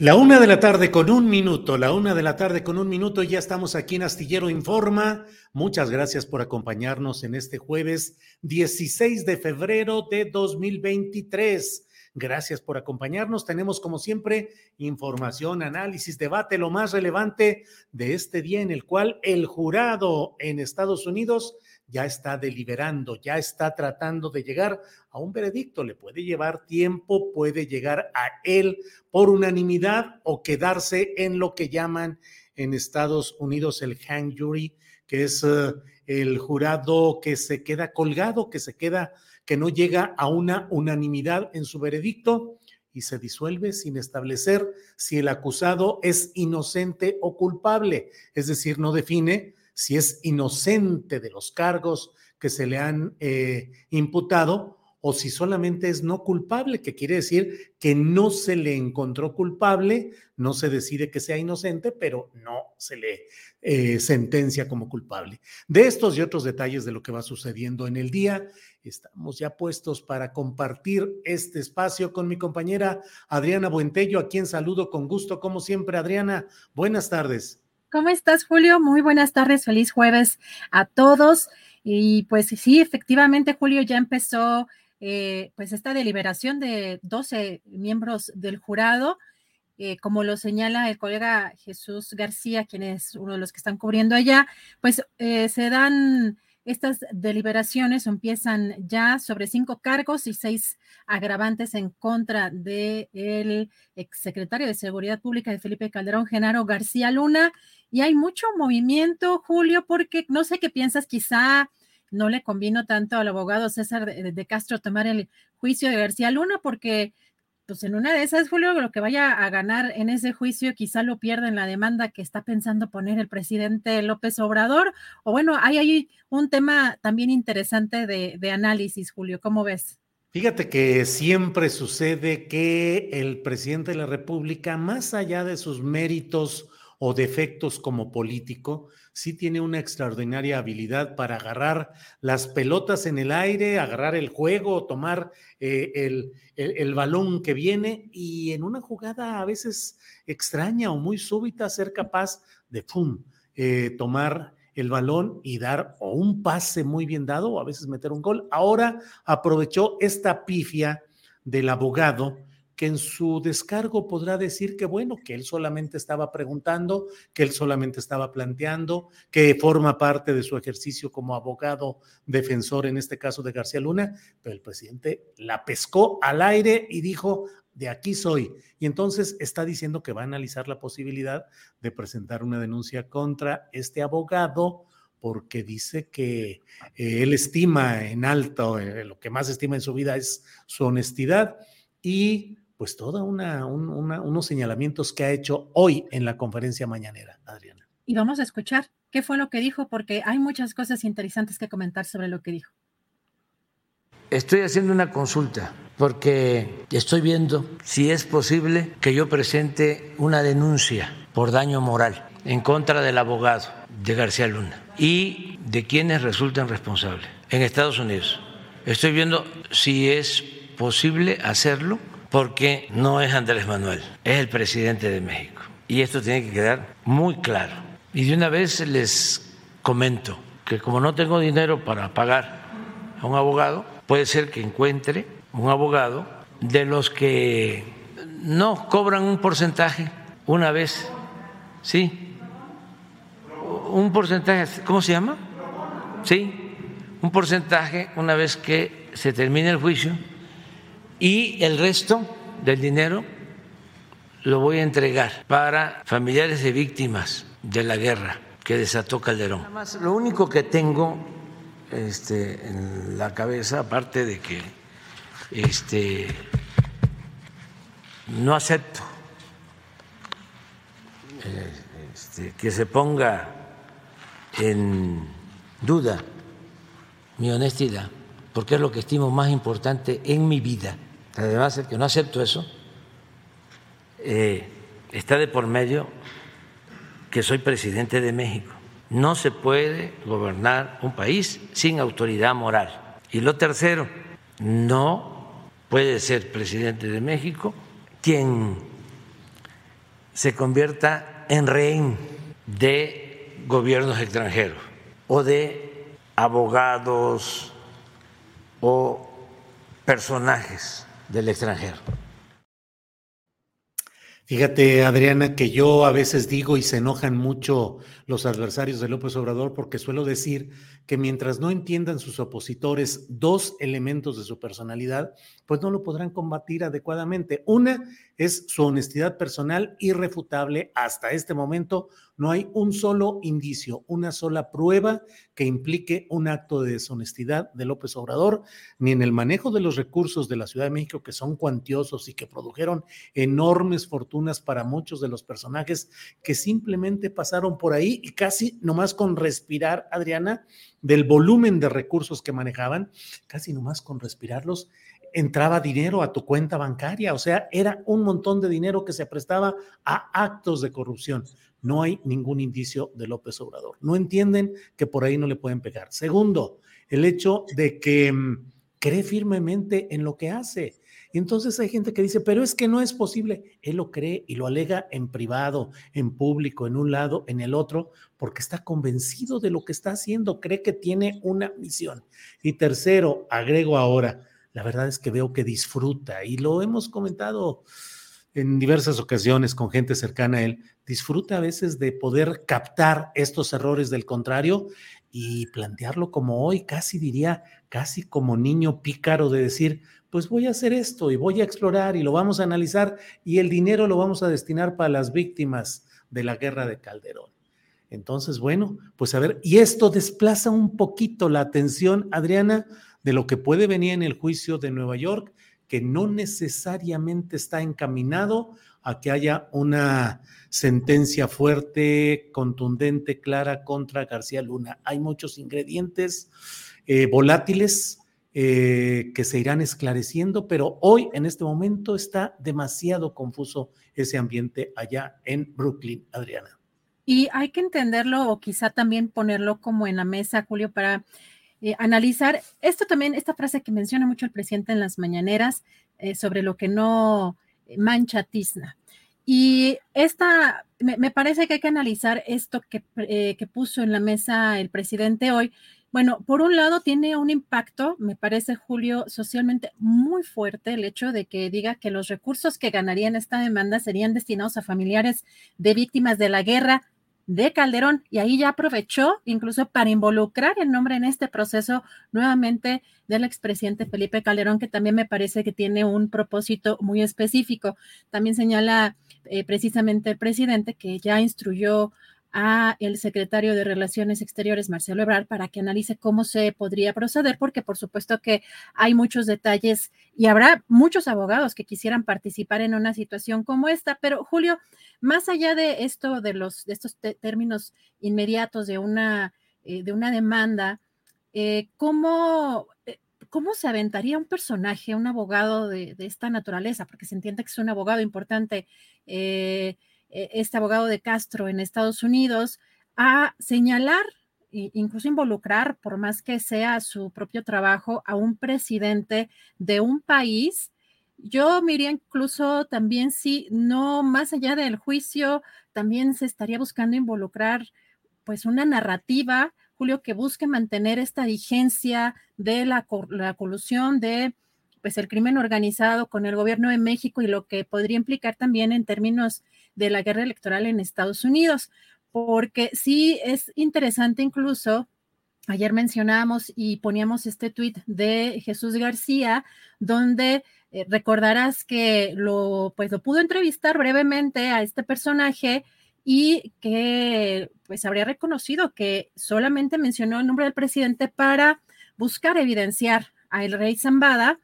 La una de la tarde con un minuto, la una de la tarde con un minuto, ya estamos aquí en Astillero Informa. Muchas gracias por acompañarnos en este jueves 16 de febrero de 2023. Gracias por acompañarnos. Tenemos, como siempre, información, análisis, debate, lo más relevante de este día en el cual el jurado en Estados Unidos ya está deliberando, ya está tratando de llegar a un veredicto. Le puede llevar tiempo, puede llegar a él por unanimidad o quedarse en lo que llaman en Estados Unidos el hang jury, que es eh, el jurado que se queda colgado, que se queda, que no llega a una unanimidad en su veredicto y se disuelve sin establecer si el acusado es inocente o culpable, es decir, no define si es inocente de los cargos que se le han eh, imputado o si solamente es no culpable, que quiere decir que no se le encontró culpable, no se decide que sea inocente, pero no se le eh, sentencia como culpable. De estos y otros detalles de lo que va sucediendo en el día, estamos ya puestos para compartir este espacio con mi compañera Adriana Buentello, a quien saludo con gusto, como siempre. Adriana, buenas tardes. ¿Cómo estás, Julio? Muy buenas tardes, feliz jueves a todos. Y pues sí, efectivamente, Julio, ya empezó eh, pues esta deliberación de 12 miembros del jurado. Eh, como lo señala el colega Jesús García, quien es uno de los que están cubriendo allá, pues eh, se dan estas deliberaciones empiezan ya sobre cinco cargos y seis agravantes en contra del el exsecretario de Seguridad Pública de Felipe Calderón, Genaro García Luna. Y hay mucho movimiento, Julio, porque no sé qué piensas, quizá no le convino tanto al abogado César de Castro tomar el juicio de García Luna, porque pues en una de esas, Julio, lo que vaya a ganar en ese juicio quizá lo pierda en la demanda que está pensando poner el presidente López Obrador. O bueno, hay ahí un tema también interesante de, de análisis, Julio. ¿Cómo ves? Fíjate que siempre sucede que el presidente de la República, más allá de sus méritos o defectos como político, sí tiene una extraordinaria habilidad para agarrar las pelotas en el aire, agarrar el juego, tomar eh, el, balón que viene y en una jugada a veces extraña o muy súbita ser capaz de ¡pum! Eh, tomar el balón y dar o un pase muy bien dado o a veces meter un gol. Ahora aprovechó esta pifia del abogado que en su descargo podrá decir que bueno, que él solamente estaba preguntando, que él solamente estaba planteando, que forma parte de su ejercicio como abogado defensor, en este caso de García Luna, pero el presidente la pescó al aire y dijo, de aquí soy. Y entonces está diciendo que va a analizar la posibilidad de presentar una denuncia contra este abogado porque dice que eh, él estima en alto, eh, lo que más estima en su vida es su honestidad y pues toda una, unos señalamientos que ha hecho hoy en la conferencia mañanera, Adriana. Y vamos a escuchar qué fue lo que dijo, porque hay muchas cosas interesantes que comentar sobre lo que dijo. Estoy haciendo una consulta porque estoy viendo si es posible que yo presente una denuncia por daño moral en contra del abogado de García Luna y de quienes resultan responsables en Estados Unidos. Estoy viendo si es posible hacerlo porque no es Andrés Manuel, es el presidente de México. Y esto tiene que quedar muy claro. Y de una vez les comento que como no tengo dinero para pagar a un abogado, puede ser que encuentre un abogado de los que no cobran un porcentaje una vez, ¿sí? Un porcentaje, ¿cómo se llama? Sí, un porcentaje una vez que se termine el juicio y el resto del dinero lo voy a entregar para familiares de víctimas de la guerra que desató Calderón. lo único que tengo este, en la cabeza, aparte de que este, no acepto este, que se ponga en duda mi honestidad, porque es lo que estimo más importante en mi vida además el que no acepto eso, eh, está de por medio que soy presidente de México. No se puede gobernar un país sin autoridad moral. Y lo tercero, no puede ser presidente de México quien se convierta en rehén de gobiernos extranjeros o de abogados o personajes del extranjero. Fíjate, Adriana, que yo a veces digo y se enojan mucho los adversarios de López Obrador porque suelo decir que mientras no entiendan sus opositores dos elementos de su personalidad, pues no lo podrán combatir adecuadamente. Una es su honestidad personal irrefutable hasta este momento. No hay un solo indicio, una sola prueba que implique un acto de deshonestidad de López Obrador, ni en el manejo de los recursos de la Ciudad de México, que son cuantiosos y que produjeron enormes fortunas para muchos de los personajes que simplemente pasaron por ahí y casi nomás con respirar, Adriana, del volumen de recursos que manejaban, casi nomás con respirarlos, entraba dinero a tu cuenta bancaria, o sea, era un montón de dinero que se prestaba a actos de corrupción. No hay ningún indicio de López Obrador. No entienden que por ahí no le pueden pegar. Segundo, el hecho de que mm, cree firmemente en lo que hace. Y entonces hay gente que dice, pero es que no es posible. Él lo cree y lo alega en privado, en público, en un lado, en el otro, porque está convencido de lo que está haciendo, cree que tiene una misión. Y tercero, agrego ahora, la verdad es que veo que disfruta y lo hemos comentado en diversas ocasiones con gente cercana a él, disfruta a veces de poder captar estos errores del contrario y plantearlo como hoy, casi diría, casi como niño pícaro de decir, pues voy a hacer esto y voy a explorar y lo vamos a analizar y el dinero lo vamos a destinar para las víctimas de la guerra de Calderón. Entonces, bueno, pues a ver, y esto desplaza un poquito la atención, Adriana, de lo que puede venir en el juicio de Nueva York, que no necesariamente está encaminado a que haya una sentencia fuerte, contundente, clara contra García Luna. Hay muchos ingredientes eh, volátiles eh, que se irán esclareciendo, pero hoy, en este momento, está demasiado confuso ese ambiente allá en Brooklyn, Adriana. Y hay que entenderlo o quizá también ponerlo como en la mesa, Julio, para eh, analizar esto también, esta frase que menciona mucho el presidente en las mañaneras eh, sobre lo que no mancha tizna. Y esta, me, parece que hay que analizar esto que, que puso en la mesa el presidente hoy. Bueno, por un lado tiene un impacto, me parece, Julio, socialmente muy fuerte el hecho de que diga que los recursos que ganarían esta demanda serían destinados a familiares de víctimas de la guerra de Calderón y ahí ya aprovechó incluso para involucrar el nombre en este proceso nuevamente del expresidente Felipe Calderón, que también me parece que tiene un propósito muy específico. También señala eh, precisamente el presidente que ya instruyó a el secretario de Relaciones Exteriores, Marcelo Ebrard, para que analice cómo se podría proceder, porque por supuesto que hay muchos detalles y habrá muchos abogados que quisieran participar en una situación como esta. Pero Julio, más allá de esto, de los de estos términos inmediatos de una, eh, de una demanda, eh, ¿cómo, eh, ¿cómo se aventaría un personaje, un abogado de, de, esta naturaleza? Porque se entiende que es un abogado importante. Eh, este abogado de Castro en Estados Unidos a señalar e incluso involucrar, por más que sea su propio trabajo, a un presidente de un país. Yo miraría incluso también si no más allá del juicio, también se estaría buscando involucrar pues una narrativa, Julio, que busque mantener esta vigencia de la, la colusión de pues el crimen organizado con el gobierno de México y lo que podría implicar también en términos de la guerra electoral en Estados Unidos, porque sí es interesante incluso Ayer mencionábamos y poníamos este tuit de Jesús García, donde eh, recordarás que lo, pues lo pudo entrevistar brevemente a este personaje y que pues habría reconocido que solamente mencionó el nombre del presidente para buscar evidenciar a el rey Zambada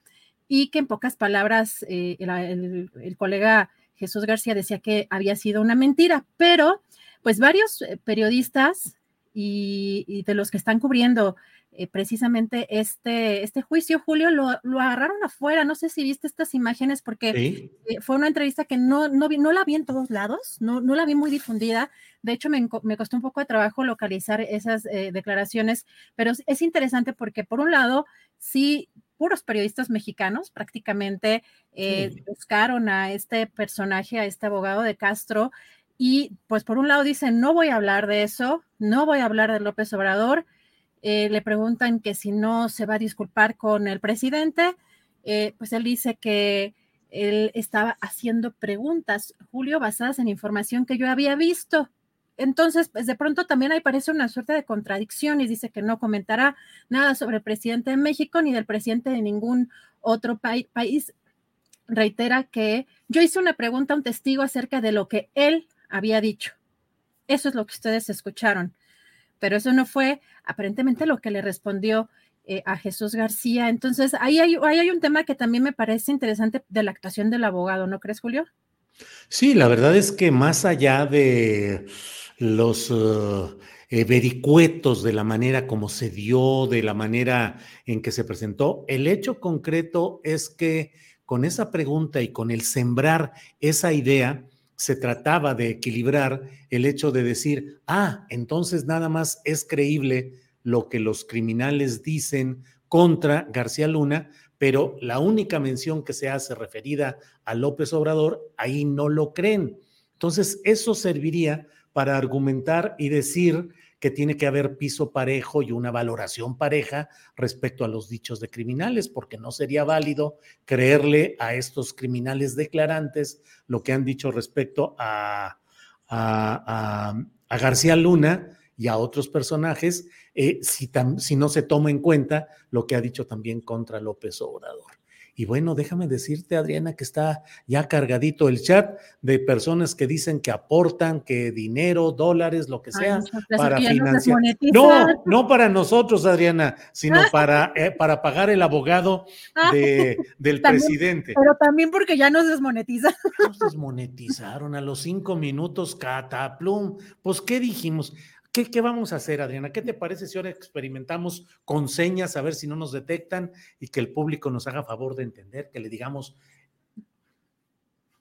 y que en pocas palabras eh, el, el, colega Jesús García decía que había sido una mentira, pero pues varios eh, periodistas y, y de los que están cubriendo eh, precisamente este, este juicio, Julio, lo, lo, agarraron afuera. No sé si viste estas imágenes porque ¿Sí? eh, fue una entrevista que no, no, vi, no la vi en todos lados, no, no la vi muy difundida. De hecho, me, me costó un poco de trabajo localizar esas eh, declaraciones, pero es interesante porque por un lado, sí puros periodistas mexicanos prácticamente eh, sí. buscaron a este personaje, a este abogado de Castro, y pues por un lado dicen, no voy a hablar de eso, no voy a hablar de López Obrador, eh, le preguntan que si no se va a disculpar con el presidente, eh, pues él dice que él estaba haciendo preguntas, Julio, basadas en información que yo había visto. Entonces, pues de pronto también ahí parece una suerte de contradicción y dice que no comentará nada sobre el presidente de México ni del presidente de ningún otro pa país. Reitera que yo hice una pregunta a un testigo acerca de lo que él había dicho. Eso es lo que ustedes escucharon. Pero eso no fue aparentemente lo que le respondió eh, a Jesús García. Entonces, ahí hay, ahí hay un tema que también me parece interesante de la actuación del abogado, ¿no crees, Julio? Sí, la verdad es que más allá de los uh, vericuetos de la manera como se dio, de la manera en que se presentó, el hecho concreto es que con esa pregunta y con el sembrar esa idea, se trataba de equilibrar el hecho de decir, ah, entonces nada más es creíble lo que los criminales dicen contra García Luna, pero la única mención que se hace referida a López Obrador, ahí no lo creen. Entonces, eso serviría para argumentar y decir que tiene que haber piso parejo y una valoración pareja respecto a los dichos de criminales, porque no sería válido creerle a estos criminales declarantes lo que han dicho respecto a, García Luna y a otros personajes, eh, si, si no se toma en cuenta lo que ha dicho también contra López Obrador. Y bueno, déjame decirte, Adriana, que está ya cargadito el chat de personas que dicen que aportan, que dinero, dólares, lo que sea, Ay, para financiar. No, no para nosotros, Adriana, sino para, eh, para pagar el abogado de, del también, presidente. Pero también porque ya nos desmonetizaron. Nos desmonetizaron a los cinco minutos, cataplum. Pues, ¿qué dijimos? ¿Qué, ¿Qué, vamos a hacer, Adriana? ¿Qué te parece si ahora experimentamos con señas a ver si no nos detectan y que el público nos haga favor de entender, que le digamos...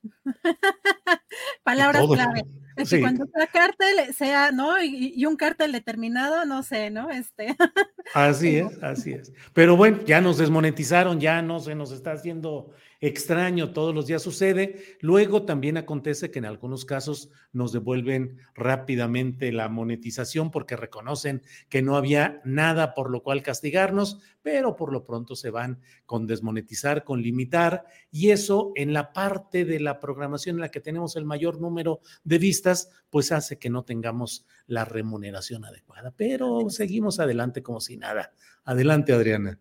Palabras clave. Es sí. que cuando sea cártel sea, ¿no? Y, y, un cártel determinado, no sé, ¿no? Este. Así es, así es. Pero bueno, ya nos desmonetizaron, ya no se nos está haciendo extraño, todos los días sucede. Luego también acontece que en algunos casos nos devuelven rápidamente la monetización porque reconocen que no había nada por lo cual castigarnos, pero por lo pronto se van con desmonetizar, con limitar, y eso en la parte de la programación en la que tenemos el mayor número de vistas, pues hace que no tengamos la remuneración adecuada. Pero seguimos adelante como si nada. Adelante, Adriana.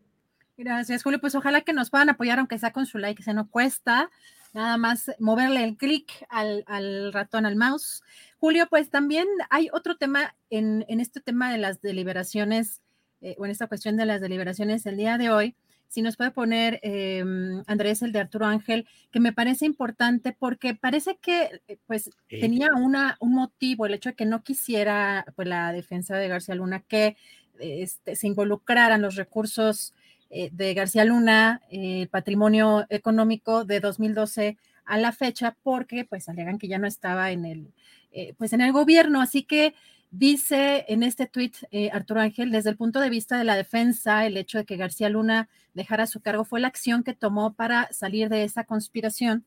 Gracias, Julio. Pues ojalá que nos puedan apoyar, aunque sea con su like, se no cuesta. nada más moverle el clic al, ratón, al mouse. Julio, pues también hay otro tema en, este tema de las deliberaciones, eh, o en esta cuestión de las deliberaciones el día de hoy. Si nos puede poner, em, Andrés, el de Arturo Ángel, que me parece importante porque parece que eh, pues tenía una, un motivo, el hecho de que no quisiera pues, la defensa de García Luna que este, se involucraran los recursos eh, de García Luna, el patrimonio económico de 2012 a la fecha, porque pues alegan que ya no estaba en el, eh, pues en el gobierno. Así que dice en este tuit eh, Arturo Ángel, desde el punto de vista de la defensa, el hecho de que García Luna dejara su cargo fue la acción que tomó para salir de esa conspiración,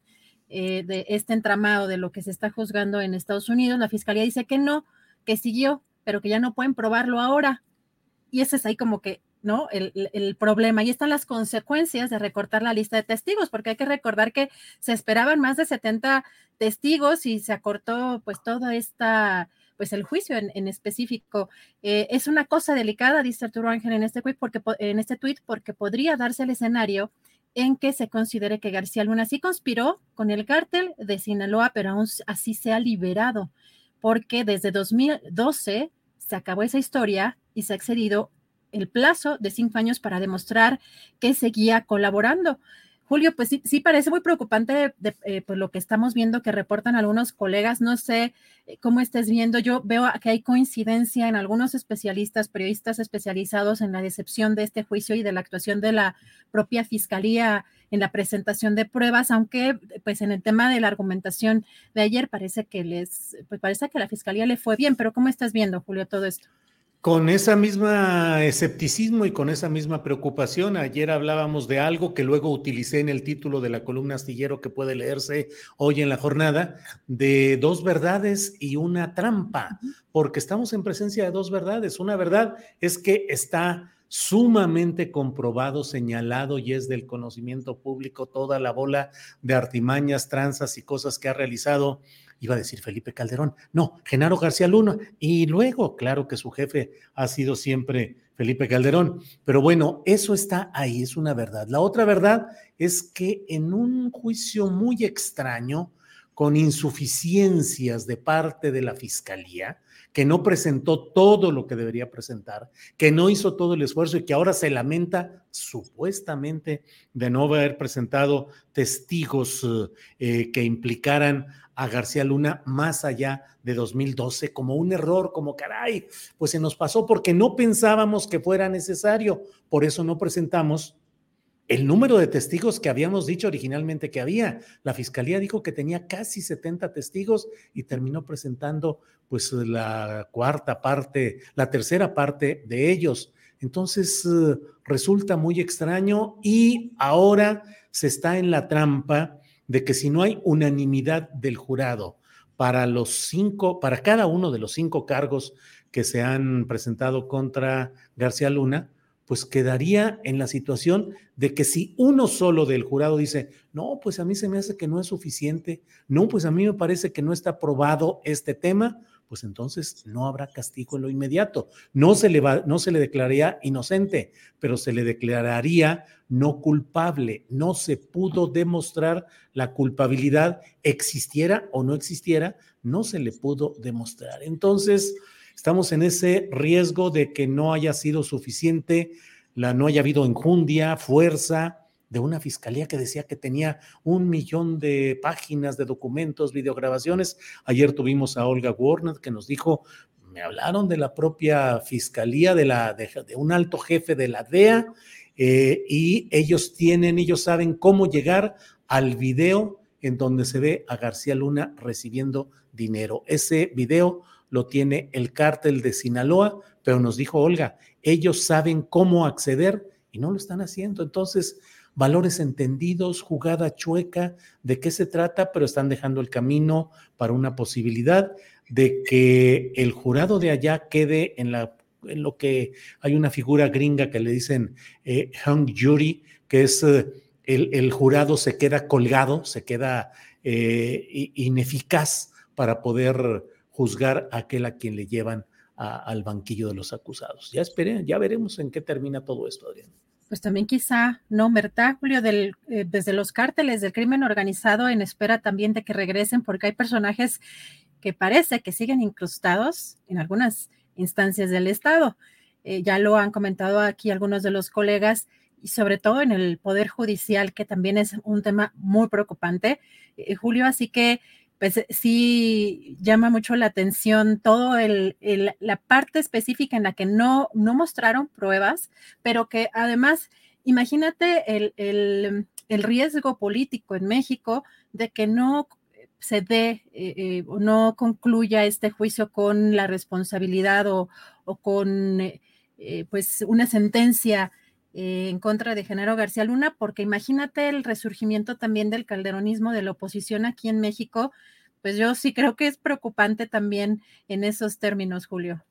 de este entramado de lo que se está juzgando en Estados Unidos. La fiscalía dice que no, que siguió, pero que ya no pueden probarlo ahora. Y ese es ahí como que ¿no? El, problema. Y están las consecuencias de recortar la lista de testigos, porque hay que recordar que se esperaban más de 70 testigos y se acortó pues toda esta, pues el juicio en, específico. Eh, es una cosa delicada, dice Arturo Ángel en este tweet, porque, en este tweet, porque podría darse el escenario en que se considere que García Luna sí conspiró con el cártel de Sinaloa, pero aún así se ha liberado, porque desde 2012 se acabó esa historia y se ha accedido el plazo de cinco años para demostrar que seguía colaborando. Julio, pues sí, sí parece muy preocupante eh, pues lo que estamos viendo que reportan algunos colegas. No sé eh, cómo estés viendo. Yo veo que hay coincidencia en algunos especialistas, periodistas especializados en la decepción de este juicio y de la actuación de la propia fiscalía en la presentación de pruebas, aunque pues en el tema de la argumentación de ayer parece que les, pues parece que la fiscalía le fue bien. Pero ¿cómo estás viendo, Julio, todo esto? Con esa misma escepticismo y con esa misma preocupación, ayer hablábamos de algo que luego utilicé en el título de la columna astillero que puede leerse hoy en la jornada, de dos verdades y una trampa, porque estamos en presencia de dos verdades. Una verdad es que está sumamente comprobado, señalado y es del conocimiento público toda la bola de artimañas, tranzas y cosas que ha realizado iba a decir Felipe Calderón, no, Genaro García Luna, y luego, claro que su jefe ha sido siempre Felipe Calderón, pero bueno, eso está ahí, es una verdad. La otra verdad es que en un juicio muy extraño, con insuficiencias de parte de la fiscalía, que no presentó todo lo que debería presentar, que no hizo todo el esfuerzo y que ahora se lamenta supuestamente de no haber presentado testigos eh, que implicaran a García Luna más allá de 2012 como un error, como caray, pues se nos pasó porque no pensábamos que fuera necesario, por eso no presentamos el número de testigos que habíamos dicho originalmente que había. La fiscalía dijo que tenía casi 70 testigos y terminó presentando pues la cuarta parte, la tercera parte de ellos. Entonces eh, resulta muy extraño y ahora se está en la trampa de que si no hay unanimidad del jurado para los cinco, para cada uno de los cinco cargos que se han presentado contra García Luna, pues quedaría en la situación de que si uno solo del jurado dice, no, pues a mí se me hace que no es suficiente, no, pues a mí me parece que no está aprobado este tema, pues entonces no habrá castigo en lo inmediato. No se le, va, no se le declararía inocente, pero se le declararía no culpable. No se pudo demostrar la culpabilidad, existiera o no existiera, no se le pudo demostrar. Entonces, estamos en ese riesgo de que no haya sido suficiente, la, no haya habido enjundia, fuerza, de una fiscalía que decía que tenía un millón de páginas de documentos, videograbaciones. Ayer tuvimos a Olga Warner que nos dijo, me hablaron de la propia fiscalía, de, la, de, un alto jefe de la DEA, eh, y ellos tienen, ellos saben cómo llegar al video en donde se ve a García Luna recibiendo dinero. Ese video lo tiene el cártel de Sinaloa, pero nos dijo Olga, ellos saben cómo acceder y no lo están haciendo. Entonces, valores entendidos, jugada chueca, de qué se trata, pero están dejando el camino para una posibilidad de que el jurado de allá quede en, la, en lo que hay una figura gringa que le dicen eh, hung jury, que es eh, el, jurado se queda colgado, se queda eh, ineficaz para poder juzgar a aquel a quien le llevan al banquillo de los acusados. Ya esperé, ya veremos en qué termina todo esto, Adrián. Pues también quizá no, ¿verdad, Julio? Del, eh, desde los cárteles del crimen organizado en espera también de que regresen, porque hay personajes que parece que siguen incrustados en algunas instancias del Estado. Eh, ya lo han comentado aquí algunos de los colegas y sobre todo en el Poder Judicial, que también es un tema muy preocupante, eh, Julio. Así que, pues sí llama mucho la atención todo el, la parte específica en la que no, no mostraron pruebas, pero que además, imagínate el, el riesgo político en México de que no se dé eh, o no concluya este juicio con la responsabilidad o, o con pues una sentencia eh, en contra de Genaro García Luna, porque imagínate el resurgimiento también del calderonismo de la oposición aquí en México, pues yo sí creo que es preocupante también en esos términos, Julio.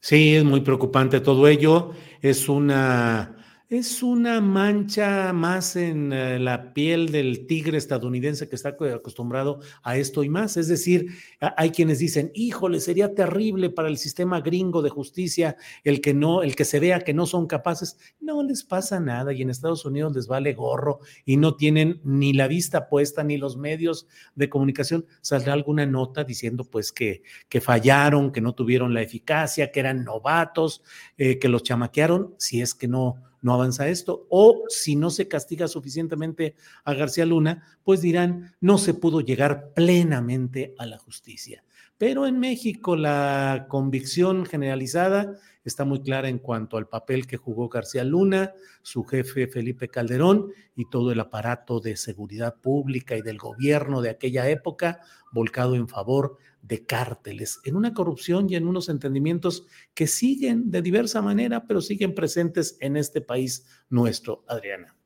Sí, es muy preocupante todo ello. Es una es una mancha más en eh, la piel del tigre estadounidense que está acostumbrado a esto y más. Es decir, hay quienes dicen, híjole, sería terrible para el sistema gringo de justicia el que no, el que se vea que no son capaces. No les pasa nada y en Estados Unidos les vale gorro y no tienen ni la vista puesta ni los medios de comunicación. Saldrá alguna nota diciendo pues que, que fallaron, que no tuvieron la eficacia, que eran novatos, eh, que los chamaquearon, si es que no no avanza esto. O si no se castiga suficientemente a García Luna, pues dirán, no se pudo llegar plenamente a la justicia. Pero en México la convicción generalizada está muy clara en cuanto al papel que jugó García Luna, su jefe Felipe Calderón y todo el aparato de seguridad pública y del gobierno de aquella época volcado en favor de cárteles, en una corrupción y en unos entendimientos que siguen de diversa manera, pero siguen presentes en este país nuestro, Adriana.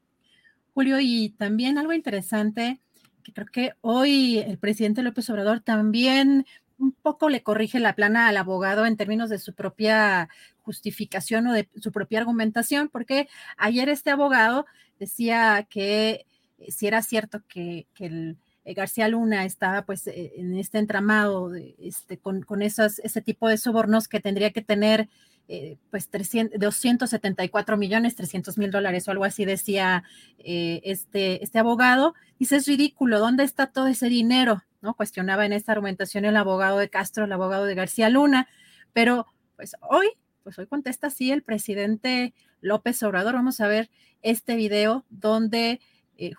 Julio, y también algo interesante, que creo que hoy el presidente López Obrador también un poco le corrige la plana al abogado en términos de su propia justificación o de su propia argumentación, porque ayer este abogado decía que eh, si era cierto que, el eh, García Luna estaba pues eh, en este entramado de, este, con, con esos, ese tipo de sobornos que tendría que tener eh, pues 300, 274 millones, 300 mil dólares o algo así decía este, este abogado. Dice, es ridículo, ¿dónde está todo ese dinero? ¿No? Cuestionaba en esta argumentación el abogado de Castro, el abogado de García Luna, pero pues hoy, pues hoy contesta así el presidente López Obrador. Vamos a ver este video donde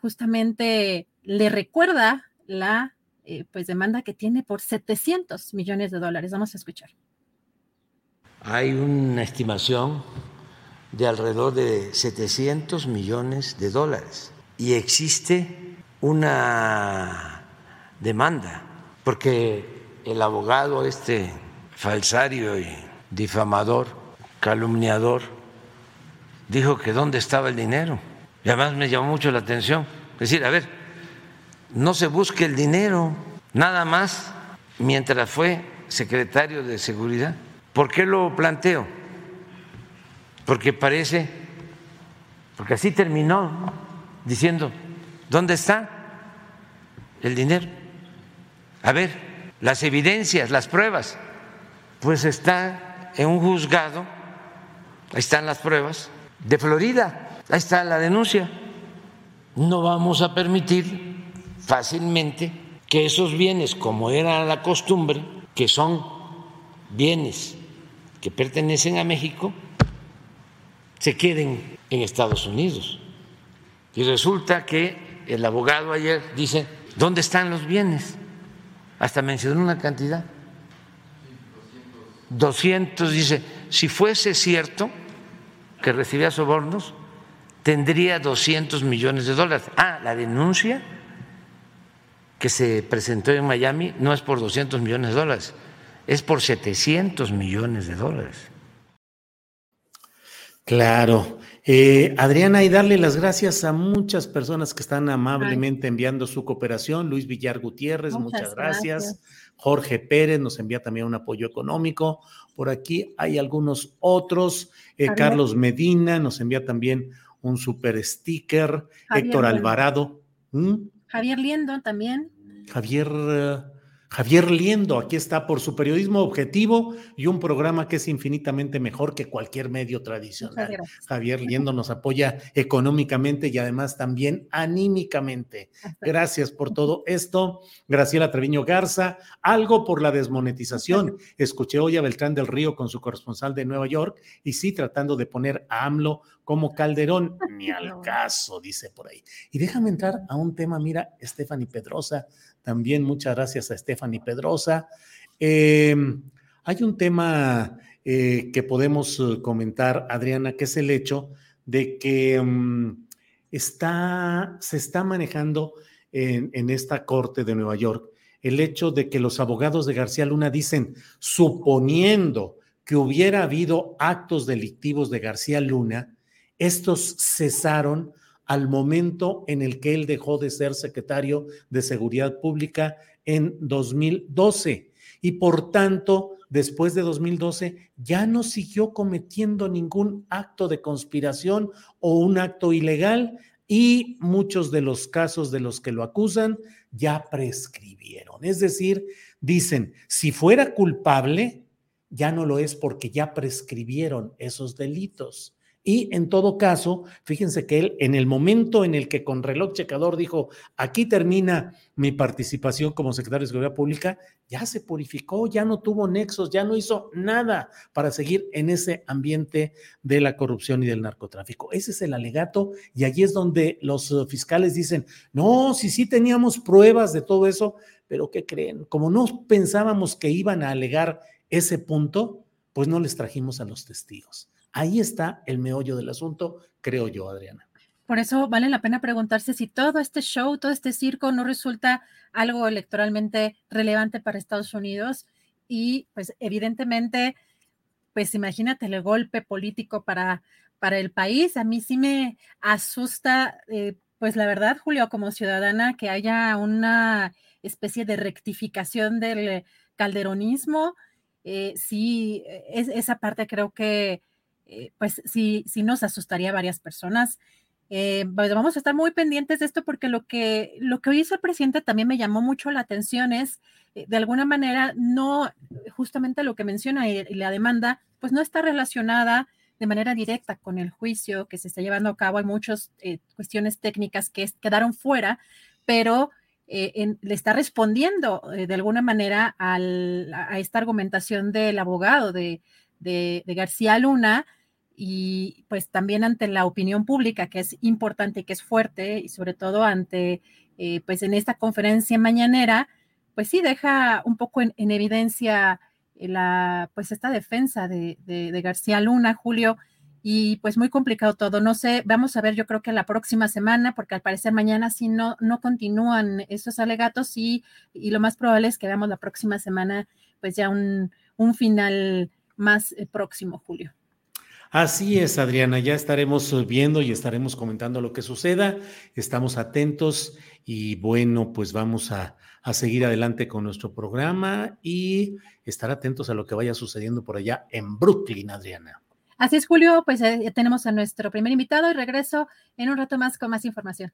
justamente le recuerda la eh, pues demanda que tiene por 700 millones de dólares. Vamos a escuchar. Hay una estimación de alrededor de 700 millones de dólares y existe una demanda porque el abogado este falsario y difamador, calumniador, dijo que dónde estaba el dinero. Y además me llamó mucho la atención. Decir, a ver, no se busque el dinero, nada más mientras fue secretario de Seguridad. ¿Por qué lo planteo? Porque parece, porque así terminó diciendo, ¿dónde está el dinero? A ver, las evidencias, las pruebas, pues está en un juzgado, ahí están las pruebas, de Florida, ahí está la denuncia. No vamos a permitir fácilmente que esos bienes, como era la costumbre, que son bienes que pertenecen a México, se queden en Estados Unidos. Y resulta que el abogado ayer dice, ¿dónde están los bienes? Hasta mencionó una cantidad. 200, dice, si fuese cierto que recibía sobornos, tendría 200 millones de dólares. Ah, la denuncia que se presentó en Miami no es por 200 millones de dólares, es por 700 millones de dólares. Claro. Eh, Adriana, y darle las gracias a muchas personas que están amablemente enviando su cooperación. Luis Villar Gutiérrez, muchas, gracias. Jorge Pérez nos envía también un apoyo económico. Por aquí hay algunos otros. Eh, Carlos Medina nos envía también un super sticker. Héctor Alvarado. Javier Liendo también. Javier, Javier Liendo, aquí está por su periodismo objetivo y un programa que es infinitamente mejor que cualquier medio tradicional. Javier Liendo nos apoya económicamente y además también anímicamente. Gracias por todo esto. Graciela Treviño Garza, algo por la desmonetización. Escuché hoy a Beltrán del Río con su corresponsal de Nueva York y sí tratando de poner a AMLO como Calderón. Ni al caso, dice por ahí. Y déjame entrar a un tema, mira, Stephanie Pedrosa también muchas gracias a Stephanie Pedrosa. Em, hay un tema eh, que podemos eh, comentar, Adriana, que es el hecho de que mm, está, se está manejando en, en esta corte de Nueva York el hecho de que los abogados de García Luna dicen, suponiendo que hubiera habido actos delictivos de García Luna, estos cesaron al momento en el que él dejó de ser secretario de Seguridad Pública en 2012. Y por tanto, después de 2012, ya no siguió cometiendo ningún acto de conspiración o un acto ilegal y muchos de los casos de los que lo acusan ya prescribieron. Es decir, dicen, si fuera culpable, ya no lo es porque ya prescribieron esos delitos. Y en todo caso, fíjense que él, en el momento en el que con reloj checador dijo, aquí termina mi participación como secretario de Seguridad Pública, ya se purificó, ya no tuvo nexos, ya no hizo nada para seguir en ese ambiente de la corrupción y del narcotráfico. Ese es el alegato y allí es donde los fiscales dicen, no, si sí teníamos pruebas de todo eso, pero ¿qué creen? Como no pensábamos que iban a alegar ese punto, pues no les trajimos a los testigos. Ahí está el meollo del asunto, creo yo, Adriana. Por eso vale la pena preguntarse si todo este show, todo este circo no resulta algo electoralmente relevante para Estados Unidos y pues evidentemente, pues imagínate el golpe político para, para el país. A mí sí me asusta, eh, pues la verdad, Julio, como ciudadana, que haya una especie de rectificación del calderonismo. Eh, sí, es, esa parte creo que eh, pues sí, sí nos asustaría a varias personas. Eh, vamos a estar muy pendientes de esto porque lo que, lo que hizo el presidente también me llamó mucho la atención es, eh, de alguna manera, no justamente lo que menciona y, la demanda, pues no está relacionada de manera directa con el juicio que se está llevando a cabo. Hay muchas cuestiones técnicas que quedaron fuera, pero le está respondiendo de alguna manera a esta argumentación del abogado de, de García Luna y pues también ante la opinión pública, que es importante y que es fuerte, y sobre todo ante, eh, pues en esta conferencia mañanera, pues sí deja un poco en, evidencia la, pues esta defensa de, García Luna, Julio, y pues muy complicado todo. No sé, vamos a ver, yo creo que la próxima semana, porque al parecer mañana sí no, no continúan esos alegatos y, y lo más probable es que veamos la próxima semana pues ya un, un final más eh, próximo, Julio. Así es, Adriana, ya estaremos viendo y estaremos comentando lo que suceda. Estamos atentos y bueno, pues vamos a, seguir adelante con nuestro programa y estar atentos a lo que vaya sucediendo por allá en Brooklyn, Adriana. Así es, Julio, pues eh, ya tenemos a nuestro primer invitado y regreso en un rato más con más información.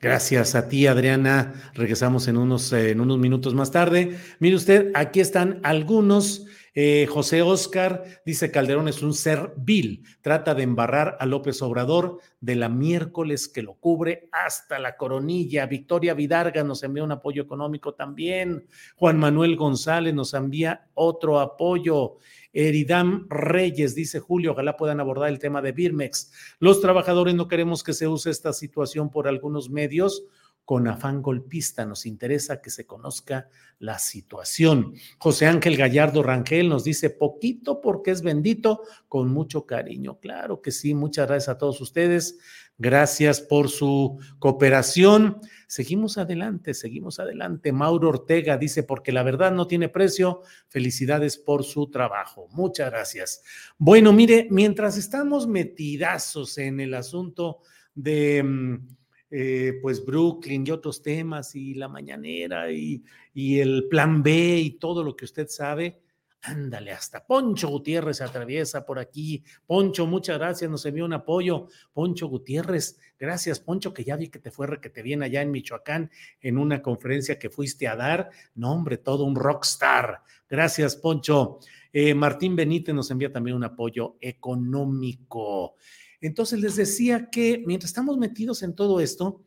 Gracias a ti, Adriana. Regresamos en unos, eh, en unos minutos más tarde. Mire usted, aquí están algunos eh, José Oscar dice Calderón es un ser vil, trata de embarrar a López Obrador de la miércoles que lo cubre hasta la coronilla. Victoria Vidarga nos envía un apoyo económico también. Juan Manuel González nos envía otro apoyo. Eridam Reyes, dice Julio, ojalá puedan abordar el tema de Birmex. Los trabajadores no queremos que se use esta situación por algunos medios con afán golpista. Nos interesa que se conozca la situación. José Ángel Gallardo Rangel nos dice poquito porque es bendito, con mucho cariño. Claro que sí, muchas gracias a todos ustedes. Gracias por su cooperación. Seguimos adelante, seguimos adelante. Mauro Ortega dice, porque la verdad no tiene precio. Felicidades por su trabajo. Muchas gracias. Bueno, mire, mientras estamos metidazos en el asunto de mm, eh, pues Brooklyn y otros temas y la mañanera y, y el plan B y todo lo que usted sabe, Ándale, hasta Poncho Gutiérrez se atraviesa por aquí. Poncho, muchas gracias, nos envió un apoyo. Poncho Gutiérrez, gracias, Poncho, que ya vi que te fue que te viene allá en Michoacán en una conferencia que fuiste a dar. No, hombre, todo un rockstar. Gracias, Poncho. Eh, Martín Benítez nos envía también un apoyo económico. Entonces les decía que mientras estamos metidos en todo esto,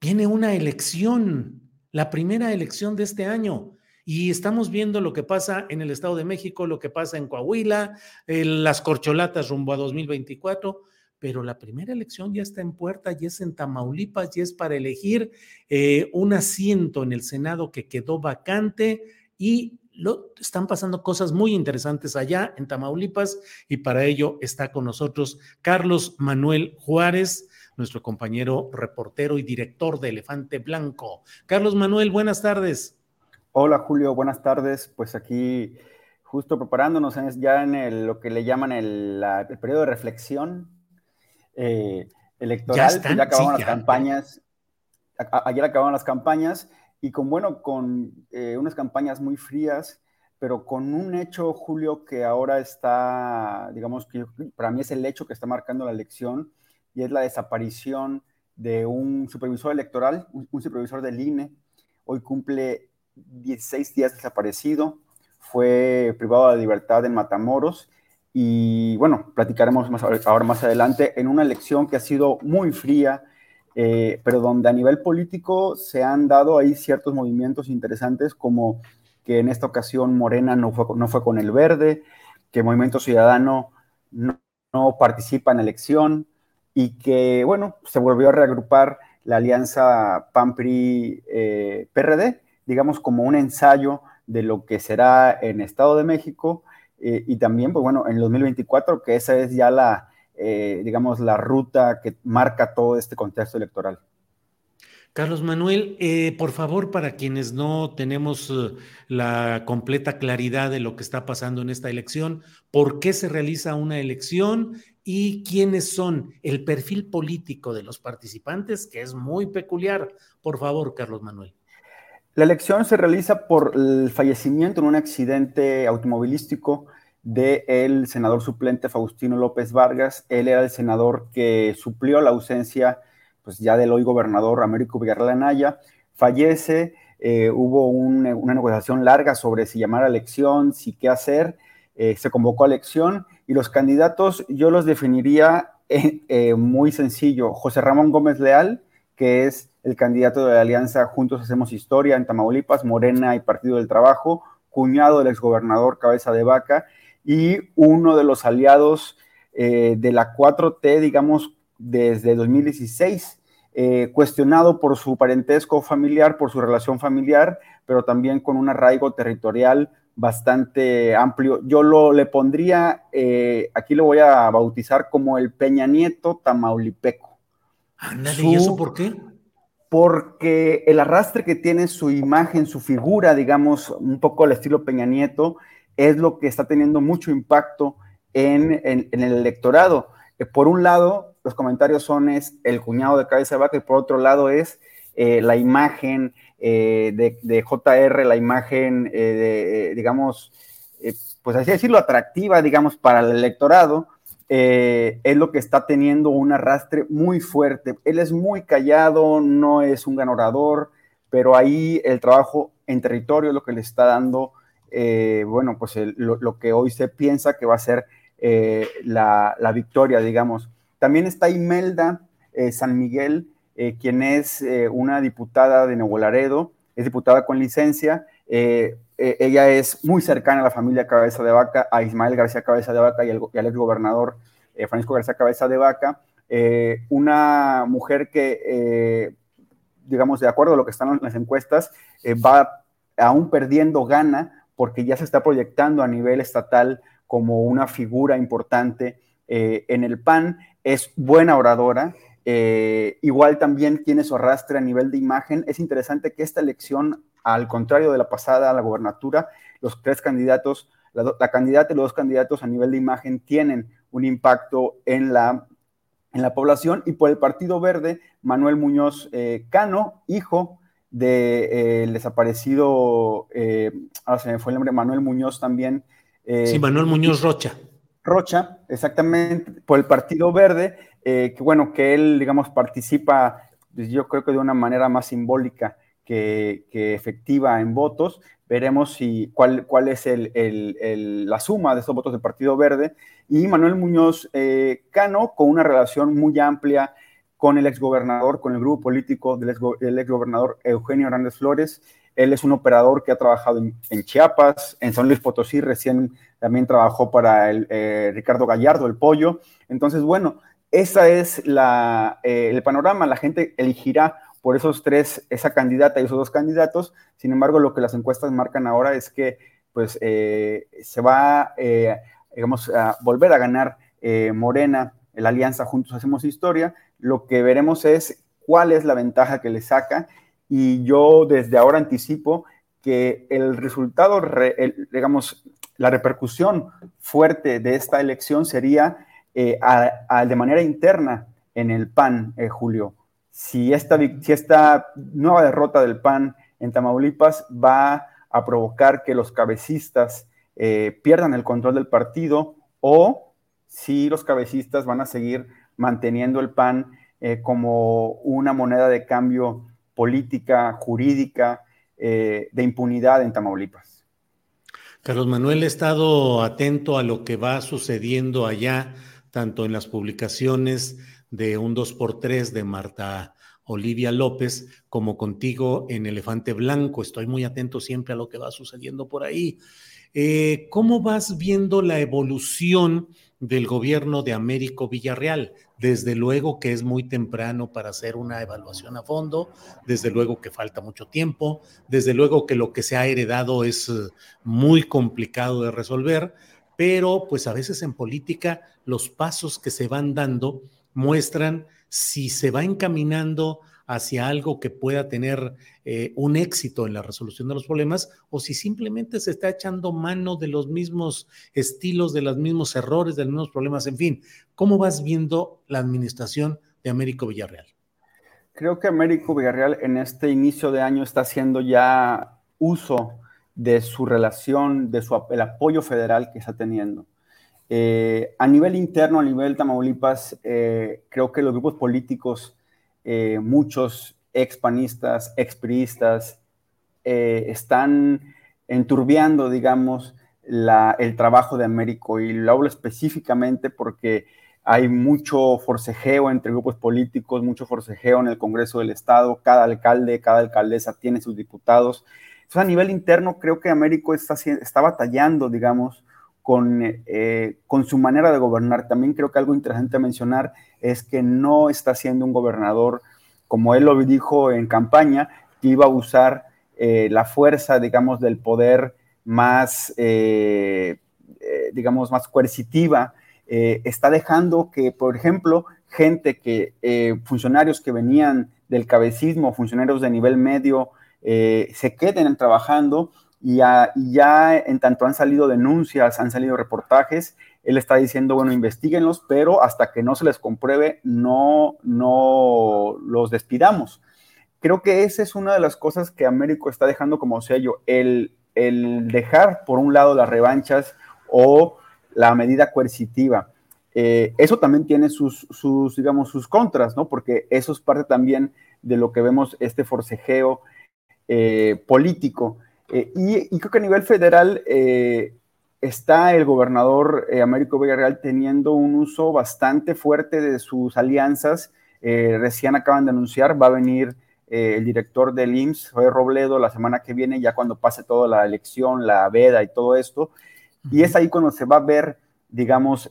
viene una elección, la primera elección de este año. Y estamos viendo lo que pasa en el Estado de México, lo que pasa en Coahuila, las corcholatas rumbo a 2024, pero la primera elección ya está en puerta y es en Tamaulipas y es para elegir eh, un asiento en el Senado que quedó vacante y lo, están pasando cosas muy interesantes allá en Tamaulipas y para ello está con nosotros Carlos Manuel Juárez, nuestro compañero reportero y director de Elefante Blanco. Carlos Manuel, buenas tardes. Hola Julio, buenas tardes. Pues aquí justo preparándonos ya en lo que le llaman el, periodo de reflexión eh, electoral. Ya, acabaron las campañas. ayer acabaron las campañas y con, bueno, con eh, unas campañas muy frías, pero con un hecho, Julio, que ahora está, digamos, que para mí es el hecho que está marcando la elección y es la desaparición de un supervisor electoral, un supervisor del INE. Hoy cumple 16 días desaparecido, fue privado de libertad en Matamoros y bueno, platicaremos más ahora más adelante en una elección que ha sido muy fría, eh, pero donde a nivel político se han dado ahí ciertos movimientos interesantes como que en esta ocasión Morena no fue, no fue con el verde, que Movimiento Ciudadano no, participa en elección y que, bueno, se volvió a reagrupar la alianza PAN-PRI-PRD, eh, digamos, como un ensayo de lo que será en Estado de México eh, y también, pues bueno, en 2024, que esa es ya la, eh, digamos, la ruta que marca todo este contexto electoral. Carlos Manuel, eh, por favor, para quienes no tenemos la completa claridad de lo que está pasando en esta elección, ¿por qué se realiza una elección y quiénes son el perfil político de los participantes, que es muy peculiar? Por favor, Carlos Manuel. La elección se realiza por el fallecimiento en un accidente automovilístico del senador suplente Faustino López Vargas. Él era el senador que suplió la ausencia pues ya del hoy gobernador Américo Villarreal Anaya. Fallece, eh, hubo una negociación larga sobre si llamar a elección, si qué hacer. Eh, se convocó a elección y los candidatos yo los definiría eh, muy sencillo. José Ramón Gómez Leal, que es el candidato de la alianza Juntos Hacemos Historia en Tamaulipas, Morena y Partido del Trabajo, cuñado del exgobernador Cabeza de Vaca y uno de los aliados eh, de la 4T, digamos, desde 2016, eh, cuestionado por su parentesco familiar, por su relación familiar, pero también con un arraigo territorial bastante amplio. Yo lo le pondría, eh, aquí lo voy a bautizar como el Peña Nieto tamaulipeco. ¿y eso por qué? porque el arrastre que tiene su imagen, su figura, digamos, un poco al estilo Peña Nieto, es lo que está teniendo mucho impacto en, el electorado. Eh, por un lado, los comentarios son es el cuñado de cabeza de vaca y por otro lado es eh, la imagen eh, de, JR, la imagen, de, digamos, pues así decirlo, atractiva, digamos, para el electorado, es lo que está teniendo un arrastre muy fuerte. Él es muy callado, no es un ganador, pero ahí el trabajo en territorio es lo que le está dando, eh, bueno, pues lo, que hoy se piensa que va a ser eh, la, victoria, digamos. También está Imelda San Miguel, quien es una diputada de Nuevo Laredo, es diputada con licencia. ella es muy cercana a la familia Cabeza de Vaca, a Ismael García Cabeza de Vaca y, al ex gobernador eh, Francisco García Cabeza de Vaca, eh, una mujer que, eh, digamos, de acuerdo a lo que están en las encuestas, va aún perdiendo gana porque ya se está proyectando a nivel estatal como una figura importante en el PAN, es buena oradora, igual también tiene su arrastre a nivel de imagen. Es interesante que esta elección, al contrario de la pasada la gobernatura, los tres candidatos, la, candidata y los dos candidatos a nivel de imagen tienen un impacto en la, en la población. Y por el Partido Verde, Manuel Muñoz eh, Cano, hijo de, eh, desaparecido, eh, ahora se me fue el nombre, Manuel Muñoz también, sí, Manuel Muñoz Rocha. Rocha, exactamente, por el Partido Verde, que bueno, que él, digamos, participa, pues, yo creo que de una manera más simbólica que, efectiva en votos. Veremos si, cuál, cuál es la suma de esos votos del Partido Verde. Y Manuel Muñoz eh, Cano, con una relación muy amplia con el exgobernador, con el grupo político del, exgobernador Eugenio Hernández Flores. Él es un operador que ha trabajado en, Chiapas, en San Luis Potosí, recién también trabajó para el, eh, Ricardo Gallardo, el pollo. Entonces, bueno, ese es la, eh, el panorama. La gente elegirá por esos tres, esa candidata y esos dos candidatos. Sin embargo, lo que las encuestas marcan ahora es que pues, eh, se va, digamos, a volver a ganar Morena, la alianza Juntos Hacemos Historia. Lo que veremos es cuál es la ventaja que le saca. Y yo desde ahora anticipo que el resultado, digamos, la repercusión fuerte de esta elección sería de manera interna en el PAN, Julio. Si esta, si esta nueva derrota del PAN en Tamaulipas va a provocar que los cabecistas eh, pierdan el control del partido o si los cabecistas van a seguir manteniendo el PAN eh, como una moneda de cambio política, jurídica, eh, de impunidad en Tamaulipas. Carlos Manuel, he estado atento a lo que va sucediendo allá, tanto en las publicaciones de un 2x3 de Marta Olivia López, como contigo en Elefante Blanco. Estoy muy atento siempre a lo que va sucediendo por ahí. Eh, ¿Cómo vas viendo la evolución del gobierno de Américo Villarreal? Desde luego que es muy temprano para hacer una evaluación a fondo, desde luego que falta mucho tiempo, desde luego que lo que se ha heredado es eh, muy complicado de resolver, pero pues a veces en política los pasos que se van dando muestran si se va encaminando hacia algo que pueda tener eh, un éxito en la resolución de los problemas o si simplemente se está echando mano de los mismos estilos, de los mismos errores, de los mismos problemas, en fin. ¿Cómo vas viendo la administración de Américo Villarreal? Creo que Américo Villarreal en este inicio de año está haciendo ya uso de su relación, de su, el apoyo federal que está teniendo. Eh, a nivel interno, a nivel Tamaulipas, eh, creo que los grupos políticos, eh, muchos expanistas, expriistas, están enturbiando, digamos, el trabajo de Américo. Y lo hablo específicamente porque hay mucho forcejeo entre grupos políticos, mucho forcejeo en el Congreso del Estado, cada alcalde, cada alcaldesa tiene sus diputados. Entonces, a nivel interno, creo que Américo está, está batallando, digamos, con, eh, con su manera de gobernar. También creo que algo interesante a mencionar es que no está siendo un gobernador, como él lo dijo en campaña, que iba a usar eh, la fuerza, digamos, del poder más, eh, digamos, más coercitiva. está dejando que, por ejemplo, gente que, funcionarios que venían del cabecismo, funcionarios de nivel medio, se queden trabajando y ya, en tanto han salido denuncias, han salido reportajes, él está diciendo, bueno, investiguenlos, pero hasta que no se les compruebe, no, no los despidamos. Creo que esa es una de las cosas que Américo está dejando como sello, el, el dejar por un lado las revanchas o la medida coercitiva. Eh, eso también tiene sus, sus, digamos, sus contras, ¿no? Porque eso es parte también de lo que vemos este forcejeo eh, político eh, y, creo que a nivel federal eh, está el gobernador eh, Américo Villarreal teniendo un uso bastante fuerte de sus alianzas. recién acaban de anunciar, va a venir el director del IMSS, Joel Robledo, la semana que viene, ya cuando pase toda la elección, la veda y todo esto. Y es ahí cuando se va a ver, digamos,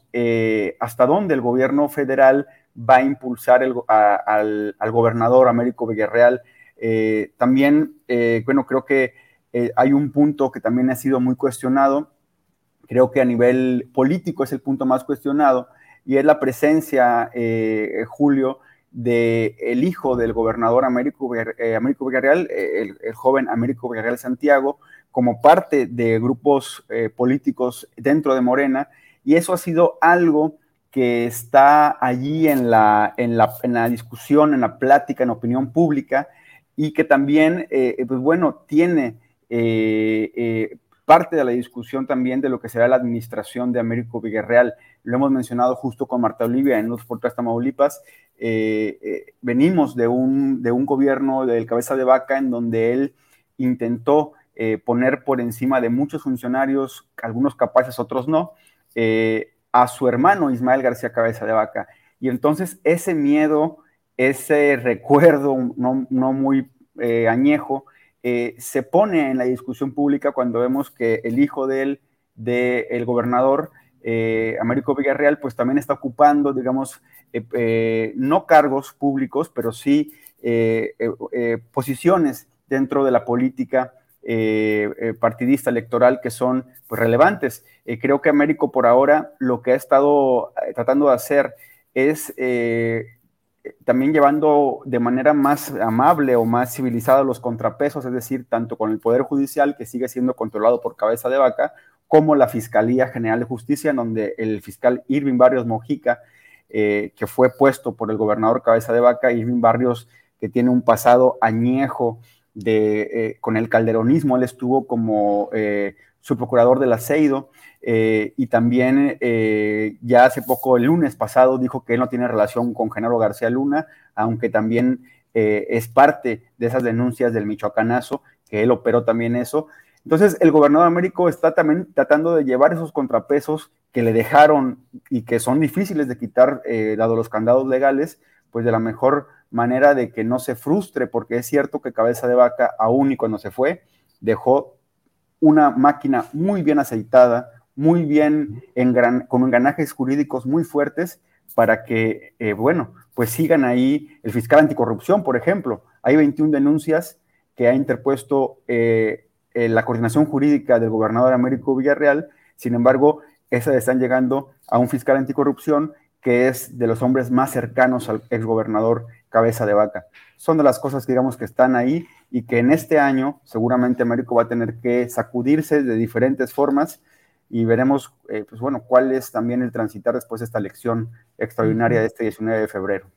hasta dónde el gobierno federal va a impulsar al, al, gobernador Américo Villarreal. también, bueno, creo que eh, hay un punto que también ha sido muy cuestionado, creo que a nivel político es el punto más cuestionado, y es la presencia, eh, Julio, del el hijo del gobernador Américo, eh, Américo Villarreal, el, joven Américo Villarreal Santiago, como parte de grupos políticos dentro de Morena, y eso ha sido algo que está allí en la, en la, en la discusión, en la plática, en la opinión pública, y que también, pues bueno, tiene parte de la discusión también de lo que será la administración de Américo Villarreal. Lo hemos mencionado justo con Marta Olivia en los Portas Tamaulipas. Eh, eh, venimos de un, de un gobierno del cabeza de vaca en donde él intentó eh, poner por encima de muchos funcionarios, algunos capaces, otros no, a su hermano Ismael García Cabeza de Vaca. Y entonces ese miedo, ese recuerdo no, no muy añejo, eh, se pone en la discusión pública cuando vemos que el hijo de del gobernador eh, Américo Villarreal, pues también está ocupando, digamos, eh, no cargos públicos, pero sí posiciones dentro de la política partidista electoral que son pues, relevantes. creo que Américo por ahora lo que ha estado tratando de hacer es también llevando de manera más amable o más civilizada los contrapesos, es decir, tanto con el Poder Judicial, que sigue siendo controlado por cabeza de vaca, como la Fiscalía General de Justicia, en donde el fiscal Irving Barrios Mojica, eh, que fue puesto por el gobernador cabeza de vaca, Irving Barrios, que tiene un pasado añejo de, eh, con el calderonismo, él estuvo como eh, su procurador del aceido, eh, y también eh, ya hace poco, el lunes pasado, dijo que él no tiene relación con Genaro García Luna, aunque también eh, es parte de esas denuncias del Michoacanazo, que él operó también eso. Entonces, el gobernador Américo está también tratando de llevar esos contrapesos que le dejaron y que son difíciles de quitar, dado los candados legales, pues de la mejor manera de que no se frustre, porque es cierto que Cabeza de Vaca, aún y cuando se fue, dejó una máquina muy bien aceitada, muy bien, con engranajes jurídicos muy fuertes para que, eh, bueno, pues sigan ahí el fiscal anticorrupción, por ejemplo. Hay 21 denuncias que ha interpuesto eh, eh, la coordinación jurídica del gobernador Américo Villarreal, sin embargo, esas están llegando a un fiscal anticorrupción que es de los hombres más cercanos al exgobernador Cabeza de Vaca. Son de las cosas, digamos, que están ahí y que en este año seguramente Américo va a tener que sacudirse de diferentes formas y veremos, eh, pues bueno, cuál es también el transitar después de esta elección extraordinaria de este 19 de febrero.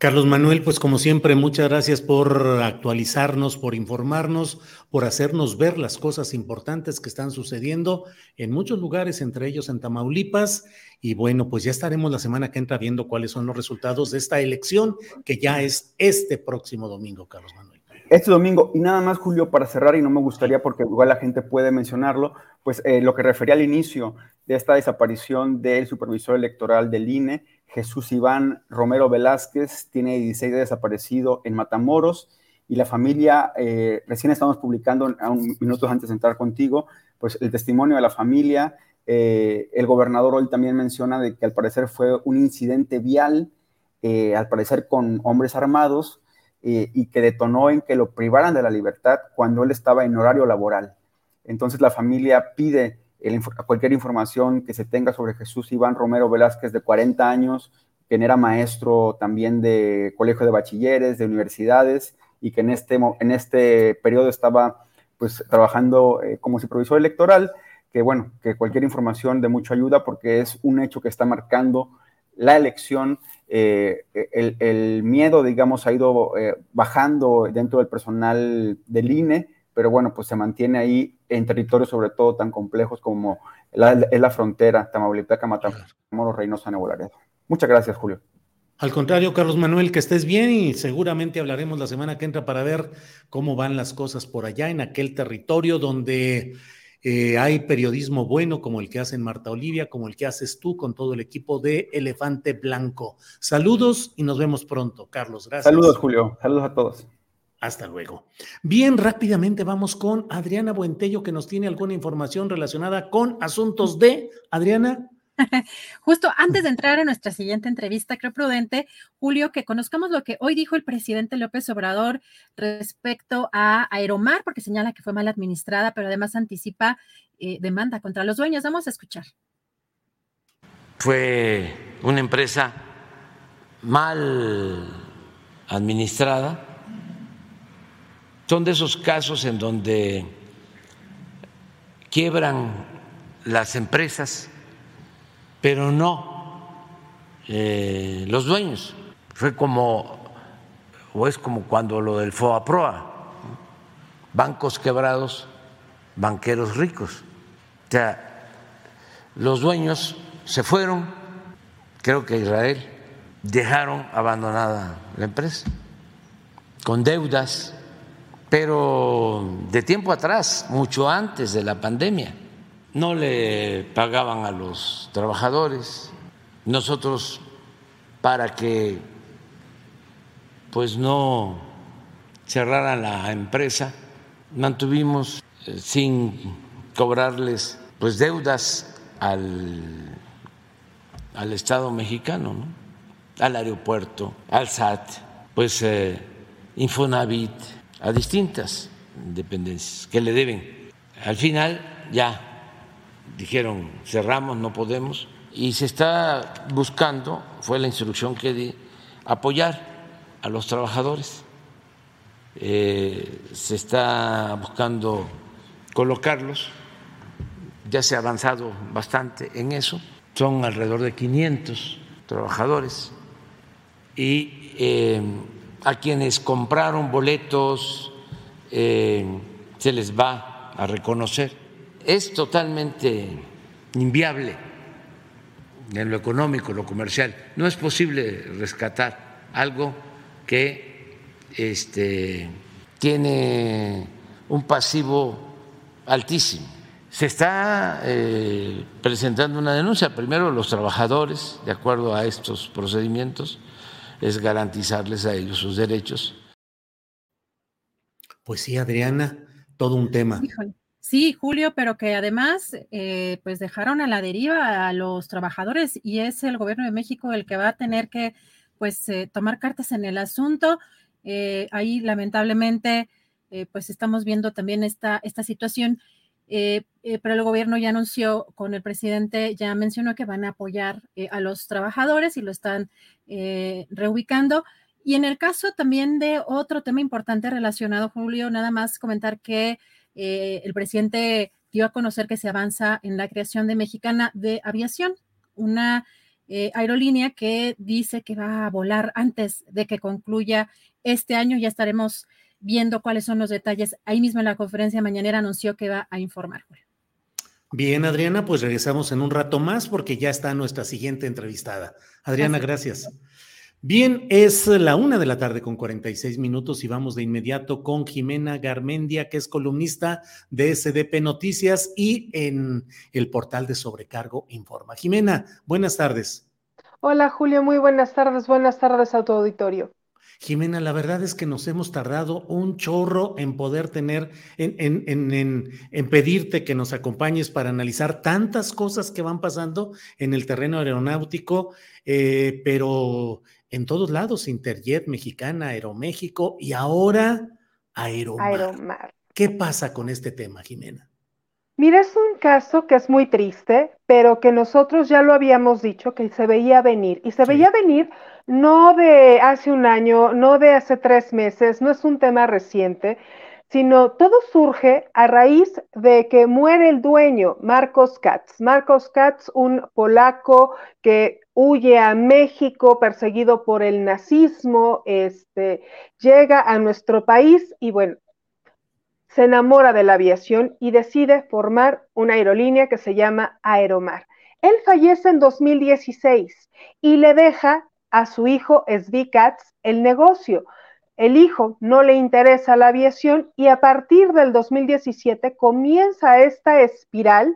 Carlos Manuel, pues como siempre, muchas gracias por actualizarnos, por informarnos, por hacernos ver las cosas importantes que están sucediendo en muchos lugares, entre ellos en Tamaulipas. Y bueno, pues ya estaremos la semana que entra viendo cuáles son los resultados de esta elección, que ya es este próximo domingo, Carlos Manuel este domingo, y nada más, Julio, para cerrar, y no me gustaría porque igual la gente puede mencionarlo, pues eh, lo que refería al inicio de esta desaparición del supervisor electoral del INE, Jesús Iván Romero Velázquez, tiene 16 de desaparecido en Matamoros, y la familia, eh, recién estamos publicando, a un minutos antes de entrar contigo, pues el testimonio de la familia, eh, el gobernador hoy también menciona de que al parecer fue un incidente vial, al parecer con hombres armados, eh, y que detonó en que lo privaran de la libertad cuando él estaba en horario laboral. Entonces la familia pide cualquier información que se tenga sobre Jesús Iván Romero Velázquez de 40 años, quien era maestro también de colegio de bachilleres, de universidades, y que en este, en este periodo estaba pues trabajando eh, como supervisor electoral, que bueno, que cualquier información de mucha ayuda porque es un hecho que está marcando la elección eh, el, miedo, digamos, ha ido eh, bajando dentro del personal del INE, pero bueno, pues se mantiene ahí en territorios sobre todo tan complejos como la, es la frontera Tamaulipeca, Matamoros, Reynosa, Nuevo Laredo. Muchas gracias, Julio. Al contrario, Carlos Manuel, que estés bien y seguramente hablaremos la semana que entra para ver cómo van las cosas por allá en aquel territorio donde eh, hay periodismo bueno como el que hacen Marta Olivia, como el que haces tú con todo el equipo de Elefante Blanco. Saludos y nos vemos pronto, Carlos. Gracias. Saludos, Julio. Saludos a todos. Hasta luego. Bien, rápidamente vamos con Adriana Buentello, que nos tiene alguna información relacionada con asuntos de. Adriana. Justo antes de entrar a nuestra siguiente entrevista, creo prudente, Julio, que conozcamos lo que hoy dijo el presidente López Obrador respecto a Aeromar, porque señala que fue mal administrada, pero además anticipa eh, demanda contra los dueños. Vamos a escuchar. Fue una empresa mal administrada. Son de esos casos en donde quiebran las empresas pero no eh, los dueños. Fue como, o es como cuando lo del FOAPROA, bancos quebrados, banqueros ricos. O sea, los dueños se fueron, creo que Israel, dejaron abandonada la empresa, con deudas, pero de tiempo atrás, mucho antes de la pandemia, no le pagaban a los trabajadores. Nosotros, para que pues no cerraran la empresa, mantuvimos eh, sin cobrarles pues deudas al, al Estado mexicano, al aeropuerto, al SAT, pues eh, Infonavit, a distintas dependencias que le deben. Al final ya dijeron cerramos, no podemos, y se está buscando, fue la instrucción que di, apoyar a los trabajadores. Eh, se está buscando colocarlos, ya se ha avanzado bastante en eso, son alrededor de 500 trabajadores y eh, a quienes compraron boletos eh, se les va a reconocer. Es totalmente inviable en lo económico, lo comercial. No es posible rescatar algo que este, tiene un pasivo altísimo. Se está eh, presentando una denuncia, primero los trabajadores, de acuerdo a estos procedimientos, es garantizarles a ellos sus derechos. Pues sí, Adriana, todo un tema. Sí, Julio, pero que además eh, pues dejaron a la deriva a los trabajadores y es el gobierno de México el que va a tener que pues eh, tomar cartas en el asunto. Eh, ahí lamentablemente pues estamos viendo también esta, esta situación, pero el gobierno ya anunció con el presidente, ya mencionó que van a apoyar a los trabajadores y lo están reubicando. Y en el caso también de otro tema importante relacionado, Julio, nada más comentar que eh, el presidente dio a conocer que se avanza en la creación de Mexicana de Aviación, una eh, aerolínea que dice que va a volar antes de que concluya este año. Ya estaremos viendo cuáles son los detalles. Ahí mismo en la conferencia mañanera anunció que va a informar. Bien, Adriana, pues regresamos en un rato más porque ya está nuestra siguiente entrevistada. Adriana, gracias. Bien, es la una de la tarde con 46 minutos y vamos de inmediato con Jimena Garmendia, que es columnista de SDP Noticias y en el portal de Sobrecargo Informa. Jimena, buenas tardes. Hola Julio, muy buenas tardes, buenas tardes a tu auditorio. Jimena, la verdad es que nos hemos tardado un chorro en poder tener, en, en, en, pedirte que nos acompañes para analizar tantas cosas que van pasando en el terreno aeronáutico, eh, pero en todos lados, Interjet, Mexicana, Aeroméxico y ahora Aeromar. ¿Qué pasa con este tema, Jimena? Mira, es un caso que es muy triste, pero que nosotros ya lo habíamos dicho, que se veía venir. Y se veía venir no de hace un año, no de hace tres meses, no es un tema reciente, sino todo surge a raíz de que muere el dueño, Marcos Katz. Marcos Katz, un polaco que huye a México perseguido por el nazismo, este, llega a nuestro país y bueno, se enamora de la aviación y decide formar una aerolínea que se llama Aeromar. Él fallece en 2016 y le deja a su hijo Svi Katz el negocio el hijo no le interesa la aviación y a partir del 2017 comienza esta espiral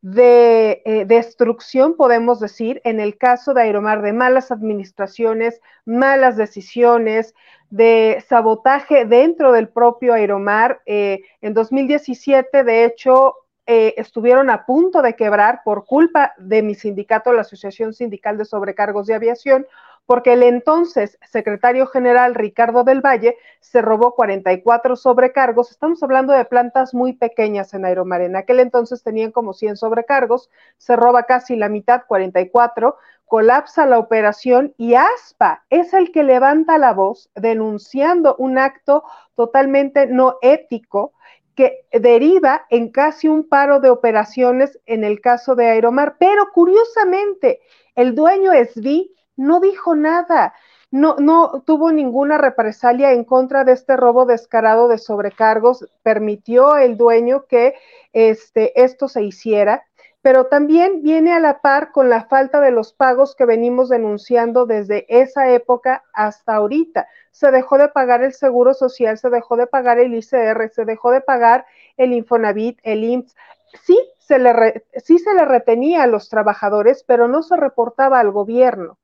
de eh, destrucción, podemos decir, en el caso de Aeromar, de malas administraciones, malas decisiones, de sabotaje dentro del propio Aeromar. Eh, en 2017, de hecho, eh, estuvieron a punto de quebrar por culpa de mi sindicato, la Asociación Sindical de Sobrecargos de Aviación, porque el entonces secretario general Ricardo del Valle se robó 44 sobrecargos. Estamos hablando de plantas muy pequeñas en Aeromar. En aquel entonces tenían como 100 sobrecargos, se roba casi la mitad, 44, colapsa la operación y ASPA es el que levanta la voz denunciando un acto totalmente no ético que deriva en casi un paro de operaciones en el caso de Aeromar. Pero curiosamente, el dueño SB no dijo nada, no, no tuvo ninguna represalia en contra de este robo descarado de sobrecargos, permitió el dueño que este, esto se hiciera, pero también viene a la par con la falta de los pagos que venimos denunciando desde esa época hasta ahorita. Se dejó de pagar el seguro social, se dejó de pagar el ICR, se dejó de pagar el Infonavit, el IMSS. Sí se le, sí se le retenía a los trabajadores, pero no se reportaba al gobierno.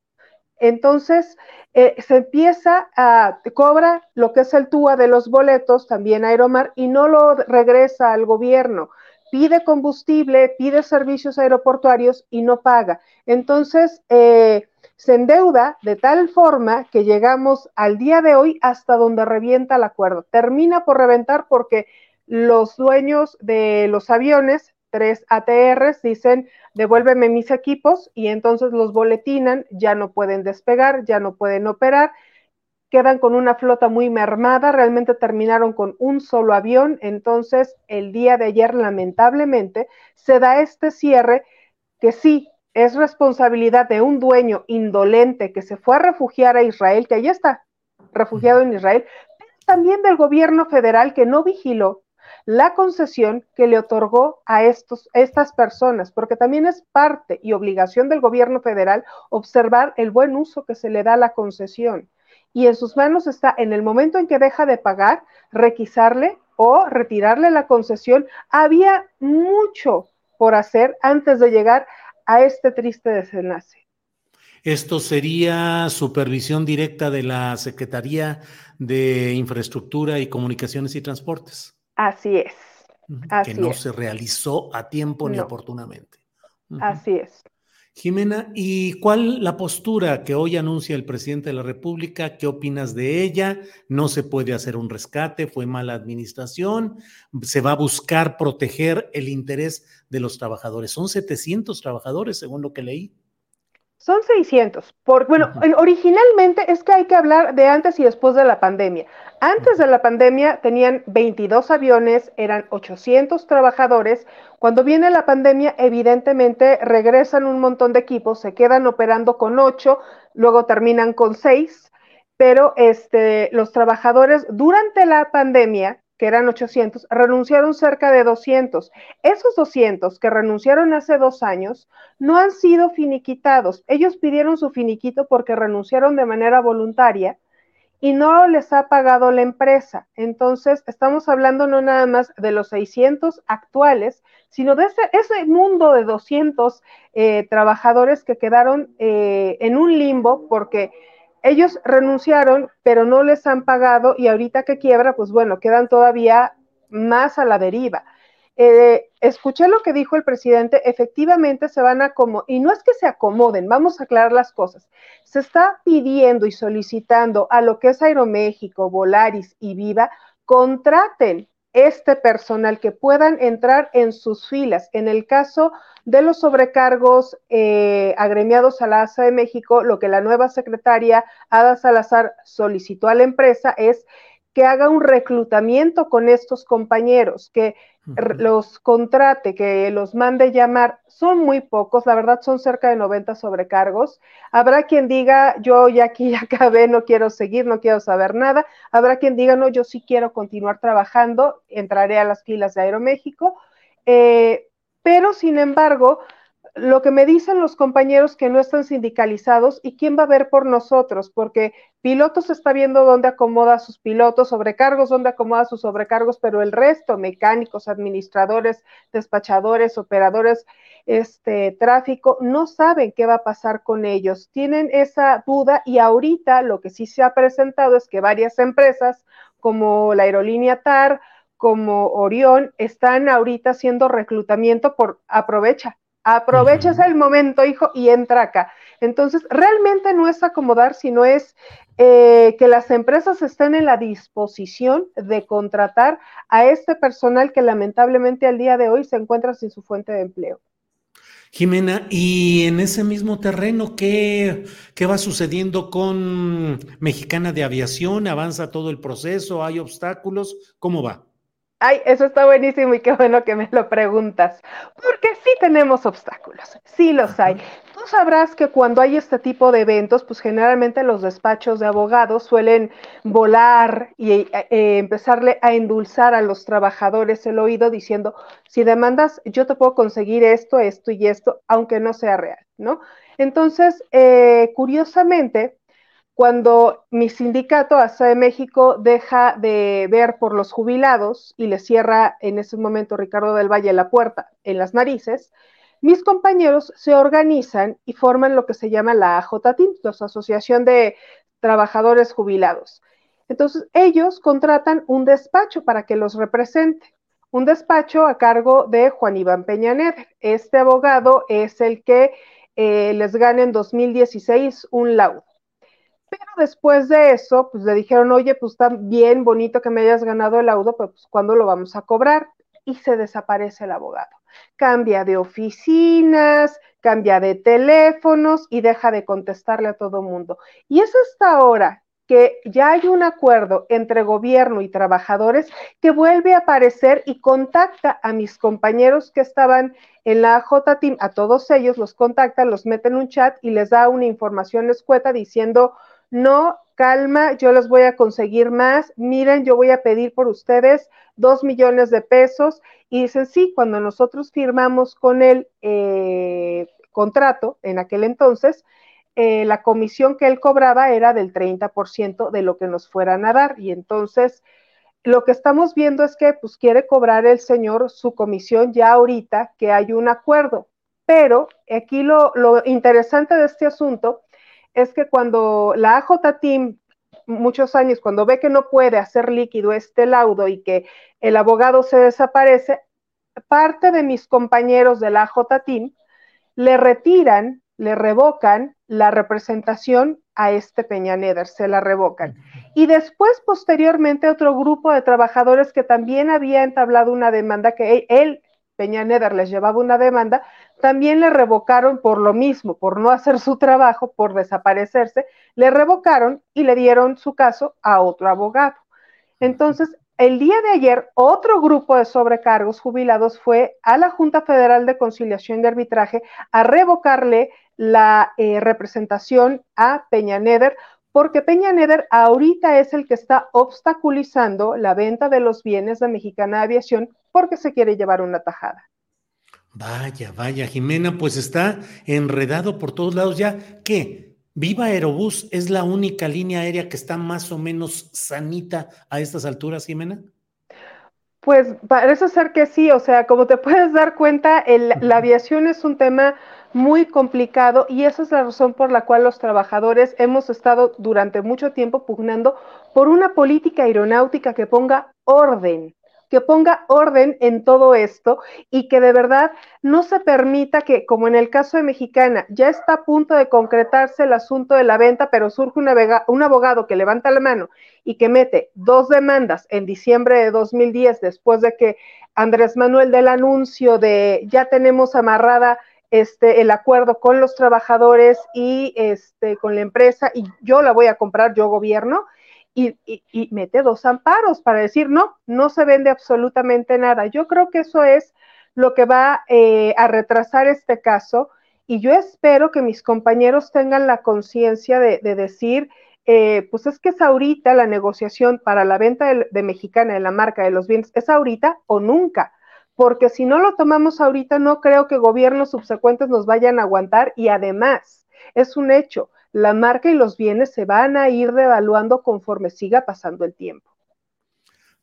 Entonces, eh, se empieza a, cobra lo que es el TUA de los boletos, también Aeromar, y no lo regresa al gobierno. Pide combustible, pide servicios aeroportuarios y no paga. Entonces, eh, se endeuda de tal forma que llegamos al día de hoy hasta donde revienta el acuerdo. Termina por reventar porque los dueños de los aviones tres ATRs, dicen, devuélveme mis equipos y entonces los boletinan, ya no pueden despegar, ya no pueden operar, quedan con una flota muy mermada, realmente terminaron con un solo avión, entonces el día de ayer lamentablemente se da este cierre que sí es responsabilidad de un dueño indolente que se fue a refugiar a Israel, que ahí está, refugiado en Israel, pero también del gobierno federal que no vigiló la concesión que le otorgó a estos, estas personas, porque también es parte y obligación del gobierno federal observar el buen uso que se le da a la concesión. Y en sus manos está, en el momento en que deja de pagar, requisarle o retirarle la concesión. Había mucho por hacer antes de llegar a este triste desenlace. Esto sería supervisión directa de la Secretaría de Infraestructura y Comunicaciones y Transportes. Así es. que no se realizó a tiempo ni oportunamente. Así es. Jimena, ¿y cuál la postura que hoy anuncia el presidente de la República? ¿Qué opinas de ella? ¿No se puede hacer un rescate? ¿Fue mala administración? ¿Se va a buscar proteger el interés de los trabajadores? Son 700 trabajadores, según lo que leí. Son 600. Por, bueno, originalmente es que hay que hablar de antes y después de la pandemia. Antes de la pandemia tenían 22 aviones, eran 800 trabajadores. Cuando viene la pandemia, evidentemente regresan un montón de equipos, se quedan operando con 8, luego terminan con 6, pero este, los trabajadores durante la pandemia que eran 800, renunciaron cerca de 200. Esos 200 que renunciaron hace dos años no han sido finiquitados. Ellos pidieron su finiquito porque renunciaron de manera voluntaria y no les ha pagado la empresa. Entonces, estamos hablando no nada más de los 600 actuales, sino de ese, mundo de 200 eh, trabajadores que quedaron eh, en un limbo porque ellos renunciaron, pero no les han pagado y ahorita que quiebra, pues bueno, quedan todavía más a la deriva. Eh, escuché lo que dijo el presidente, efectivamente se van a acomodar, y no es que se acomoden, vamos a aclarar las cosas. Se está pidiendo y solicitando a lo que es Aeroméxico, Volaris y Viva, contraten este personal que puedan entrar en sus filas. En el caso de los sobrecargos eh, agremiados a la ASA de México, lo que la nueva secretaria Ada Salazar solicitó a la empresa es que haga un reclutamiento con estos compañeros, que los contrate, que los mande llamar. Son muy pocos, la verdad son cerca de 90 sobrecargos. Habrá quien diga, yo ya aquí ya acabé, no quiero seguir, no quiero saber nada. Habrá quien diga, no, yo sí quiero continuar trabajando, entraré a las filas de Aeroméxico. Eh, pero, sin embargo, lo que me dicen los compañeros que no están sindicalizados y quién va a ver por nosotros, porque pilotos está viendo dónde acomoda a sus pilotos, sobrecargos, dónde acomoda sus sobrecargos, pero el resto, mecánicos, administradores, despachadores, operadores, este tráfico, no saben qué va a pasar con ellos. Tienen esa duda y ahorita lo que sí se ha presentado es que varias empresas como la aerolínea TAR, como Orión, están ahorita haciendo reclutamiento por aprovecha, Aprovechas el momento, hijo, y entra acá. Entonces, realmente no es acomodar, sino es eh, que las empresas estén en la disposición de contratar a este personal que lamentablemente al día de hoy se encuentra sin su fuente de empleo. Jimena, y en ese mismo terreno, ¿qué, ¿qué, va sucediendo con Mexicana de Aviación? ¿Avanza todo el proceso? ¿Hay obstáculos? ¿Cómo va? Ay, eso está buenísimo y qué bueno que me lo preguntas, porque sí tenemos obstáculos, sí los hay. Tú sabrás que cuando hay este tipo de eventos, pues generalmente los despachos de abogados suelen volar y eh, eh, empezarle a endulzar a los trabajadores el oído diciendo, si demandas, yo te puedo conseguir esto, esto y esto, aunque no sea real, ¿no? Entonces, eh, curiosamente, cuando mi sindicato, ASA de México, deja de ver por los jubilados y le cierra en ese momento Ricardo del Valle la puerta en las narices, mis compañeros se organizan y forman lo que se llama la AJTIM, la Asociación de Trabajadores Jubilados. Entonces, ellos contratan un despacho para que los represente, un despacho a cargo de Juan Iván Peñaner. Este abogado es el que eh, les gana en 2016 un laudo. Pero después de eso, pues le dijeron, oye, pues está bien bonito que me hayas ganado el laudo, pero pues ¿cuándo lo vamos a cobrar? Y se desaparece el abogado cambia de oficinas, cambia de teléfonos y deja de contestarle a todo mundo. Y es hasta ahora que ya hay un acuerdo entre gobierno y trabajadores que vuelve a aparecer y contacta a mis compañeros que estaban en la J-Team, a todos ellos los contacta, los mete en un chat y les da una información escueta diciendo, no, calma, yo les voy a conseguir más, miren, yo voy a pedir por ustedes dos millones de pesos. Y dicen, sí, cuando nosotros firmamos con el eh, contrato en aquel entonces, eh, la comisión que él cobraba era del 30% de lo que nos fueran a dar. Y entonces, lo que estamos viendo es que pues quiere cobrar el señor su comisión ya ahorita que hay un acuerdo. Pero aquí lo, lo interesante de este asunto es que cuando la AJ Team, muchos años, cuando ve que no puede hacer líquido este laudo y que el abogado se desaparece, parte de mis compañeros de la AJ Team le retiran, le revocan la representación a este Peña Neder, se la revocan. Y después, posteriormente, otro grupo de trabajadores que también había entablado una demanda que él, Peña Neder, les llevaba una demanda, también le revocaron por lo mismo, por no hacer su trabajo, por desaparecerse, le revocaron y le dieron su caso a otro abogado. Entonces, el día de ayer, otro grupo de sobrecargos jubilados fue a la Junta Federal de Conciliación y Arbitraje a revocarle la eh, representación a Peña Neder, porque Peña Neder ahorita es el que está obstaculizando la venta de los bienes de Mexicana Aviación porque se quiere llevar una tajada. Vaya, vaya, Jimena, pues está enredado por todos lados ya. ¿Qué? ¿Viva Aerobús es la única línea aérea que está más o menos sanita a estas alturas, Jimena? Pues parece ser que sí, o sea, como te puedes dar cuenta, la aviación es un tema muy complicado y esa es la razón por la cual los trabajadores hemos estado durante mucho tiempo pugnando por una política aeronáutica que ponga orden, que ponga orden en todo esto y que de verdad no se permita que, como en el caso de Mexicana, ya está a punto de concretarse el asunto de la venta, pero surge un abogado que levanta la mano y que mete dos demandas en diciembre de 2010, después de que Andrés Manuel del anuncio de ya tenemos amarrada este, el acuerdo con los trabajadores y este, con la empresa y yo la voy a comprar, yo gobierno, y, mete dos amparos para decir, no, no se vende absolutamente nada. Yo creo que eso es lo que va eh, a retrasar este caso y yo espero que mis compañeros tengan la conciencia de, decir, eh, pues es que es ahorita la negociación para la venta de, de, Mexicana de la marca de los bienes, es ahorita o nunca, porque si no lo tomamos ahorita, no creo que gobiernos subsecuentes nos vayan a aguantar y además es un hecho, la marca y los bienes se van a ir devaluando conforme siga pasando el tiempo.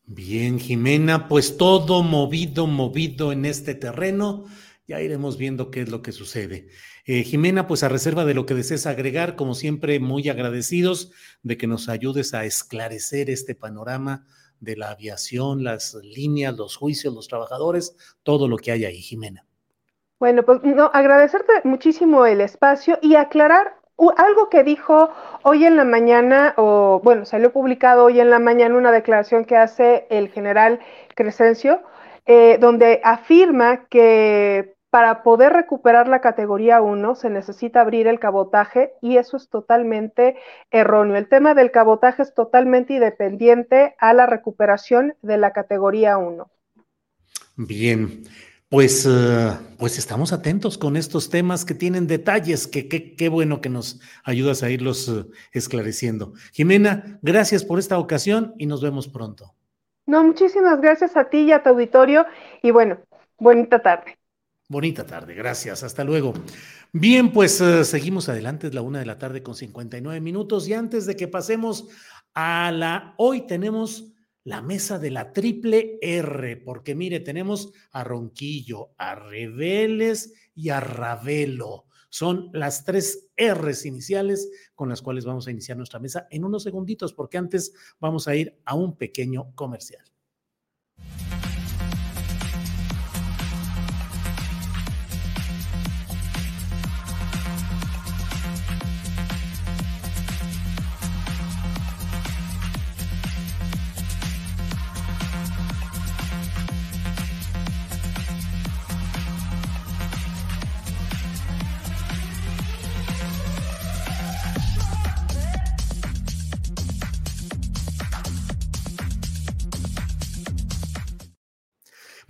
Bien, Jimena, pues todo movido, movido en este terreno. Ya iremos viendo qué es lo que sucede. Eh, Jimena, pues a reserva de lo que desees agregar, como siempre, muy agradecidos de que nos ayudes a esclarecer este panorama de la aviación, las líneas, los juicios, los trabajadores, todo lo que hay ahí, Jimena. Bueno, pues no, agradecerte muchísimo el espacio y aclarar algo que dijo hoy en la mañana, o bueno, salió publicado hoy en la mañana una declaración que hace el general Crescencio, eh, donde afirma que para poder recuperar la categoría 1 se necesita abrir el cabotaje y eso es totalmente erróneo. El tema del cabotaje es totalmente independiente a la recuperación de la categoría 1. Bien, Pues, eh, pues estamos atentos con estos temas que tienen detalles, que qué bueno que nos ayudas a irlos eh, esclareciendo. Jimena, gracias por esta ocasión y nos vemos pronto. No, muchísimas gracias a ti y a tu auditorio y bueno, bonita tarde. Bonita tarde, gracias, hasta luego. Bien, pues eh, seguimos adelante, es la una de la tarde con 59 minutos y antes de que pasemos a la, hoy tenemos la mesa de la triple R, porque mire, tenemos a Ronquillo, a Reveles y a Ravelo. Son las tres R's iniciales con las cuales vamos a iniciar nuestra mesa en unos segunditos, porque antes vamos a ir a un pequeño comercial.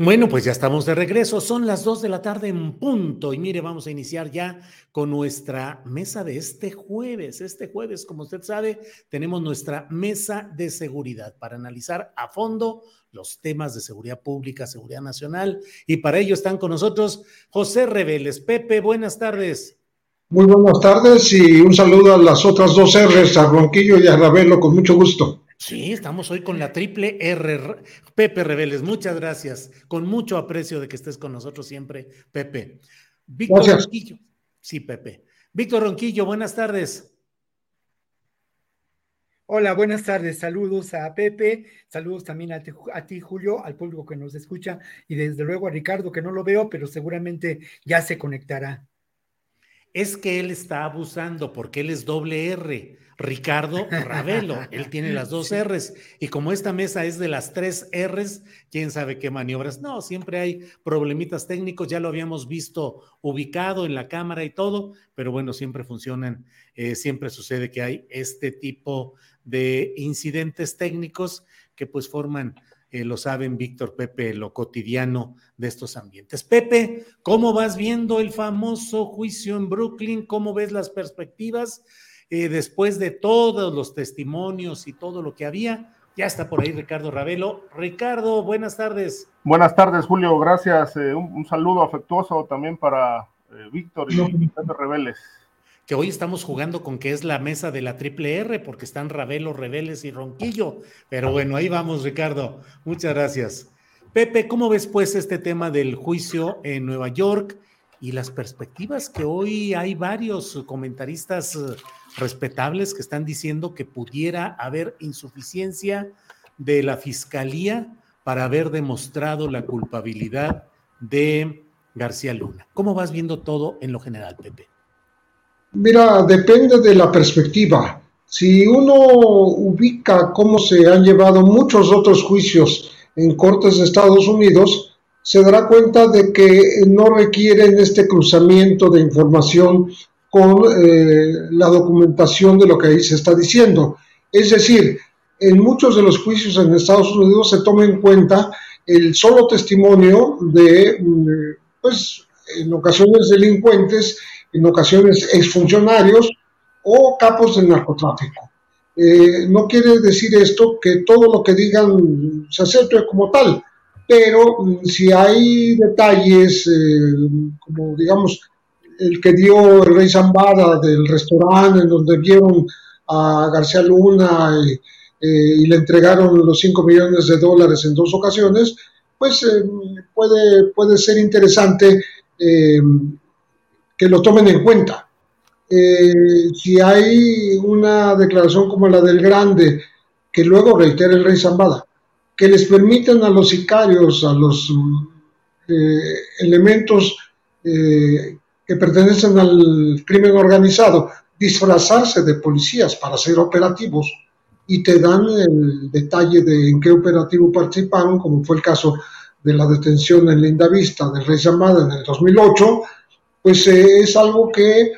Bueno, pues ya estamos de regreso. Son las dos de la tarde en punto. Y mire, vamos a iniciar ya con nuestra mesa de este jueves. Este jueves, como usted sabe, tenemos nuestra mesa de seguridad para analizar a fondo los temas de seguridad pública, seguridad nacional. Y para ello están con nosotros José Reveles. Pepe, buenas tardes. Muy buenas tardes y un saludo a las otras dos R's, a Ronquillo y a Ravelo, con mucho gusto. Sí, estamos hoy con la triple R. Pepe Reveles, muchas gracias. Con mucho aprecio de que estés con nosotros siempre, Pepe. Víctor Ronquillo. Sí, Pepe. Víctor Ronquillo, buenas tardes. Hola, buenas tardes. Saludos a Pepe, saludos también a ti, a ti, Julio, al público que nos escucha y desde luego a Ricardo, que no lo veo, pero seguramente ya se conectará. Es que él está abusando porque él es doble R. Ricardo Ravelo. Él tiene las dos R's. Y como esta mesa es de las tres R's, quién sabe qué maniobras. No, siempre hay problemitas técnicos. Ya lo habíamos visto ubicado en la cámara y todo, pero bueno, siempre funcionan. Eh, siempre sucede que hay este tipo de incidentes técnicos que pues forman. Eh, lo saben Víctor Pepe, lo cotidiano de estos ambientes. Pepe, ¿cómo vas viendo el famoso juicio en Brooklyn? ¿Cómo ves las perspectivas? Eh, después de todos los testimonios y todo lo que había. Ya está por ahí Ricardo Ravelo. Ricardo, buenas tardes. Buenas tardes, Julio. Gracias. Eh, un, saludo afectuoso también para eh, Víctor y Pepe Reveles. Que hoy estamos jugando con que es la mesa de la triple R, porque están Ravelo, Reveles y Ronquillo. Pero bueno, ahí vamos, Ricardo. Muchas gracias. Pepe, ¿cómo ves pues este tema del juicio en Nueva York y las perspectivas que hoy hay varios comentaristas respetables que están diciendo que pudiera haber insuficiencia de la fiscalía para haber demostrado la culpabilidad de García Luna. ¿Cómo vas viendo todo en lo general, Pepe? Mira, depende de la perspectiva. Si uno ubica cómo se han llevado muchos otros juicios en cortes de Estados Unidos, se dará cuenta de que no requieren este cruzamiento de información con eh, la documentación de lo que ahí se está diciendo. Es decir, en muchos de los juicios en Estados Unidos se toma en cuenta el solo testimonio de, mm, pues, en ocasiones delincuentes, en ocasiones exfuncionarios o capos del narcotráfico. Eh, no quiere decir esto que todo lo que digan se acepte como tal, pero mm, si hay detalles, eh, como digamos, el que dio el rey Zambada del restaurante en donde vieron a García Luna y, eh, le entregaron los 5 millones de dólares en dos ocasiones, pues eh, puede, puede ser interesante que lo tomen en cuenta. si hay una declaración como la del Grande, que luego reitera el rey Zambada, que les permiten a los sicarios, a los elementos que pertenecen al crimen organizado disfrazarse de policías para ser operativos y te dan el detalle de en qué operativo participaron, como fue el caso de la detención en Linda Vista del Rey Zamada en el 2008, pues eh, es algo que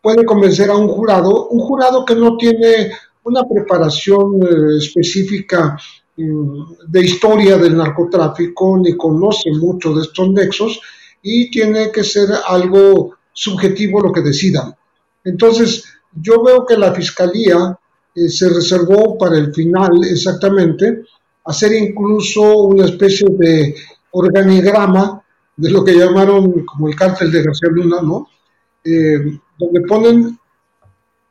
puede convencer a un jurado, un jurado que no tiene una preparación eh, específica mm, de historia del narcotráfico ni conoce mucho de estos nexos y tiene que ser algo subjetivo lo que decidan. Entonces, yo veo que la Fiscalía eh, se reservó para el final exactamente hacer incluso una especie de organigrama de lo que llamaron como el cártel de García Luna, ¿no? Eh, donde ponen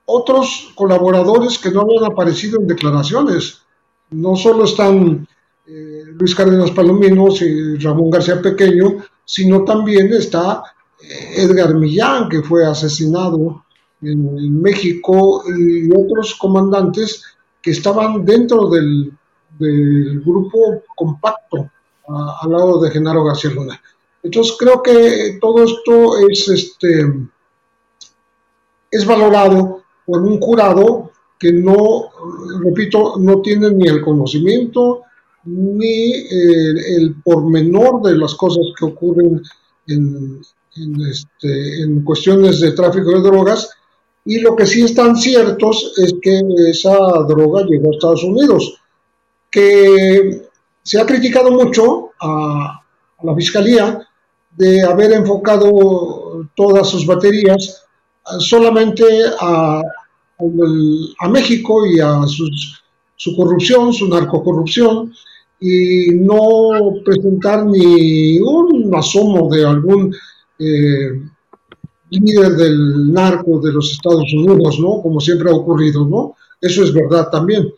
otros colaboradores que no habían aparecido en declaraciones. No solo están eh, Luis Cárdenas Palominos y Ramón García Pequeño, sino también está Edgar Millán, que fue asesinado en, México, y otros comandantes que estaban dentro del, grupo compacto al lado de Genaro García Luna. Entonces creo que todo esto es, este, es valorado por un jurado que no, repito, no tiene ni el conocimiento ni el, el pormenor de las cosas que ocurren en, este, en, cuestiones de tráfico de drogas, y lo que sí están ciertos es que esa droga llegó a Estados Unidos, que se ha criticado mucho a, la Fiscalía de haber enfocado todas sus baterías solamente a, México y a su corrupción, su narcocorrupción, y no presentar ni un asomo de algún eh, líder del narco de los Estados Unidos, ¿no? Como siempre ha ocurrido, ¿no? Eso es verdad también.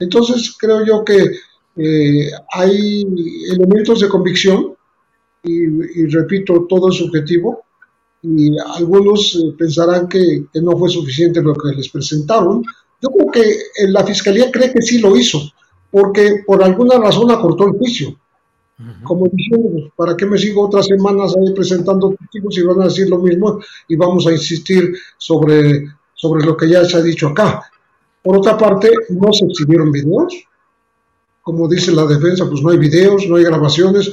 Entonces creo yo que eh, hay elementos de convicción y, repito, todo es subjetivo y algunos eh, pensarán que, que, no fue suficiente lo que les presentaron. Yo creo que la Fiscalía cree que sí lo hizo, porque por alguna razón acortó el juicio. Como diciendo, pues, ¿para qué me sigo otras semanas ahí presentando testigos y van a decir lo mismo y vamos a insistir sobre, sobre lo que ya se ha dicho acá? Por otra parte, no se exhibieron videos. Como dice la defensa, pues no hay videos, no hay grabaciones.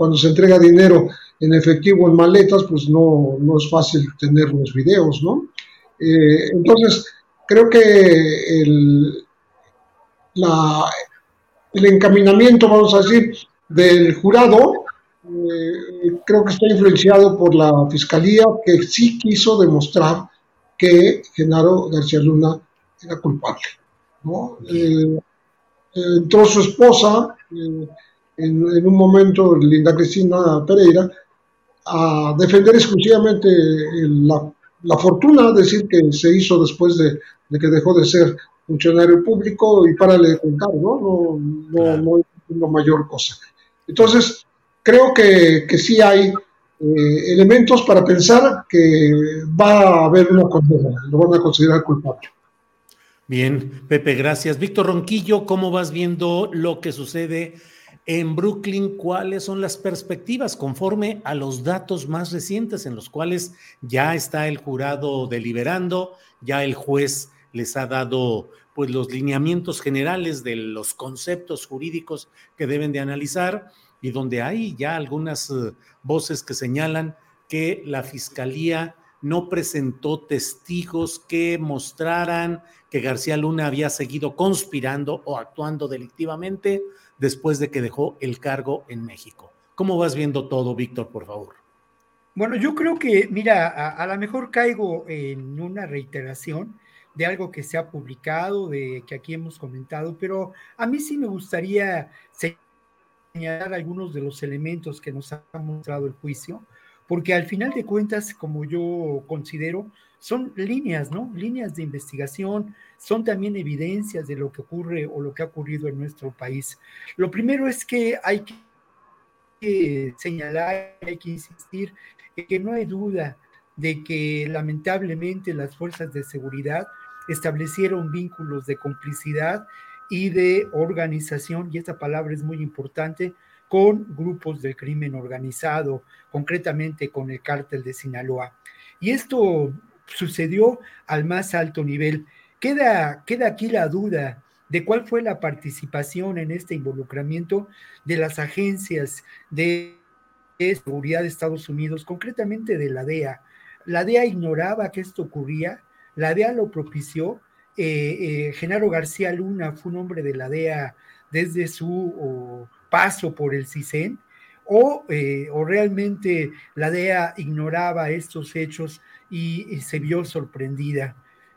Cuando se entrega dinero en efectivo en maletas, pues no, no es fácil tener los videos, ¿no? Eh, entonces, creo que el, la, el encaminamiento, vamos a decir, del jurado, eh, creo que está influenciado por la fiscalía que sí quiso demostrar que Genaro García Luna era culpable. Eh, entró su esposa, eh, en, un momento, Linda Cristina Pereira, a defender exclusivamente la, fortuna, decir que se hizo después de, que dejó de ser funcionario público y para de contar, ¿no? No, no, no es una mayor cosa. Entonces, creo que, que sí hay eh, elementos para pensar que va a haber una condena, lo van a considerar culpable. Bien, Pepe, gracias. Víctor Ronquillo, ¿cómo vas viendo lo que sucede en Brooklyn? ¿Cuáles son las perspectivas conforme a los datos más recientes en los cuales ya está el jurado deliberando, ya el juez les ha dado pues los lineamientos generales de los conceptos jurídicos que deben de analizar y donde hay ya algunas eh, voces que señalan que la fiscalía no presentó testigos que mostraran que García Luna había seguido conspirando o actuando delictivamente después de que dejó el cargo en México. ¿Cómo vas viendo todo, Víctor, por favor? Bueno, yo creo que, mira, a, a lo mejor caigo en una reiteración, de algo que se ha publicado, de que aquí hemos comentado, pero a mí sí me gustaría señalar algunos de los elementos que nos ha mostrado el juicio, porque al final de cuentas, como yo considero, son líneas, ¿no? Líneas de investigación, son también evidencias de lo que ocurre o lo que ha ocurrido en nuestro país. Lo primero es que hay que señalar, hay que insistir que no hay duda de que lamentablemente las fuerzas de seguridad establecieron vínculos de complicidad y de organización, y esta palabra es muy importante, con grupos del crimen organizado, concretamente con el cártel de Sinaloa. Y esto sucedió al más alto nivel. Queda, queda aquí la duda de cuál fue la participación en este involucramiento de las agencias de seguridad de Estados Unidos, concretamente de la DEA. La DEA ignoraba que esto ocurría, la DEA lo propició. Eh, eh, Genaro García Luna fue un hombre de la DEA desde su paso por el CISEN, o, eh, o, realmente la DEA ignoraba estos hechos y, se vio sorprendida.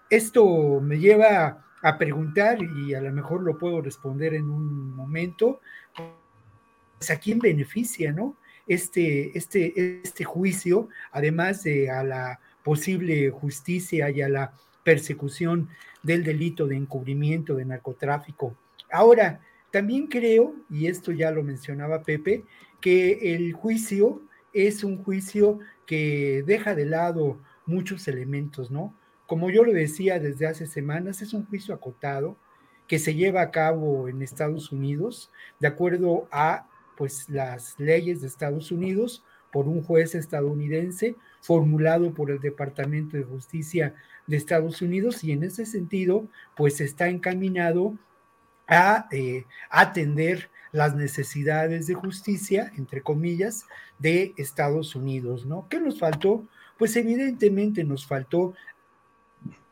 Esto me lleva a preguntar, y a lo mejor lo puedo responder en un momento, pues, ¿a quién beneficia, no? Este, este, este juicio, además de a la posible justicia y a la persecución del delito de encubrimiento de narcotráfico. Ahora, también creo, y esto ya lo mencionaba Pepe, que el juicio es un juicio que deja de lado muchos elementos, ¿no? Como yo lo decía desde hace semanas, es un juicio acotado que se lleva a cabo en Estados Unidos de acuerdo a pues las leyes de Estados Unidos por un juez estadounidense formulado por el Departamento de Justicia de Estados Unidos y en ese sentido pues está encaminado a eh, atender las necesidades de justicia, entre comillas, de Estados Unidos, ¿no? ¿Qué nos faltó? Pues evidentemente nos faltó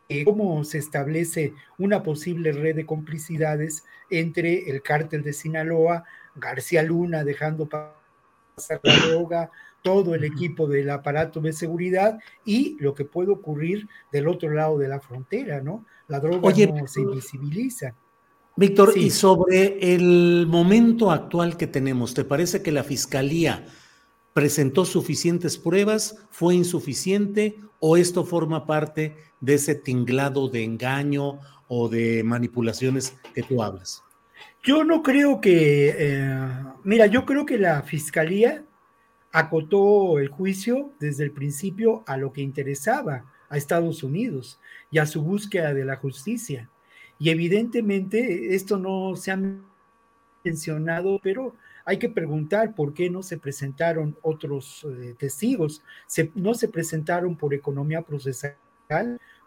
eh, cómo se establece una posible red de complicidades entre el cártel de Sinaloa, García Luna dejando pasar la droga, todo el equipo del aparato de seguridad y lo que puede ocurrir del otro lado de la frontera, ¿no? La droga no se invisibiliza. Víctor, y sobre el momento actual que tenemos, ¿te parece que la Fiscalía presentó suficientes pruebas, fue insuficiente o esto forma parte de ese tinglado de engaño o de manipulaciones que tú hablas? Yo no creo que, eh, mira, yo creo que la Fiscalía acotó el juicio desde el principio a lo que interesaba a Estados Unidos y a su búsqueda de la justicia. Y evidentemente esto no se ha mencionado, pero hay que preguntar por qué no se presentaron otros eh, testigos. no se presentaron por economía procesal,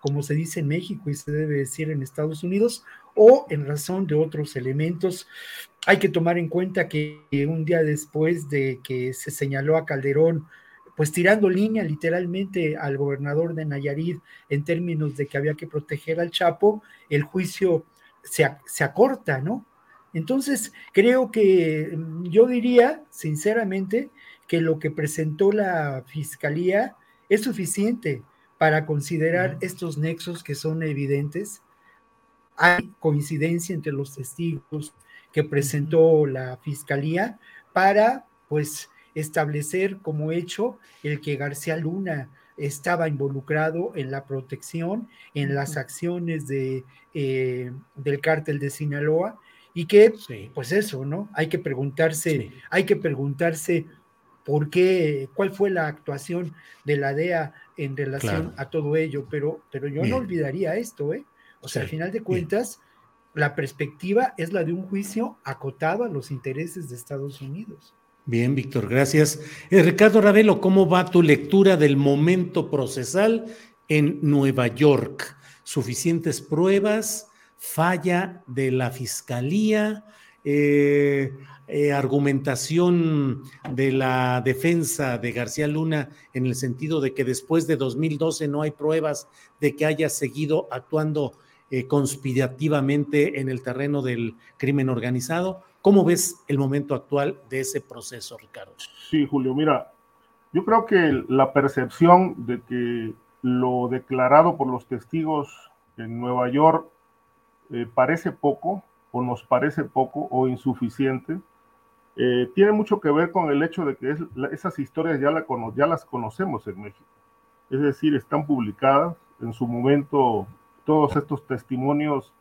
como se dice en México y se debe decir en Estados Unidos, o en razón de otros elementos. Hay que tomar en cuenta que un día después de que se señaló a Calderón pues tirando línea literalmente al gobernador de Nayarit en términos de que había que proteger al Chapo, el juicio se, se acorta, ¿no? Entonces, creo que mm, yo diría, sinceramente, que lo que presentó la fiscalía es suficiente para considerar estos nexos que son evidentes. Hay coincidencia entre los testigos que presentó la fiscalía para, pues, establecer como hecho el que García Luna estaba involucrado en la protección, en las acciones de, eh, del cártel de Sinaloa y que, pues eso, ¿no? Hay que preguntarse, hay que preguntarse por qué, cuál fue la actuación de la DEA en relación a todo ello, pero, pero yo no olvidaría esto, ¿eh? O sea, al final de cuentas, la perspectiva es la de un juicio acotado a los intereses de Estados Unidos. Bien, Víctor, gracias. Eh, Ricardo Ravelo, ¿cómo va tu lectura del momento procesal en Nueva York? ¿Suficientes pruebas? ¿Falla de la fiscalía? Eh, eh, argumentación de la defensa de García Luna en el sentido de que después de 2012 no hay pruebas de que haya seguido actuando conspirativamente en el terreno del crimen organizado ¿Cómo ves el momento actual de ese proceso, Ricardo? Sí, Julio, mira, yo creo que la percepción de que lo declarado por los testigos en Nueva York eh, parece poco, o nos parece poco, o insuficiente, eh, tiene mucho que ver con el hecho de que esas historias ya, ya las conocemos en México. Es decir, están publicadas. En su momento, todos estos testimonios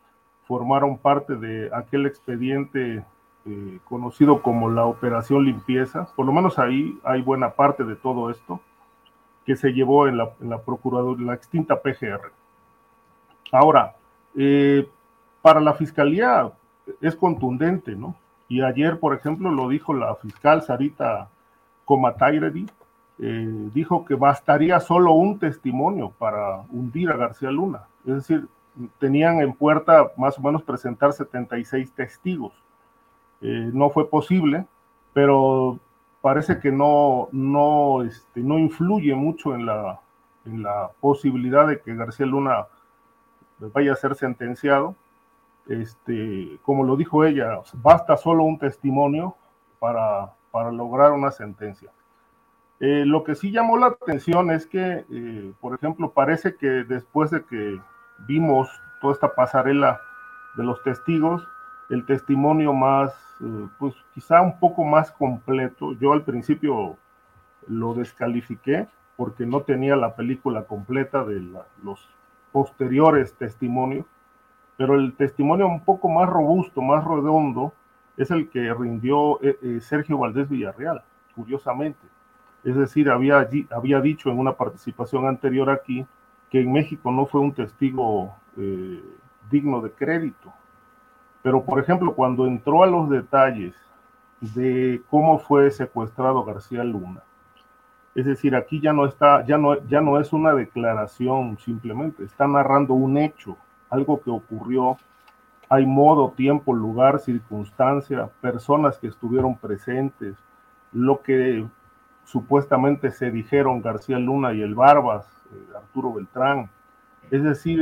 formaron parte de aquel expediente eh, conocido como la Operación Limpieza, por lo menos ahí hay buena parte de todo esto que se llevó en la, en la Procuraduría, la extinta PGR. Ahora, eh, para la Fiscalía es contundente, ¿no? Y ayer, por ejemplo, lo dijo la fiscal Sarita Comatairedi, eh, dijo que bastaría solo un testimonio para hundir a García Luna. Es decir, tenían en puerta más o menos presentar 76 testigos. Eh, no fue posible, pero parece que no, no, este, no influye mucho en la, en la posibilidad de que García Luna vaya a ser sentenciado. Este, como lo dijo ella, basta solo un testimonio para, para lograr una sentencia. Eh, lo que sí llamó la atención es que, eh, por ejemplo, parece que después de que vimos toda esta pasarela de los testigos, el testimonio más, eh, pues quizá un poco más completo, yo al principio lo descalifiqué porque no tenía la película completa de los posteriores testimonios, pero el testimonio un poco más robusto, más redondo, es el que rindió eh, eh, Sergio Valdés Villarreal, curiosamente. Es decir, había, había dicho en una participación anterior aquí que en México no fue un testigo eh, digno de crédito. Pero, por ejemplo, cuando entró a los detalles de cómo fue secuestrado García Luna, es decir, aquí ya no está, ya no, ya no es una declaración simplemente, está narrando un hecho, algo que ocurrió. Hay modo, tiempo, lugar, circunstancia, personas que estuvieron presentes, lo que supuestamente se dijeron García Luna y el Barbas, eh, Arturo Beltrán. Es decir,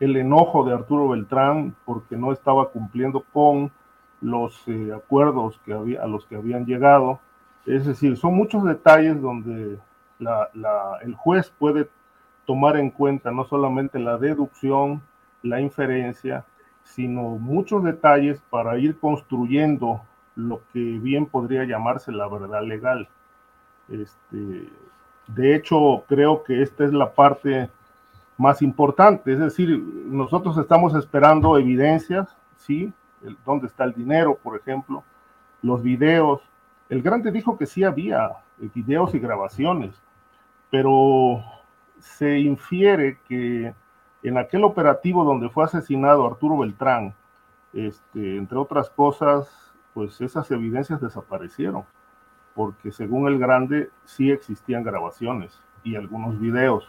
el enojo de Arturo Beltrán porque no estaba cumpliendo con los eh, acuerdos que había, a los que habían llegado. Es decir, son muchos detalles donde el juez puede tomar en cuenta no solamente la deducción, la inferencia, sino muchos detalles para ir construyendo lo que bien podría llamarse la verdad legal. Este, de hecho, creo que esta es la parte más importante, es decir, nosotros estamos esperando evidencias, ¿sí? ¿Dónde está el dinero, por ejemplo? Los videos. El grande dijo que sí había videos y grabaciones, pero se infiere que en aquel operativo donde fue asesinado Arturo Beltrán, este, entre otras cosas, pues esas evidencias desaparecieron, porque según el grande sí existían grabaciones y algunos videos.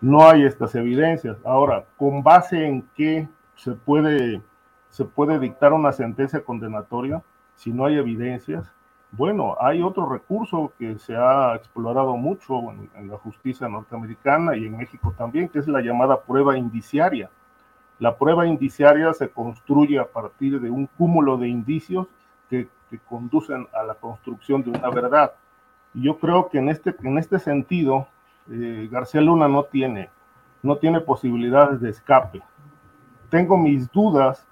No hay estas evidencias. Ahora, ¿con base en qué se puede, se puede dictar una sentencia condenatoria si no hay evidencias? Bueno, hay otro recurso que se ha explorado mucho en, la justicia norteamericana y en México también, que es la llamada prueba indiciaria. La prueba indiciaria se construye a partir de un cúmulo de indicios que, conducen a la construcción de una verdad. Y yo creo que en este, en este sentido, eh, García Luna no tiene, no tiene posibilidades de escape. Tengo mis dudas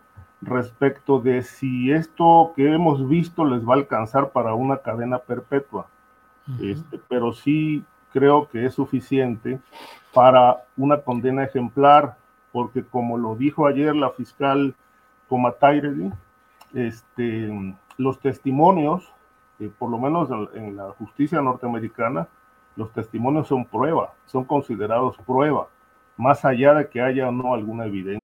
respecto de si esto que hemos visto les va a alcanzar para una cadena perpetua. este, pero sí creo que es suficiente para una condena ejemplar, porque como lo dijo ayer la fiscal Comatayre, este, los testimonios, eh, por lo menos en la justicia norteamericana, los testimonios son prueba, son considerados prueba, más allá de que haya o no alguna evidencia.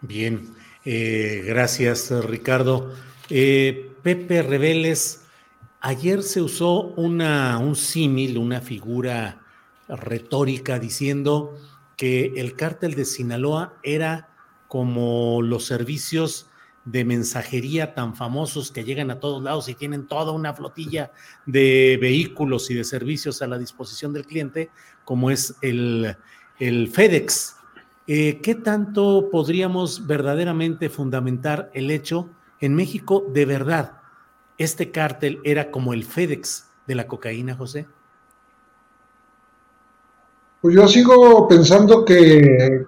Bien, eh, gracias Ricardo. Eh, Pepe Reveles Ayer se usó una, un símil, una figura retórica diciendo que el cártel de Sinaloa era como los servicios de mensajería tan famosos que llegan a todos lados y tienen toda una flotilla de vehículos y de servicios a la disposición del cliente, como es el, el FedEx. Eh, ¿Qué tanto podríamos verdaderamente fundamentar el hecho en México de verdad? este cártel era como el FedEx de la cocaína, José? Pues yo sigo pensando que,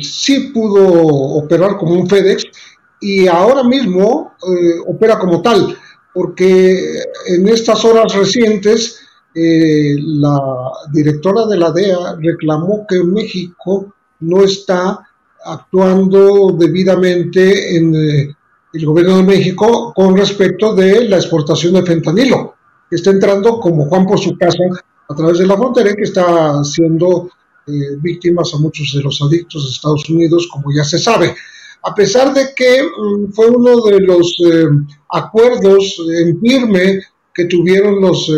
sí pudo operar como un FedEx y ahora mismo eh, opera como tal, porque en estas horas recientes eh, la directora de la DEA reclamó que México no está actuando debidamente en eh, el gobierno de México con respecto de la exportación de fentanilo, que está entrando como Juan por su casa a través de la frontera y que está siendo eh, víctimas a muchos de los adictos de Estados Unidos, como ya se sabe. A pesar de que mm, fue uno de los eh, acuerdos en firme que tuvieron los,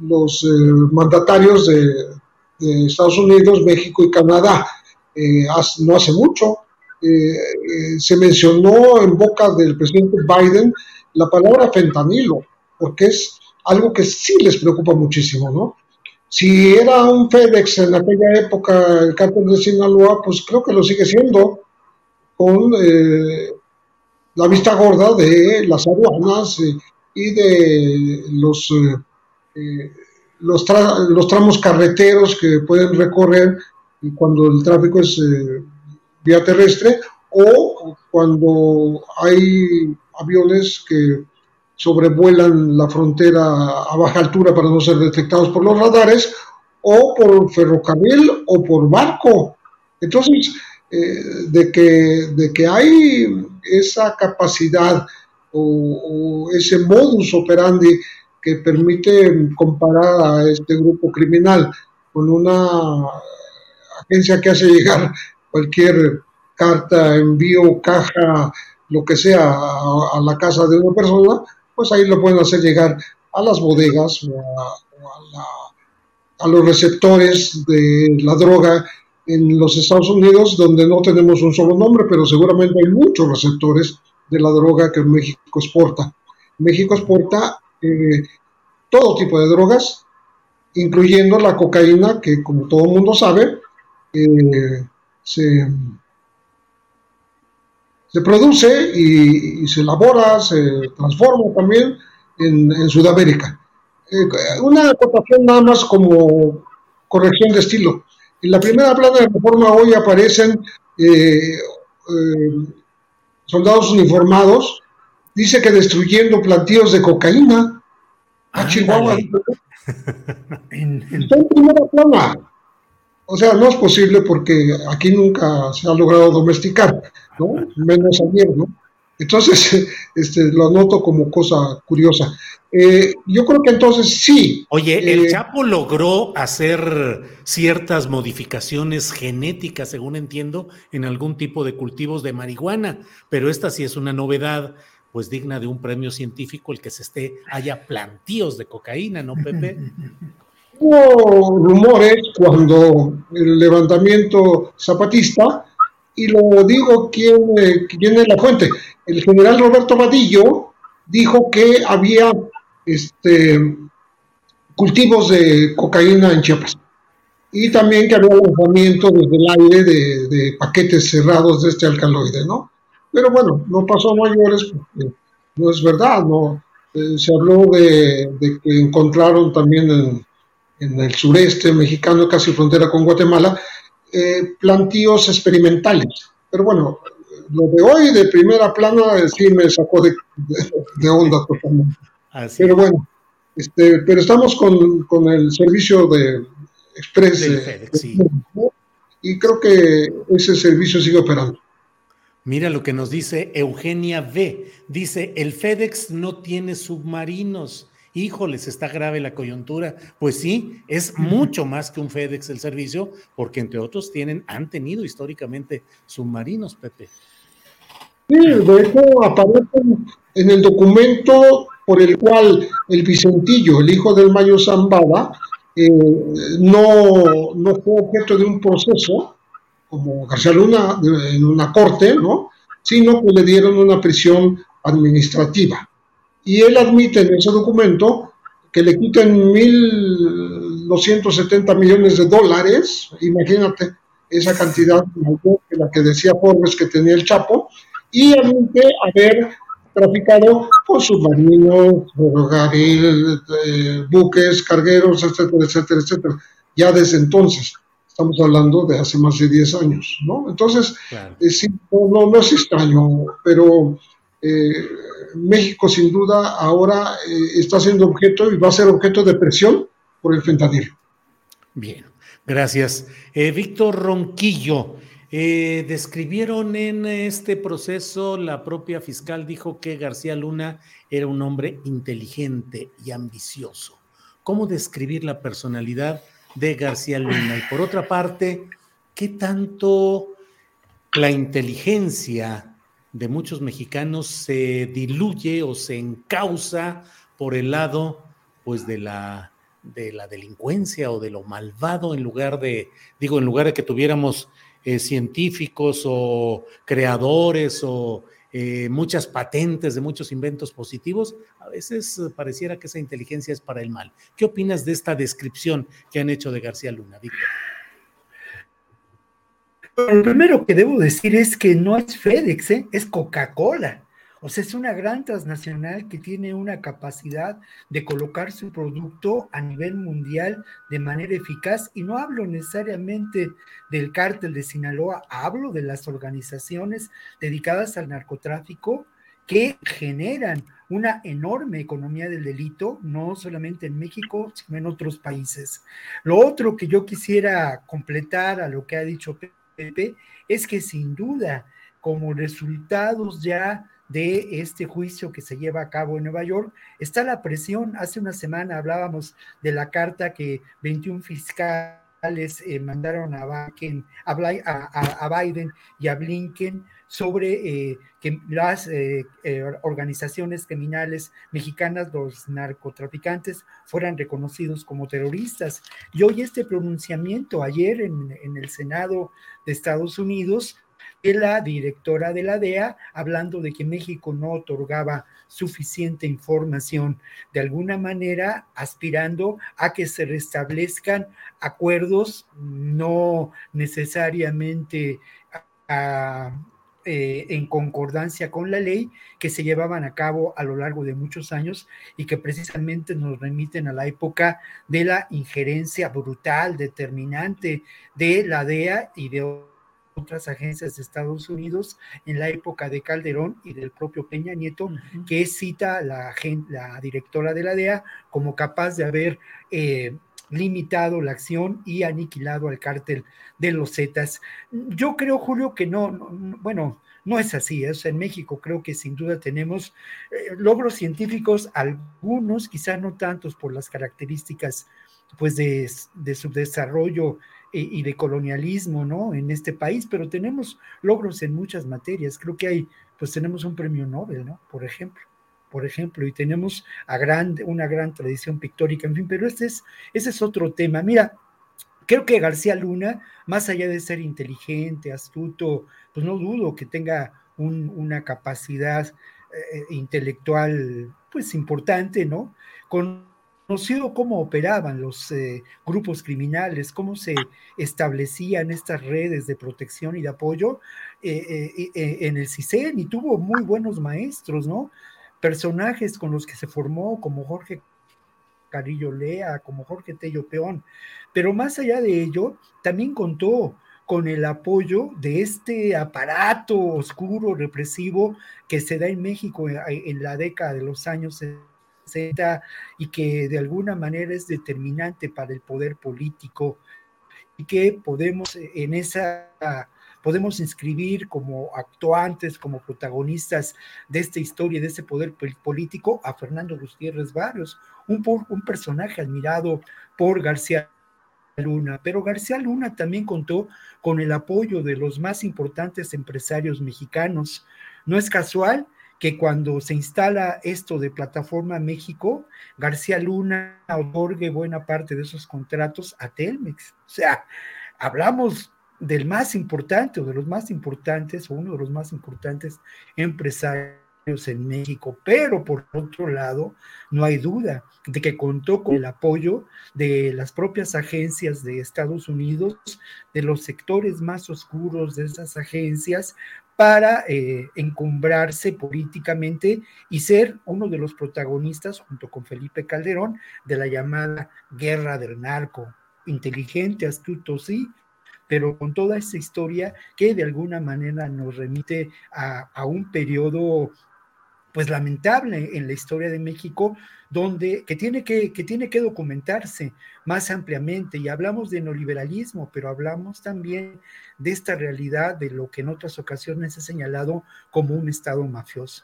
los mandatarios de, de Estados Unidos, México y Canadá, eh, no hace mucho. Eh, eh, se mencionó en boca del presidente Biden la palabra fentanilo, porque es algo que sí les preocupa muchísimo, ¿no? Si era un FedEx en aquella época el cártel de Sinaloa, pues creo que lo sigue siendo con la vista gorda de las aduanas y de los, los, los, tramos carreteros que pueden recorrer cuando el tráfico es eh, vía terrestre o cuando hay aviones que sobrevuelan la frontera a baja altura para no ser detectados por los radares o por ferrocarril o por barco. Entonces, eh, de, que, de que hay esa capacidad o, ese modus operandi permite comparar a este grupo criminal con una agencia que hace llegar cualquier carta, envío, caja, lo que sea, a, la casa de una persona, pues ahí lo pueden hacer llegar a las bodegas o, a, los receptores de la droga en los Estados Unidos, donde no tenemos un solo nombre, pero seguramente hay muchos receptores de la droga que México exporta. México exporta eh, todo tipo de drogas, incluyendo la cocaína, que como todo el mundo sabe, eh, se, produce y, se elabora, se transforma también en, Sudamérica. Eh, una acotación nada más como corrección de estilo. En la primera plana de reforma hoy aparecen eh, soldados uniformados, dice que destruyendo plantíos de cocaína. A ah, Chihuahua. Está en primera plana. O sea, no es posible porque aquí nunca se ha logrado domesticar, ¿no? Menos ayer, ¿no? Entonces, este, lo noto como cosa curiosa. Eh, yo creo que entonces sí. Oye, el eh, Chapo logró hacer ciertas modificaciones genéticas, según entiendo, en algún tipo de cultivos de marihuana, pero esta sí es una novedad, pues digna de un premio científico, el que se esté, haya plantíos de cocaína, ¿no, Pepe? Hubo rumores cuando el levantamiento zapatista, y lo digo quién, quién es la fuente. El general Roberto Vadillo dijo que había este, cultivos de cocaína en Chiapas y también que había lanzamiento desde el aire de, paquetes cerrados de este alcaloide, ¿no? Pero bueno, no pasó mayores porque no es verdad, ¿no? Eh, se habló de, de, que encontraron también en, en el sureste mexicano, casi frontera con Guatemala, eh, plantíos experimentales. Pero bueno, lo de hoy de primera plana sí me sacó de, de, onda totalmente. pero bueno, este, pero estamos con, con el servicio de Express. Y creo que ese servicio sigue operando. Mira lo que nos dice Eugenia V. Dice, el FedEx no tiene submarinos híjoles, está grave la coyuntura. Pues sí, es mucho más que un FedEx el servicio, porque entre otros tienen, han tenido históricamente submarinos, Pepe. Sí, de hecho aparecen en el documento por el cual el Vicentillo, el hijo del Mayo Zambada, eh, no, no fue objeto de un proceso, como García Luna, en una corte, ¿no? sino que le dieron una prisión administrativa y él admite en ese documento que le quiten 1.270 millones de dólares, imagínate esa cantidad la que decía Forbes que tenía el Chapo, y admite haber traficado con submarinos, ferrocarril, eh, buques, cargueros, etcétera, etcétera, etcétera. ya desde entonces. Estamos hablando de hace más de 10 años, ¿no? Entonces, eh, sí, no, no, es extraño, pero eh, México sin duda ahora eh, está siendo objeto y va a ser objeto de presión por el fentanilo. Bien, gracias. Víctor Ronquillo, describieron en este proceso, la propia fiscal dijo que García Luna era un hombre inteligente y ambicioso. ¿Cómo describir la personalidad de García Luna. Y por otra parte, ¿qué tanto la inteligencia de muchos mexicanos se diluye o se encausa por el lado pues de la de la delincuencia o de lo malvado en lugar de digo en lugar de que tuviéramos eh, científicos o creadores o eh, muchas patentes de muchos inventos positivos, a veces eh, pareciera que esa inteligencia es para el mal. ¿Qué opinas de esta descripción que han hecho de García Luna, Víctor? Lo primero que debo decir es que no es FedEx, ¿eh? es Coca-Cola. O sea, es una gran transnacional que tiene una capacidad de colocar su producto a nivel mundial de manera eficaz. Y no hablo necesariamente del cártel de Sinaloa, hablo de las organizaciones dedicadas al narcotráfico que generan una enorme economía del delito, no solamente en México, sino en otros países. Lo otro que yo quisiera completar a lo que ha dicho Pepe es que sin duda, como resultados ya de este juicio que se lleva a cabo en Nueva York, está la presión. Hace una semana hablábamos de la carta que 21 fiscales eh, mandaron a Biden, a, Biden, y a Blinken sobre eh, que las eh, organizaciones criminales mexicanas, los narcotraficantes, fueran reconocidos como terroristas. Y hoy este pronunciamiento, ayer en el Senado de Estados Unidos, de la directora de la DEA, hablando de que México no otorgaba suficiente información, de alguna manera aspirando a que se restablezcan acuerdos no necesariamente eh, en concordancia con la ley que se llevaban a cabo a lo largo de muchos años y que precisamente nos remiten a la época de la injerencia brutal, determinante de la DEA y de otras agencias de Estados Unidos en la época de Calderón y del propio Peña Nieto, que cita la, la directora de la DEA como capaz de haber eh, limitado la acción y aniquilado al cártel de los Zetas. Yo creo, Julio, que no, bueno, no es así. ¿eh? en México creo que sin duda tenemos eh, logros científicos, algunos, quizá no tantos por las características pues de, de su desarrollo y de colonialismo, ¿no? En este país, pero tenemos logros en muchas materias. Creo que hay, pues tenemos un premio Nobel, ¿no? Por ejemplo, por ejemplo, y tenemos a gran, una gran tradición pictórica, en fin, pero este es, ese es otro tema. Mira, creo que García Luna, más allá de ser inteligente, astuto, pues no dudo que tenga una capacidad eh, intelectual, pues importante, ¿no? Conocido cómo operaban los eh, grupos criminales, cómo se establecían estas redes de protección y de apoyo eh, eh, en el CISEN y tuvo muy buenos maestros, ¿no? Personajes con los que se formó, como Jorge Carillo Lea, como Jorge Tello Peón, pero más allá de ello, también contó con el apoyo de este aparato oscuro, represivo que se da en México en la década de los años y que de alguna manera es determinante para el poder político y que podemos eh, en esa podemos inscribir como actuantes, como protagonistas de esta historia, de ese poder político, a Fernando Gutiérrez Barrios, un, un personaje admirado por García Luna, pero García Luna también contó con el apoyo de los más importantes empresarios mexicanos. No es casual que cuando se instala esto de Plataforma México, García Luna otorgue buena parte de esos contratos a Telmex. O sea, hablamos del más importante o de los más importantes o uno de los más importantes empresarios en México, pero por otro lado, no hay duda de que contó con el apoyo de las propias agencias de Estados Unidos, de los sectores más oscuros de esas agencias, para eh, encumbrarse políticamente y ser uno de los protagonistas, junto con Felipe Calderón, de la llamada guerra del narco. inteligente, astuto, sí, pero con toda esa historia que de alguna manera nos remite a, a un periodo pues lamentable en la historia de México, donde que tiene que, que tiene que documentarse más ampliamente. Y hablamos de neoliberalismo, pero hablamos también de esta realidad de lo que en otras ocasiones he señalado como un Estado mafioso.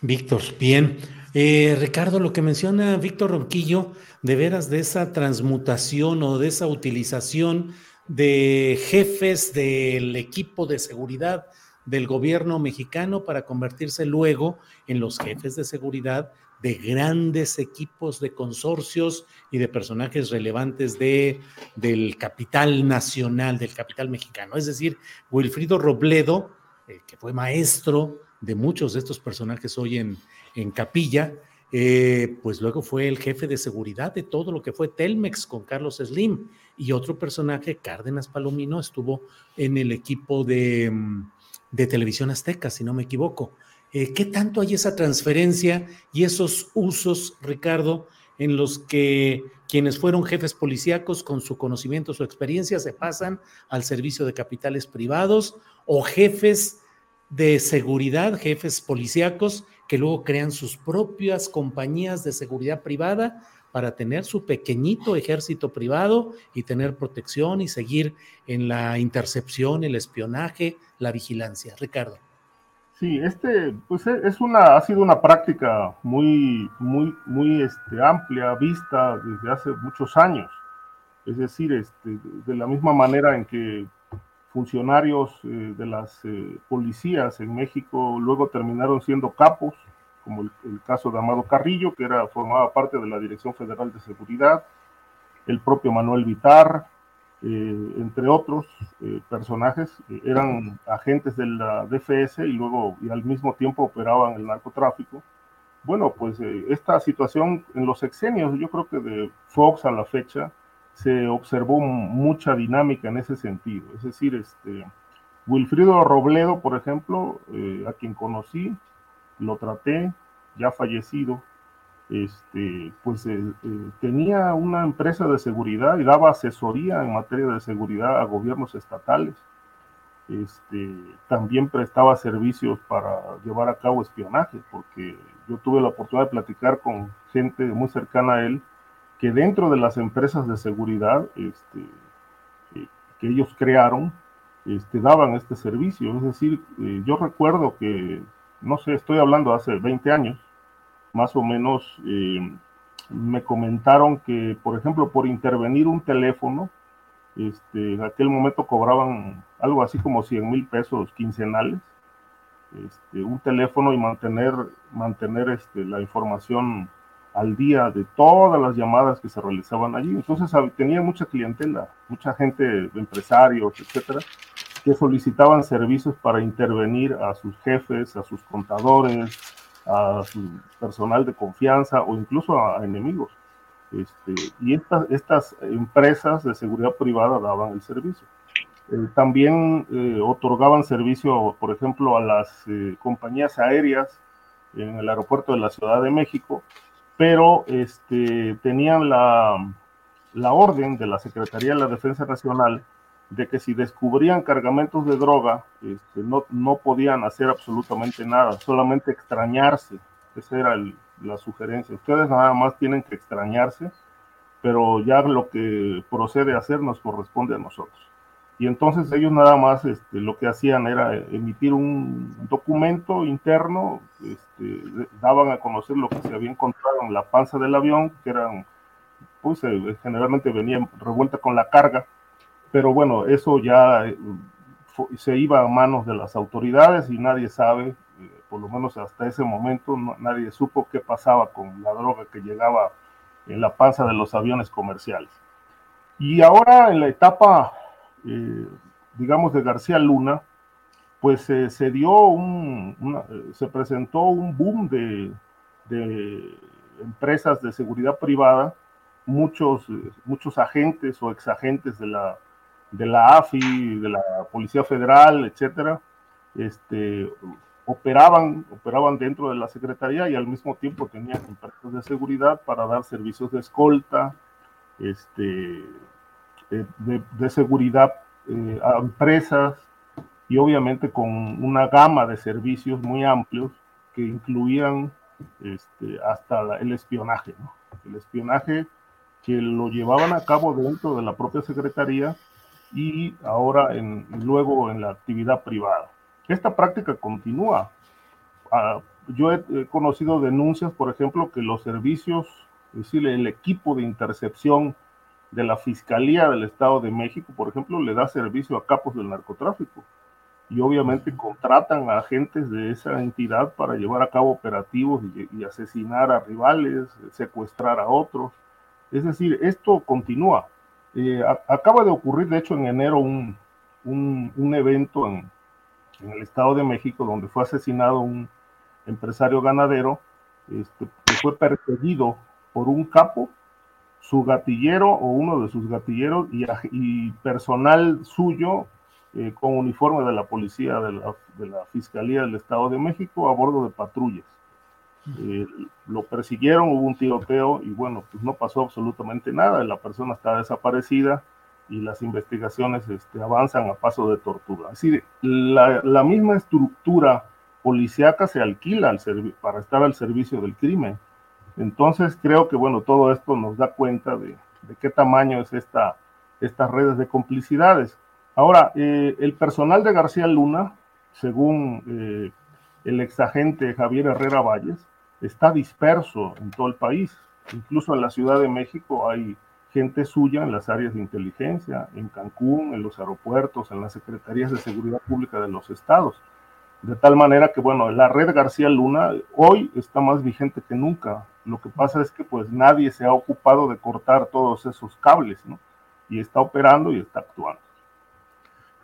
Víctor, bien. Eh, Ricardo, lo que menciona Víctor Ronquillo, de veras de esa transmutación o de esa utilización de jefes del equipo de seguridad del gobierno mexicano para convertirse luego en los jefes de seguridad de grandes equipos de consorcios y de personajes relevantes de, del capital nacional, del capital mexicano. Es decir, Wilfrido Robledo, eh, que fue maestro de muchos de estos personajes hoy en, en Capilla, eh, pues luego fue el jefe de seguridad de todo lo que fue Telmex con Carlos Slim y otro personaje, Cárdenas Palomino, estuvo en el equipo de, mm, de Televisión Azteca, si no me equivoco. Eh, ¿Qué tanto hay esa transferencia y esos usos, Ricardo, en los que quienes fueron jefes policíacos con su conocimiento, su experiencia, se pasan al servicio de capitales privados o jefes de seguridad, jefes policíacos, que luego crean sus propias compañías de seguridad privada para tener su pequeñito ejército privado y tener protección y seguir en la intercepción, el espionaje, la vigilancia. Ricardo. Sí, este, pues e, es una, ha sido una práctica muy, muy, muy este, amplia, vista desde hace muchos años. Es decir, este, de la misma manera en que funcionarios eh, de las eh, policías en México luego terminaron siendo capos, como el, el, caso de Amado Carrillo, que era, formaba parte de la Dirección Federal de Seguridad, el propio Manuel Vitar, eh, entre otros eh, personajes, eh, eran agentes de la DFS y luego y al mismo tiempo operaban el narcotráfico. Bueno, pues esta situación en los sexenios, yo creo que de Fox a la fecha, se observó mucha dinámica en ese sentido. Es decir, este, Wilfrido Robledo, por ejemplo, a quien conocí, lo traté, ya fallecido, este, pues eh, eh, tenía una empresa de seguridad y daba asesoría en materia de seguridad a gobiernos estatales. Este, también prestaba servicios para llevar a cabo espionaje, porque yo tuve la oportunidad de platicar con gente muy cercana a él, que dentro de las empresas de seguridad este, eh, que ellos crearon, este, daban este servicio. Es decir, yo recuerdo que, no sé, estoy hablando hace 20 años, más o menos me comentaron que, por ejemplo, por intervenir un teléfono, este, en aquel momento cobraban algo así como 100 mil pesos quincenales, este, un teléfono y mantener, mantener este, la información al día de todas las llamadas que se realizaban allí. Entonces tenía mucha clientela, mucha gente, empresarios, etcétera, que solicitaban servicios para intervenir a sus jefes, a sus contadores, a su personal de confianza o incluso a, enemigos. Este, y estas, estas empresas de seguridad privada daban el servicio. Eh, también eh, otorgaban servicio, por ejemplo, a las eh, compañías aéreas en el aeropuerto de la Ciudad de México, pero este, tenían la, la orden de la Secretaría de la Defensa Nacional de que si descubrían cargamentos de droga, este, no, no podían hacer absolutamente nada, solamente extrañarse. Esa era la sugerencia. Ustedes nada más tienen que extrañarse, pero ya lo que procede a hacer nos corresponde a nosotros. Y entonces ellos nada más este, lo que hacían era emitir un documento interno, este, daban a conocer lo que se había encontrado en la panza del avión, que eran, pues eh, generalmente venían revuelta con la carga, pero bueno, eso ya eh, se iba a manos de las autoridades y nadie sabe, eh, por lo menos hasta ese momento, nadie supo qué pasaba con la droga que llegaba en la panza de los aviones comerciales. Y ahora en la etapa, eh, digamos, de García Luna, pues se dio un, se presentó un boom de, de, empresas de seguridad privada, muchos, muchos agentes o exagentes de la de la AFI, de la Policía Federal, etcétera, este, operaban, operaban dentro de la Secretaría y al mismo tiempo tenían empresas de seguridad para dar servicios de escolta, este, eh, de, seguridad eh, a empresas y obviamente con una gama de servicios muy amplios que incluían este, hasta el espionaje, el espionaje que lo llevaban a cabo dentro de la propia Secretaría y ahora en, luego en la actividad privada. Esta práctica continúa. Ah, yo he, conocido denuncias, por ejemplo, que los servicios, es decir, el equipo de intercepción de la Fiscalía del Estado de México, por ejemplo, le da servicio a capos del narcotráfico. Y obviamente contratan a agentes de esa entidad para llevar a cabo operativos y, asesinar a rivales, secuestrar a otros. Es decir, esto continúa. Eh, acaba de ocurrir, de hecho, en enero un, un, evento en, en, el Estado de México donde fue asesinado un empresario ganadero este, que fue perseguido por un capo su gatillero o uno de sus gatilleros y, personal suyo eh, con uniforme de la policía de la, Fiscalía del Estado de México a bordo de patrullas. Eh, lo persiguieron, hubo un tiroteo y bueno, pues no pasó absolutamente nada, la persona está desaparecida y las investigaciones este, avanzan a paso de tortura. Así, la, la misma estructura policíaca se alquila al para estar al servicio del crimen. Entonces creo que bueno, todo esto nos da cuenta de, qué tamaño es esta, estas redes de complicidades. Ahora, eh, el personal de García Luna, según eh, el exagente Javier Herrera Valles, está disperso en todo el país. Incluso en la Ciudad de México hay gente suya en las áreas de inteligencia, en Cancún, en los aeropuertos, en las secretarías de seguridad pública de los estados. De tal manera que, bueno, la red García Luna hoy está más vigente que nunca. Lo que pasa es que pues nadie se ha ocupado de cortar todos esos cables, ¿no? Y está operando y está actuando.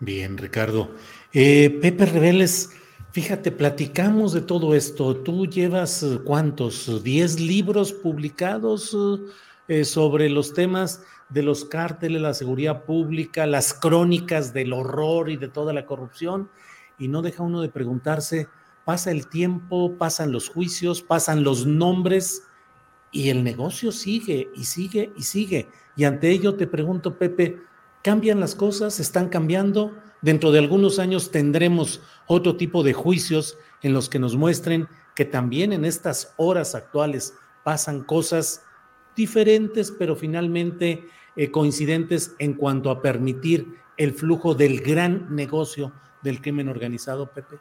Bien, Ricardo. Eh, Pepe Reveles, fíjate, platicamos de todo esto. Tú llevas eh, cuántos, diez libros publicados eh, sobre los temas de los cárteles, la seguridad pública, las crónicas del horror y de toda la corrupción y no deja uno de preguntarse, pasa el tiempo, pasan los juicios, pasan los nombres y el negocio sigue y sigue y sigue. Y ante ello te pregunto, Pepe, ¿cambian las cosas? ¿Están cambiando? Dentro de algunos años tendremos otro tipo de juicios en los que nos muestren que también en estas horas actuales pasan cosas diferentes, pero finalmente eh, coincidentes en cuanto a permitir el flujo del gran negocio del crimen organizado, Pepe?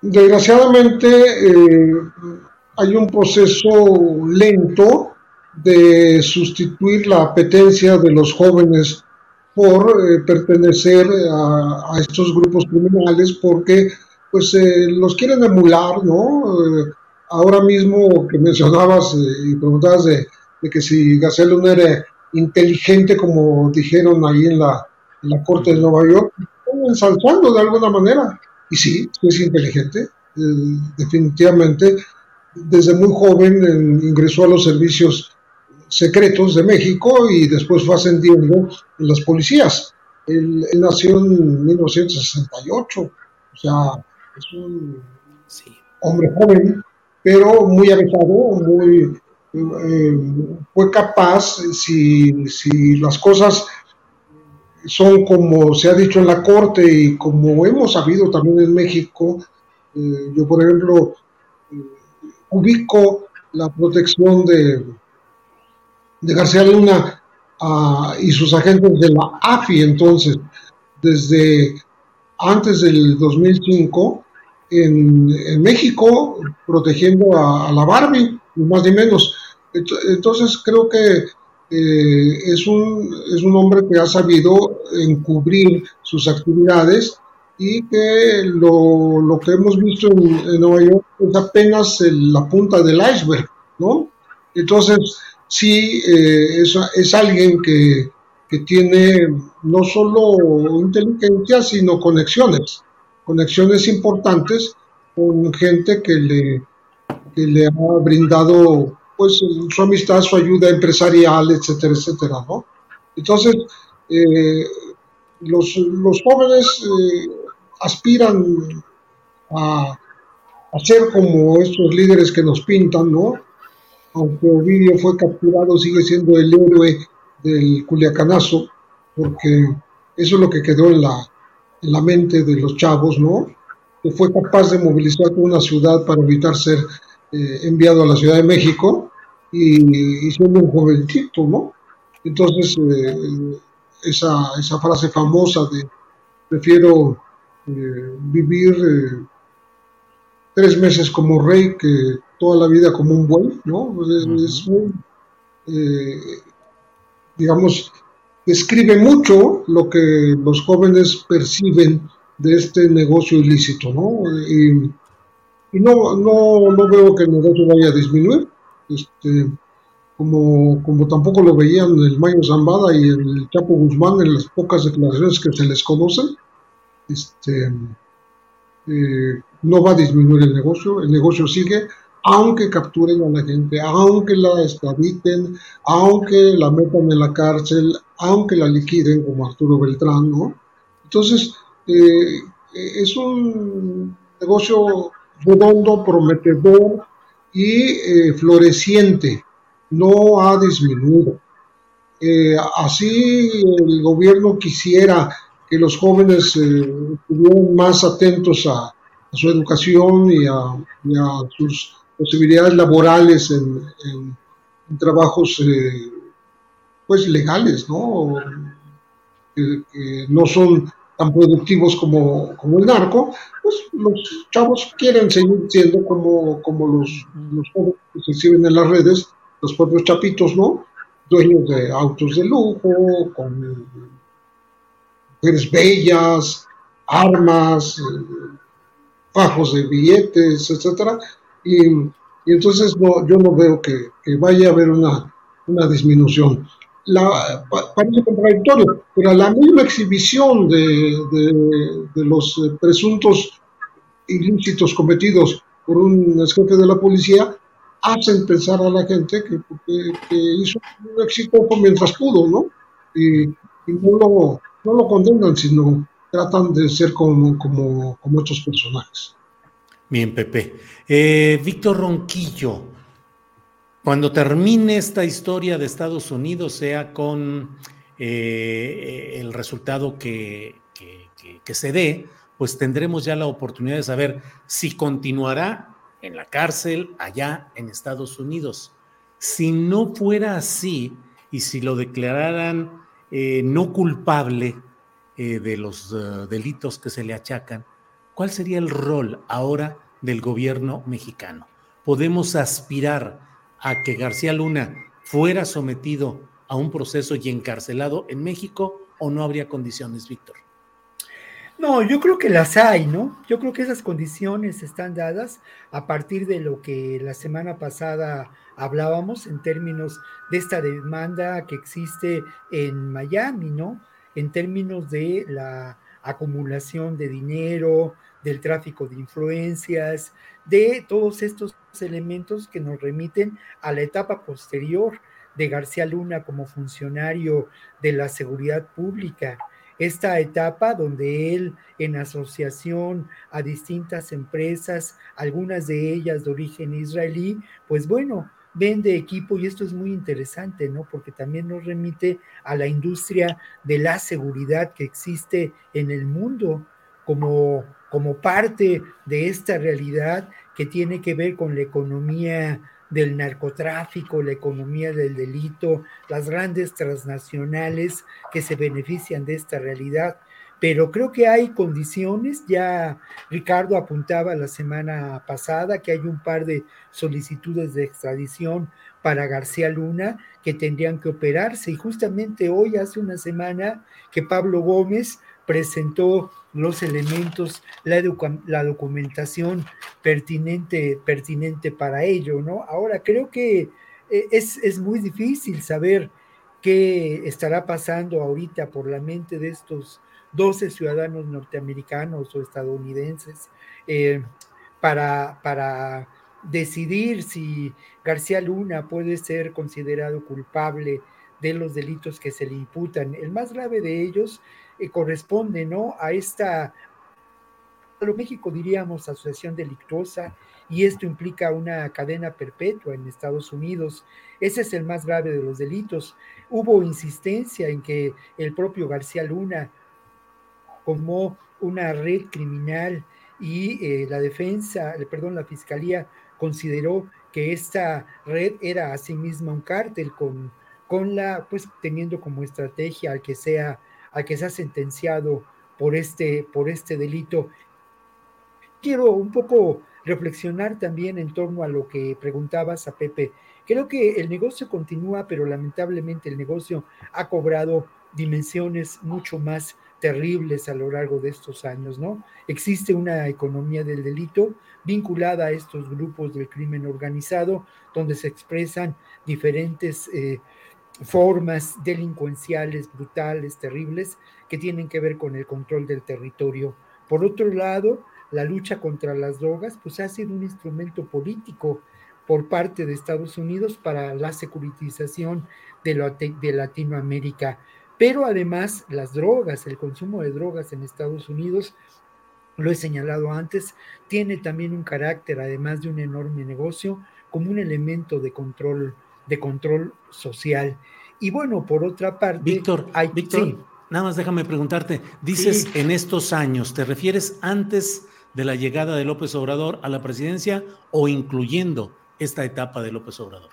Desgraciadamente eh, hay un proceso lento de sustituir la apetencia de los jóvenes por eh, pertenecer a, estos grupos criminales porque pues eh, los quieren emular, ¿no? ahora mismo que mencionabas y preguntabas de, que si Gacel era inteligente como dijeron ahí en la, en la Corte de Nueva York, ensalzando de alguna manera. Y sí, es inteligente, eh, definitivamente. Desde muy joven ingresó a los servicios secretos de México y después fue ascendiendo en las policías. Él, nació en 1968, o sea, es un hombre joven, pero muy avanzado, muy, eh, fue capaz, si, si las cosas son como se ha dicho en la Corte y como hemos sabido también en México, eh, yo por ejemplo eh, ubico la protección de, de García Luna ah, y sus agentes de la AFI entonces, desde antes del 2005, en, en México, protegiendo a, la Barbie, más ni menos. Entonces creo que eh, es, un, es un hombre que ha sabido encubrir sus actividades y que lo, lo que hemos visto en, Nueva York es apenas la punta del iceberg, ¿no? Entonces, sí, eh, es, alguien que, que, tiene no solo inteligencia, sino conexiones, conexiones importantes con gente que le, que le ha brindado pues su amistad, su ayuda empresarial, etcétera, etcétera, ¿no? Entonces, eh, los, los, jóvenes eh, aspiran a, a, ser como estos líderes que nos pintan, ¿no? Aunque Ovidio fue capturado, sigue siendo el héroe del Culiacanazo, porque eso es lo que quedó en la, en la mente de los chavos, ¿no? Que fue capaz de movilizar una ciudad para evitar ser eh, enviado a la Ciudad de México y, siendo un jovencito, ¿no? Entonces, eh, esa, esa, frase famosa de prefiero eh, vivir tres meses como rey que toda la vida como un buey, ¿no? Es, muy, digamos, describe mucho lo que los jóvenes perciben de este negocio ilícito, ¿no? Y, no, no, no, veo que el negocio vaya a disminuir, este, como, como tampoco lo veían el Mayo Zambada y el Chapo Guzmán en las pocas declaraciones que se les conocen, este, eh, no va a disminuir el negocio, el negocio sigue, aunque capturen a la gente, aunque la extraditen, aunque la metan en la cárcel, aunque la liquiden como Arturo Beltrán, ¿no? Entonces, eh, es un negocio redondo, prometedor y eh, floreciente, no ha disminuido. Eh, así el gobierno quisiera que los jóvenes estuvieran más atentos a, su educación y a sus posibilidades laborales en, trabajos eh, pues legales, ¿no? Que, no son tan productivos como, como, el narco, pues los chavos quieren seguir siendo como, como los, los jóvenes que se exhiben en las redes, los propios chapitos, ¿no? Dueños de autos de lujo, con mujeres bellas, armas, eh, fajos de billetes, etcétera, y, entonces no, yo no veo que, vaya a haber una, disminución. La, parece contradictorio, pero la misma exhibición de, los eh, presuntos ilícitos cometidos por un jefe de la policía hacen pensar a la gente que, hizo un éxito mientras pudo, ¿no? Y, no, lo, no, lo, condenan, sino tratan de ser como, como, como estos personajes. Bien, Pepe. Eh, Víctor Ronquillo, cuando termine esta historia de Estados Unidos, sea con eh, el resultado que, se dé, pues tendremos ya la oportunidad de saber si continuará en la cárcel allá en Estados Unidos. Si no fuera así y si lo declararan eh, no culpable de los delitos que se le achacan, ¿Cuál sería el rol ahora del gobierno mexicano? ¿Podemos aspirar a que García Luna fuera sometido a un proceso y encarcelado en México o no habría condiciones, Víctor? No, yo creo que las hay, ¿no? Yo creo que esas condiciones están dadas a partir de lo que la semana pasada hablábamos en términos de esta demanda que existe en Miami, ¿no? En términos de la acumulación de dinero, del tráfico de influencias, de todos estos elementos que nos remiten a la etapa posterior de García Luna como funcionario de la seguridad pública. Esta etapa donde él, en asociación a distintas empresas, algunas de ellas de origen israelí, pues bueno, vende equipo y esto es muy interesante, ¿no? Porque también nos remite a la industria de la seguridad que existe en el mundo como, como parte de esta realidad que tiene que ver con la economía del narcotráfico, la economía del delito, las grandes transnacionales que se benefician de esta realidad. Pero creo que hay condiciones, ya Ricardo apuntaba la semana pasada que hay un par de solicitudes de extradición para García Luna que tendrían que operarse. Y justamente hoy hace una semana que Pablo Gómez presentó los elementos, la, la documentación pertinente, pertinente para ello, ¿no? Ahora creo que eh, es, es muy difícil saber qué estará pasando ahorita por la mente de estos 12 ciudadanos norteamericanos o estadounidenses eh, para, para decidir si García Luna puede ser considerado culpable de los delitos que se le imputan. El más grave de ellos eh, corresponde ¿no? a esta México diríamos asociación delictuosa y esto implica una cadena perpetua en Estados Unidos. Ese es el más grave de los delitos. Hubo insistencia en que el propio García Luna como una red criminal y eh, la defensa, perdón, la fiscalía consideró que esta red era asimismo un cártel con, con la, pues teniendo como estrategia al que sea, al que sea sentenciado por este, por este delito. Quiero un poco reflexionar también en torno a lo que preguntabas a Pepe. Creo que el negocio continúa, pero lamentablemente el negocio ha cobrado dimensiones mucho más terribles a lo largo de estos años, ¿no? Existe una economía del delito vinculada a estos grupos del crimen organizado, donde se expresan diferentes eh, formas delincuenciales, brutales, terribles, que tienen que ver con el control del territorio. Por otro lado, la lucha contra las drogas, pues ha sido un instrumento político por parte de Estados Unidos para la securitización de, de Latinoamérica. Pero además las drogas, el consumo de drogas en Estados Unidos, lo he señalado antes, tiene también un carácter, además de un enorme negocio, como un elemento de control, de control social. Y bueno, por otra parte, Víctor, hay, Víctor, nada más déjame preguntarte, dices en estos años, ¿te refieres antes de la llegada de López Obrador a la presidencia o incluyendo esta etapa de López Obrador?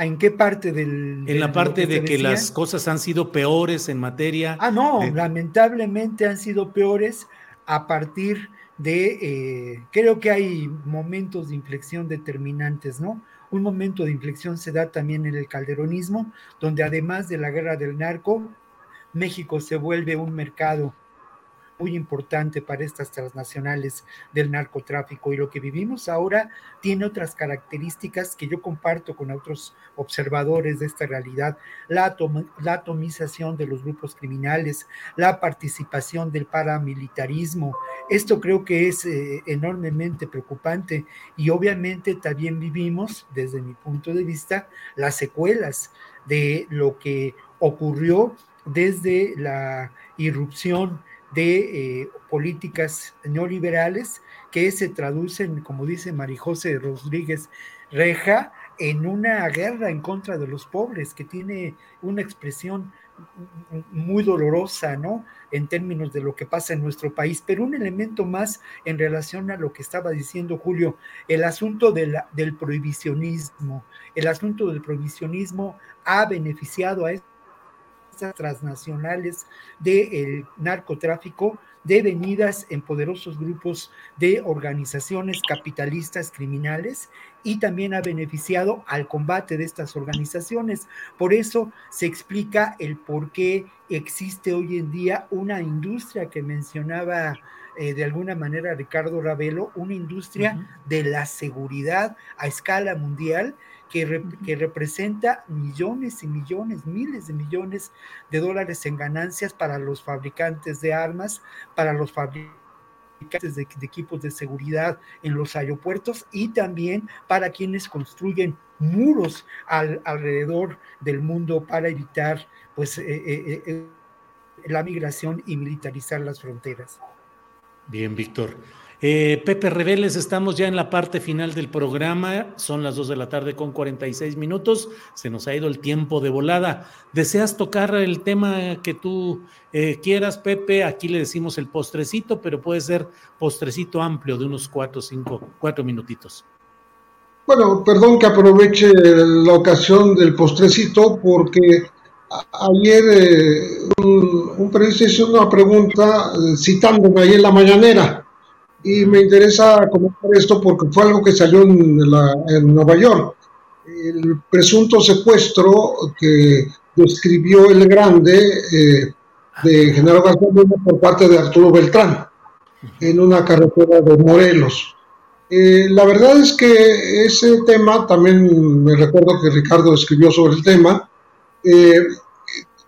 en qué parte del... En la parte de que las cosas han sido peores en materia... Ah, no, lamentablemente han sido peores a partir de... Eh, creo que hay momentos de inflexión determinantes, ¿no? Un momento de inflexión se da también en el calderonismo, donde además de la guerra del narco, México se vuelve un mercado muy importante para estas transnacionales del narcotráfico y lo que vivimos ahora tiene otras características que yo comparto con otros observadores de esta realidad, la, atomización de los grupos criminales, la participación del paramilitarismo. Esto creo que es eh, enormemente preocupante y obviamente también vivimos, desde mi punto de vista, las secuelas de lo que ocurrió desde la irrupción de eh, políticas neoliberales que se traducen, como dice Marijose Rodríguez Reja, en una guerra en contra de los pobres, que tiene una expresión muy dolorosa, ¿no? En términos de lo que pasa en nuestro país, pero un elemento más en relación a lo que estaba diciendo Julio, el asunto de del prohibicionismo. El asunto del prohibicionismo ha beneficiado a transnacionales del narcotráfico devenidas en poderosos grupos de organizaciones capitalistas criminales y también ha beneficiado al combate de estas organizaciones. Por eso se explica el por qué existe hoy en día una industria que mencionaba eh, de alguna manera Ricardo Ravelo, una industria de la seguridad a escala mundial que, representa millones y millones, miles de millones de dólares en ganancias para los fabricantes de armas, para los fabricantes de, equipos de seguridad en los aeropuertos y también para quienes construyen muros alrededor del mundo para evitar pues eh, eh, eh, la migración y militarizar las fronteras. Bien, Víctor. Eh, Pepe Reveles, estamos ya en la parte final del programa, son las 2 de la tarde con 46 minutos, se nos ha ido el tiempo de volada. ¿Deseas tocar el tema que tú eh, quieras, Pepe? Aquí le decimos el postrecito, pero puede ser postrecito amplio de unos 4, 5, 4 minutitos. Bueno, perdón que aproveche la ocasión del postrecito porque ayer eh, un, un, periodista hizo una pregunta citándome ahí en la mañanera y me interesa comentar esto porque fue algo que salió en, Nueva York. El presunto secuestro que describió el grande eh, de General García por parte de Arturo Beltrán en una carretera de Morelos. Eh, la verdad es que ese tema, también me recuerdo que Ricardo escribió sobre el tema, eh,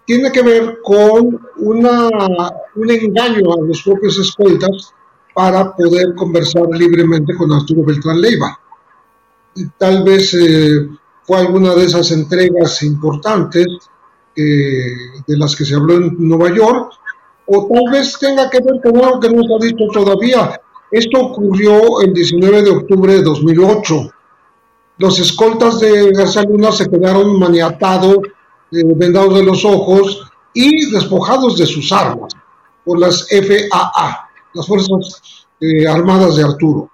tiene que ver con un engaño a los propios escoltas para poder conversar libremente con Arturo Beltrán Leiva. Tal vez eh, fue alguna de esas entregas importantes eh, de las que se habló en Nueva York o tal vez tenga que ver con algo que no se ha dicho todavía. Esto ocurrió el 19 de octubre de 2008. Los escoltas de García Luna se quedaron maniatados, eh, vendados de los ojos y despojados de sus armas por las FAA, las Fuerzas eh, Armadas de Arturo.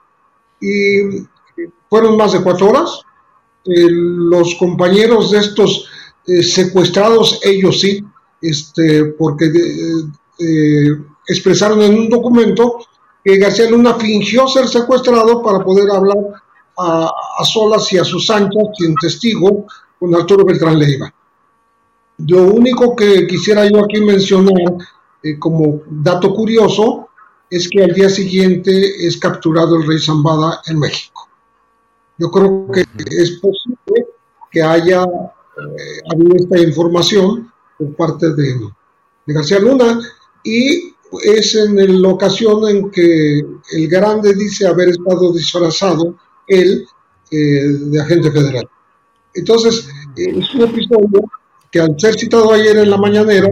Y fueron más de cuatro horas. los compañeros de estos secuestrados, ellos sí, este, porque eh, expresaron en un documento que García Luna fingió ser secuestrado para poder hablar a, solas y a sus anchas, sin testigo, con Arturo Beltrán Leiva. Lo único que quisiera yo aquí mencionar eh, como dato curioso es que al día siguiente es capturado el rey Zambada en México. Yo creo que es posible que haya eh, habido esta información por parte de, García Luna y es en la ocasión en que el grande dice haber estado disfrazado él eh, de agente federal. Entonces, es un episodio que al ser citado ayer en la mañanera,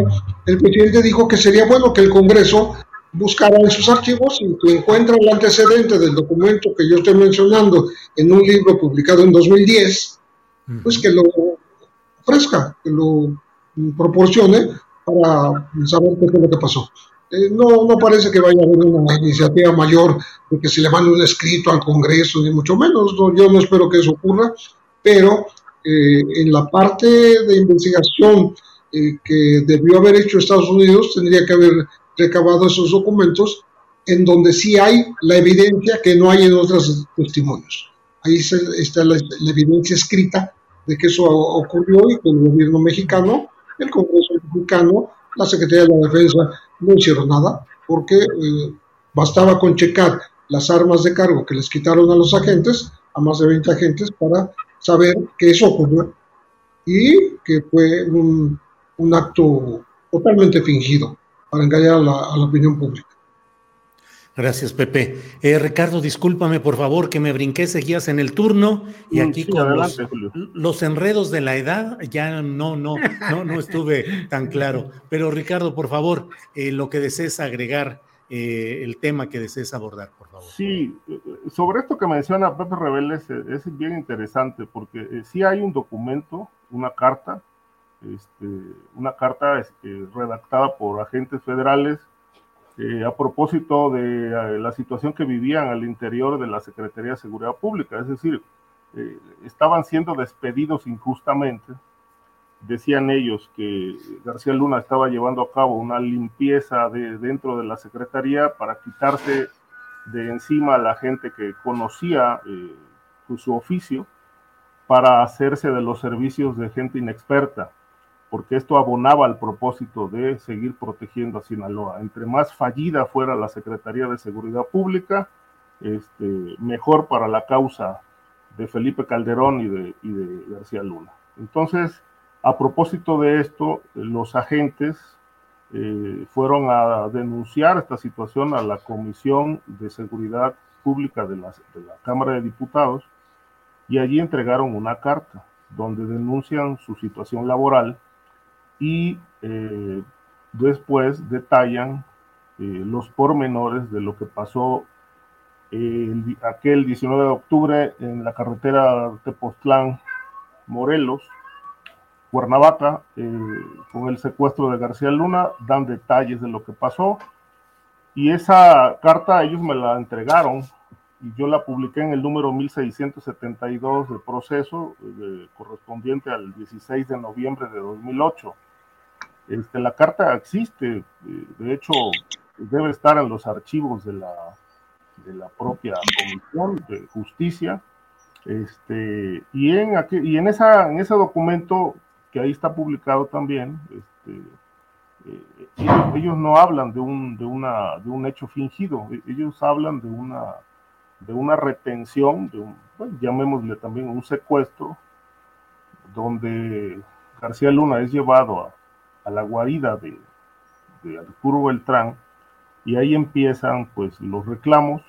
el presidente dijo que sería bueno que el Congreso buscara en sus archivos y que encuentra el antecedente del documento que yo estoy mencionando en un libro publicado en 2010, pues que lo ofrezca, que lo proporcione para saber qué fue lo que pasó. Eh, no, no parece que vaya a haber una iniciativa mayor de que se le mande un escrito al Congreso, ni mucho menos. yo no espero que eso ocurra, pero eh, en la parte de investigación eh, que debió haber hecho Estados Unidos, tendría que haber recabado esos documentos en donde sí hay la evidencia que no hay en otros testimonios. Ahí está la evidencia escrita de que eso ocurrió y que el gobierno mexicano el Congreso mexicano, la Secretaría de la Defensa no hicieron nada porque eh, bastaba con checar las armas de cargo que les quitaron a los agentes, a más de 20 agentes, para saber que eso ocurrió y que fue un, acto totalmente fingido para engañar a la opinión pública. Gracias, Pepe. Eh, Ricardo, discúlpame, por favor, que me brinqué, seguías en el turno y mm, aquí con los, enredos de la edad ya no, no, no, no estuve tan claro. Pero Ricardo, por favor, eh, lo que desees agregar, eh, el tema que desees abordar, por favor. Sí, sobre esto que menciona Pepe Rebeles es bien interesante porque sí hay un documento, una carta, este, una carta este, redactada por agentes federales eh, a propósito de eh, la situación que vivían al interior de la Secretaría de Seguridad Pública, es decir, eh, estaban siendo despedidos injustamente. Decían ellos que García Luna estaba llevando a cabo una limpieza de, dentro de la Secretaría para quitarse de encima a la gente que conocía su oficio para hacerse de los servicios de gente inexperta porque esto abonaba al propósito de seguir protegiendo a Sinaloa. Entre más fallida fuera la Secretaría de Seguridad Pública, este, mejor para la causa de Felipe Calderón y de, García Luna. Entonces, a propósito de esto, los agentes eh, fueron a denunciar esta situación a la Comisión de Seguridad Pública de la, de la Cámara de Diputados y allí entregaron una carta donde denuncian su situación laboral y eh, después detallan eh, los pormenores de lo que pasó aquel 19 de octubre en la carretera Tepoztlán, Morelos, Cuernavaca, eh, con el secuestro de García Luna, dan detalles de lo que pasó. Y esa carta ellos me la entregaron y yo la publiqué en el número 1672 de proceso correspondiente al 16 de noviembre de 2008. Este, la carta existe, eh, de hecho, debe estar en los archivos de la, de la propia Comisión de Justicia. Este, y en, y en, esa, en ese documento que ahí está publicado también, este, eh, ellos, no hablan de un, de, una, de un hecho fingido, e, ellos hablan de una, de una retención, de un, llamémosle también un secuestro, donde García Luna es llevado a, a la guarida de, Arturo Beltrán y ahí empiezan pues los reclamos,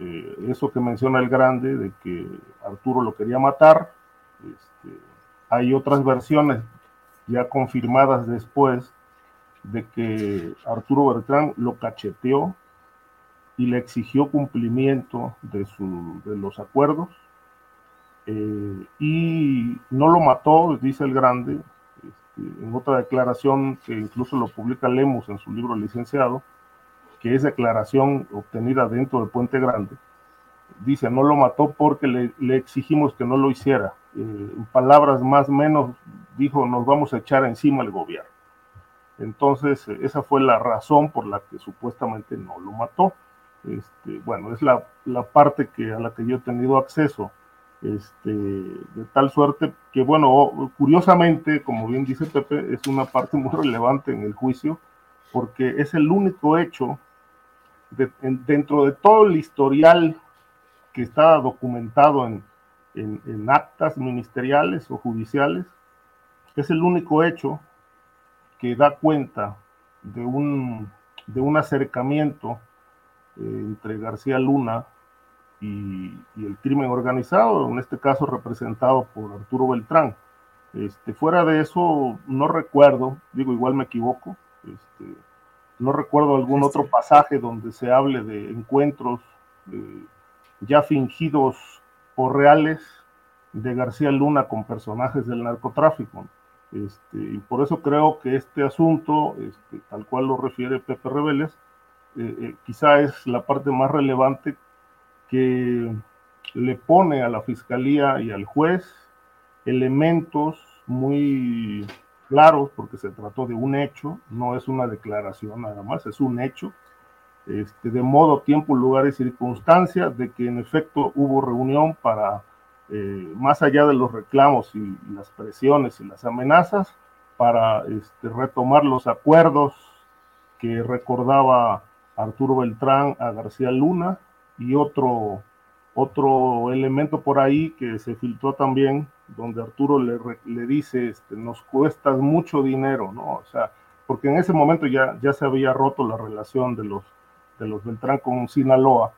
eh, eso que menciona el grande de que Arturo lo quería matar, este, hay otras versiones ya confirmadas después de que Arturo Bertrán lo cacheteó y le exigió cumplimiento de, su, de los acuerdos eh, y no lo mató, dice el grande, en otra declaración que incluso lo publica Lemus en su libro licenciado, que es declaración obtenida dentro de Puente Grande, dice, no lo mató porque le, exigimos que no lo hiciera. Eh, en palabras más menos, dijo, nos vamos a echar encima el gobierno. Entonces, esa fue la razón por la que supuestamente no lo mató. Este, bueno, es la, la, parte que, a la que yo he tenido acceso. Este, de tal suerte que, bueno, curiosamente, como bien dice Pepe, es una parte muy relevante en el juicio, porque es el único hecho dentro de todo el historial que está documentado en, en, actas ministeriales o judiciales, es el único hecho que da cuenta de un, de un acercamiento eh, entre García Luna y, el crimen organizado, en este caso representado por Arturo Beltrán. Este, fuera de eso, no recuerdo, digo, igual me equivoco, este, no recuerdo algún otro pasaje donde se hable de encuentros eh, ya fingidos o reales de García Luna con personajes del narcotráfico. Este, y por eso creo que este asunto, este, tal cual lo refiere Pepe Reveles, eh, eh, quizá es la parte más relevante que le pone a la fiscalía y al juez elementos muy claros, porque se trató de un hecho, no es una declaración nada más, es un hecho, este, de modo, tiempo, lugar y circunstancia, de que en efecto hubo reunión para, eh, más allá de los reclamos y, las presiones y las amenazas, para este, retomar los acuerdos que recordaba Arturo Beltrán a García Luna y otro, otro elemento por ahí que se filtró también, donde Arturo le, le dice, este, nos cuestas mucho dinero, ¿no? O sea, porque en ese momento ya, ya se había roto la relación de los de los Beltrán con Sinaloa,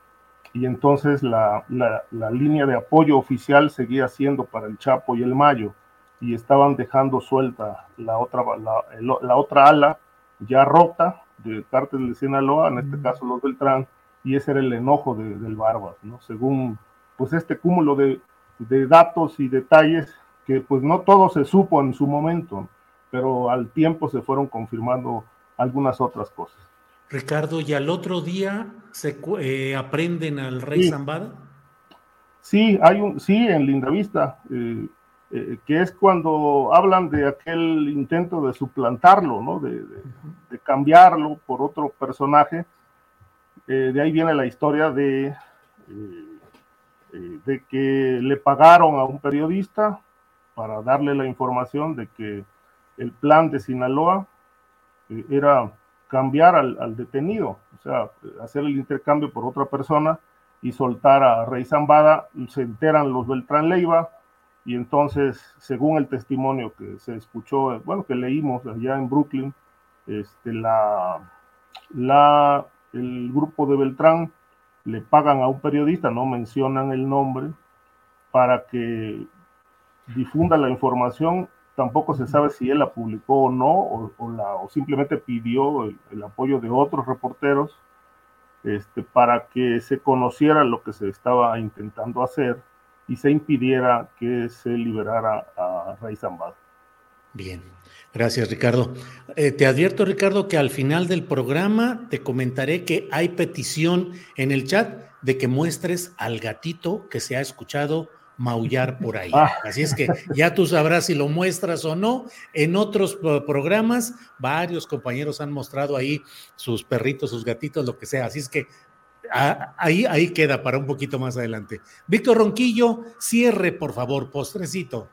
y entonces la, la, línea de apoyo oficial seguía siendo para el Chapo y el Mayo, y estaban dejando suelta la otra, la, la otra ala ya rota de cártel de Sinaloa, en este caso los Beltrán, y ese era el enojo de, del Barbas, ¿no? Según pues este cúmulo de, de, datos y detalles que pues no todo se supo en su momento, pero al tiempo se fueron confirmando algunas otras cosas. Ricardo, ¿y al otro día se eh, aprenden al rey Zambada? Sí, hay un, sí, en Lindavista, eh, eh, que es cuando hablan de aquel intento de suplantarlo, ¿no? De, cambiarlo por otro personaje. De ahí viene la historia de, de que le pagaron a un periodista para darle la información de que el plan de Sinaloa era cambiar al, detenido, o sea, hacer el intercambio por otra persona y soltar a Rey Zambada, se enteran los Beltrán Leiva y entonces, según el testimonio que se escuchó, bueno, que leímos allá en Brooklyn, este, la, la, el grupo de Beltrán le pagan a un periodista, no mencionan el nombre, para que difunda la información tampoco se sabe si él la publicó o no, o, simplemente pidió el, apoyo de otros reporteros este, para que se conociera lo que se estaba intentando hacer y se impidiera que se liberara a Rey Zambada. Bien, gracias Ricardo. Eh, te advierto Ricardo que al final del programa te comentaré que hay petición en el chat de que muestres al gatito que se ha escuchado maullar por ahí. Ah. Así es que ya tú sabrás si lo muestras o no. En otros programas, varios compañeros han mostrado ahí sus perritos, sus gatitos, lo que sea. Así es que ah, ahí, ahí queda para un poquito más adelante. Víctor Ronquillo, cierre, por favor, postrecito.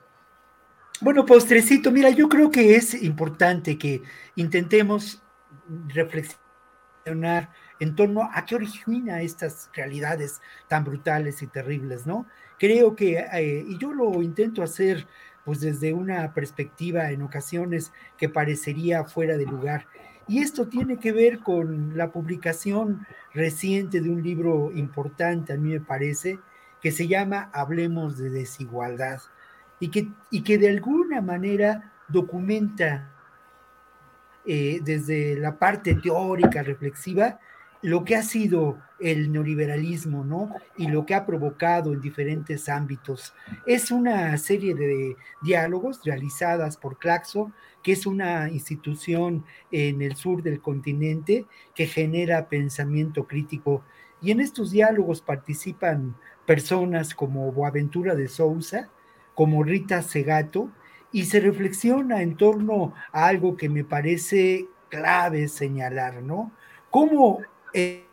Bueno, postrecito, mira, yo creo que es importante que intentemos reflexionar en torno a qué origina estas realidades tan brutales y terribles, ¿no? Creo que, eh, y yo lo intento hacer pues desde una perspectiva en ocasiones que parecería fuera de lugar. Y esto tiene que ver con la publicación reciente de un libro importante, a mí me parece, que se llama Hablemos de desigualdad y que, y que de alguna manera documenta eh, desde la parte teórica, reflexiva, lo que ha sido el neoliberalismo, ¿no? Y lo que ha provocado en diferentes ámbitos. Es una serie de diálogos realizadas por Claxo, que es una institución en el sur del continente que genera pensamiento crítico. Y en estos diálogos participan personas como Boaventura de Sousa, como Rita Segato, y se reflexiona en torno a algo que me parece clave señalar, ¿no? Cómo el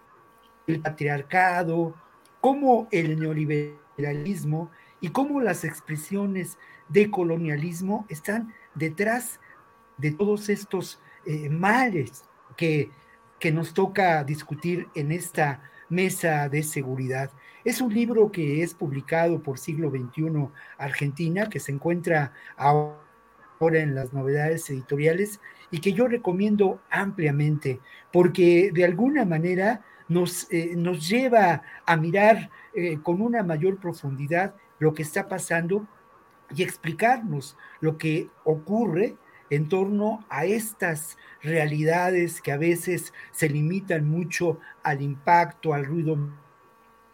patriarcado, cómo el neoliberalismo y cómo las expresiones de colonialismo están detrás de todos estos eh, males que, que nos toca discutir en esta mesa de seguridad. Es un libro que es publicado por Siglo XXI Argentina, que se encuentra ahora en las novedades editoriales y que yo recomiendo ampliamente, porque de alguna manera nos, eh, nos lleva a mirar eh, con una mayor profundidad lo que está pasando y explicarnos lo que ocurre en torno a estas realidades que a veces se limitan mucho al impacto, al ruido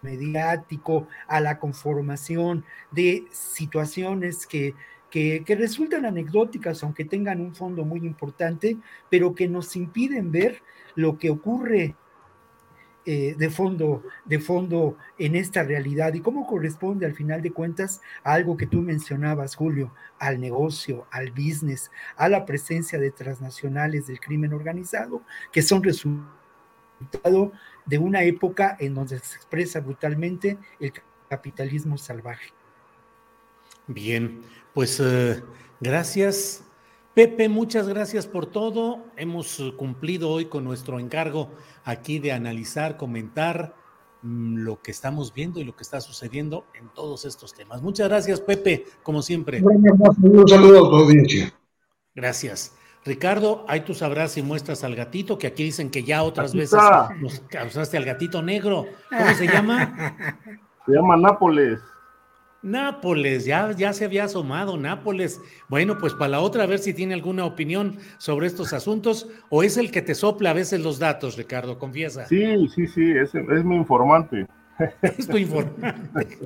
mediático, a la conformación de situaciones que, que, resultan anecdóticas, aunque tengan un fondo muy importante, pero que nos impiden ver lo que ocurre eh, de, fondo, de fondo en esta realidad y cómo corresponde al final de cuentas a algo que tú mencionabas, Julio, al negocio, al business, a la presencia de transnacionales del crimen organizado, que son resultado de una época en donde se expresa brutalmente el capitalismo salvaje. Bien, pues eh, gracias. Pepe, muchas gracias por todo. Hemos eh, cumplido hoy con nuestro encargo aquí de analizar, comentar mm, lo que estamos viendo y lo que está sucediendo en todos estos temas. Muchas gracias, Pepe, como siempre. Un saludo a tu audiencia. Gracias. Ricardo, ahí tú sabrás si muestras al gatito, que aquí dicen que ya otras veces nos causaste al gatito negro. ¿Cómo se llama? Se llama Nápoles. Nápoles, ya, ya se había asomado Nápoles. Bueno, pues para la otra, a ver si tiene alguna opinión sobre estos asuntos, o es el que te sopla a veces los datos, Ricardo, confiesa. Sí, sí, sí, es, es mi informante. Es tu informante.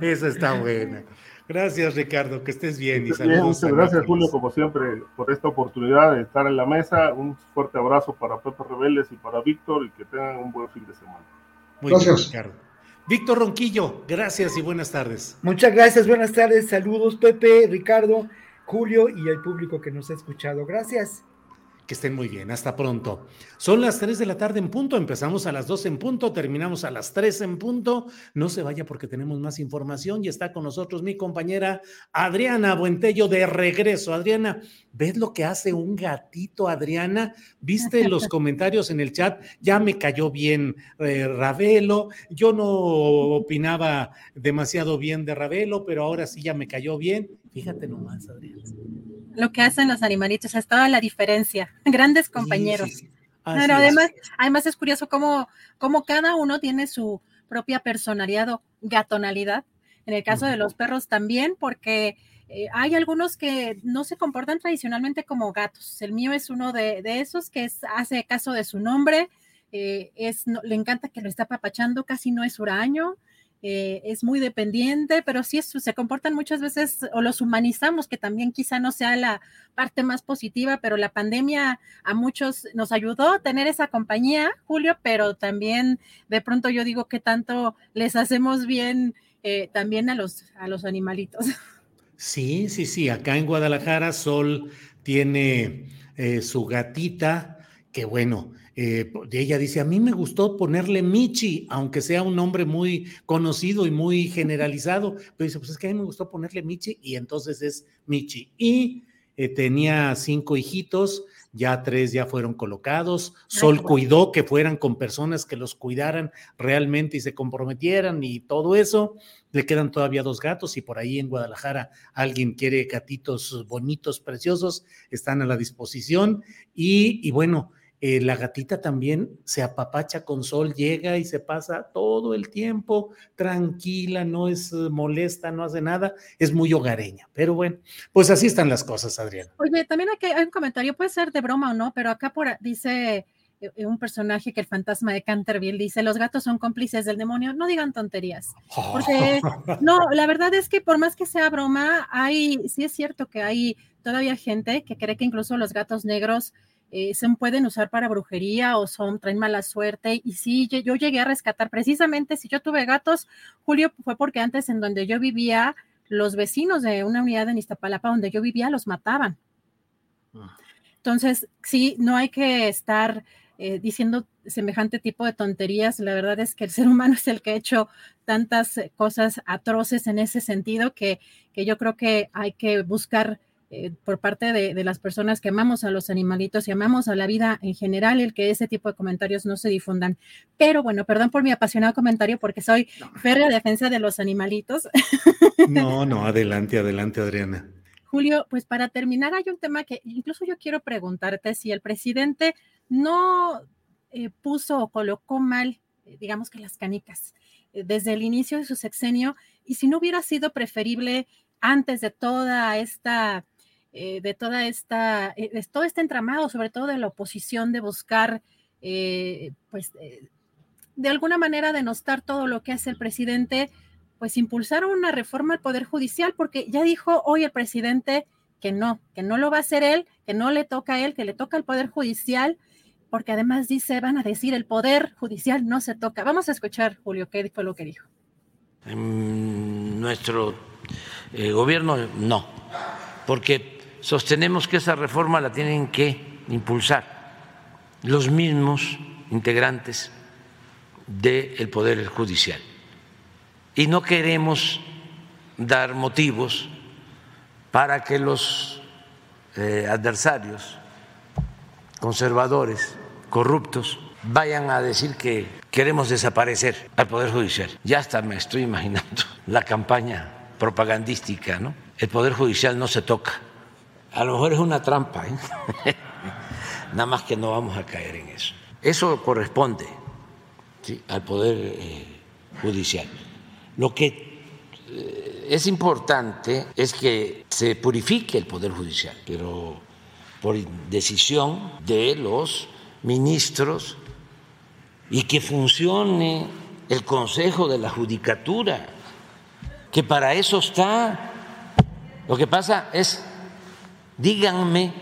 Esa está buena. Gracias, Ricardo, que estés bien y saludos. muchas gracias, Julio, como siempre, por esta oportunidad de estar en la mesa. Un fuerte abrazo para Pepe Rebeles y para Víctor y que tengan un buen fin de semana. Muy gracias. Ricardo. Víctor Ronquillo, gracias y buenas tardes. Muchas gracias, buenas tardes, saludos Pepe, Ricardo, Julio y el público que nos ha escuchado. Gracias. Que estén muy bien, hasta pronto. Son las 3 de la tarde en punto, empezamos a las 2 en punto, terminamos a las 3 en punto. No se vaya porque tenemos más información y está con nosotros mi compañera Adriana Buentello de regreso. Adriana, ¿ves lo que hace un gatito, Adriana? ¿Viste los comentarios en el chat? Ya me cayó bien eh, Ravelo, yo no opinaba demasiado bien de Ravelo, pero ahora sí ya me cayó bien. Fíjate nomás, Adriana lo que hacen los animalitos, es toda la diferencia. Grandes compañeros. Pero además, además es curioso cómo, cómo cada uno tiene su propia personalidad o gatonalidad. En el caso de los perros también, porque eh, hay algunos que no se comportan tradicionalmente como gatos. El mío es uno de, esos que hace caso de su nombre, eh, es, le encanta que lo está apapachando, casi no es huraño. Eh, es muy dependiente, pero sí se comportan muchas veces o los humanizamos, que también quizá no sea la parte más positiva, pero la pandemia a muchos nos ayudó a tener esa compañía, Julio, pero también de pronto yo digo que tanto les hacemos bien eh, también a los, a los animalitos. Sí, sí, sí, acá en Guadalajara Sol tiene eh, su gatita, que bueno, eh, ella dice, a mí me gustó ponerle Michi, aunque sea un nombre muy conocido y muy generalizado, pero dice, pues es que a mí me gustó ponerle Michi y entonces es Michi. Y eh, tenía cinco hijitos, ya tres ya fueron colocados, Sol cuidó que fueran con personas que los cuidaran realmente y se comprometieran y todo eso. Le quedan todavía dos gatos y por ahí en Guadalajara alguien quiere gatitos bonitos, preciosos, están a la disposición. Y, y bueno, eh, la gatita también se apapacha con sol, llega y se pasa todo el tiempo tranquila, no es eh, molesta, no hace nada, es muy hogareña. Pero bueno, pues así están las cosas, Adriana. Oye, también aquí hay un comentario, puede ser de broma o no, pero acá por, dice eh, un personaje que el fantasma de Canterville dice, los gatos son cómplices del demonio, no digan tonterías. Porque no, la verdad es que por más que sea broma, hay, sí es cierto que hay todavía gente que cree que incluso los gatos negros eh, se pueden usar para brujería o son, traen mala suerte. Y sí, yo, llegué a rescatar precisamente, si yo tuve gatos, Julio, fue porque antes en donde yo vivía, los vecinos de una unidad en Iztapalapa donde yo vivía los mataban. Ah. Entonces, sí, no hay que estar eh, diciendo semejante tipo de tonterías. La verdad es que el ser humano es el que ha hecho tantas cosas atroces en ese sentido que, que yo creo que hay que buscar eh, por parte de, las personas que amamos a los animalitos y amamos a la vida en general, el que ese tipo de comentarios no se difundan. Pero bueno, perdón por mi apasionado comentario porque soy férrea defensa de los animalitos. No, no, adelante, adelante, Adriana. Julio, pues para terminar, hay un tema que incluso yo quiero preguntarte si el presidente no eh, puso o colocó mal, eh, digamos que las canicas, desde el inicio de su sexenio, y si no hubiera sido preferible antes de toda esta eh, de toda esta, eh, de todo este entramado, sobre todo de la oposición, de buscar, eh, pues, de alguna manera denostar todo lo que hace el presidente, pues impulsar una reforma al Poder Judicial, porque ya dijo hoy el presidente que no, que no lo va a hacer él, que no le toca a él, que le toca al Poder Judicial, porque además dice, van a decir, el Poder Judicial no se toca. Vamos a escuchar, Julio, qué fue lo que dijo. Nuestro gobierno no, porque sostenemos que esa reforma la tienen que impulsar los mismos integrantes del Poder Judicial. Y no queremos dar motivos para que los eh, adversarios conservadores, corruptos, vayan a decir que queremos desaparecer al Poder Judicial. Ya hasta me estoy imaginando la campaña propagandística, ¿no? El Poder Judicial no se toca a lo mejor es una trampa, ¿eh? nada más que no vamos a caer en eso. Eso corresponde al Poder eh, Judicial. Lo que eh, es importante es que se purifique el Poder Judicial, pero por decisión de los ministros y que funcione el Consejo de la Judicatura, que para eso está. Lo que pasa es díganme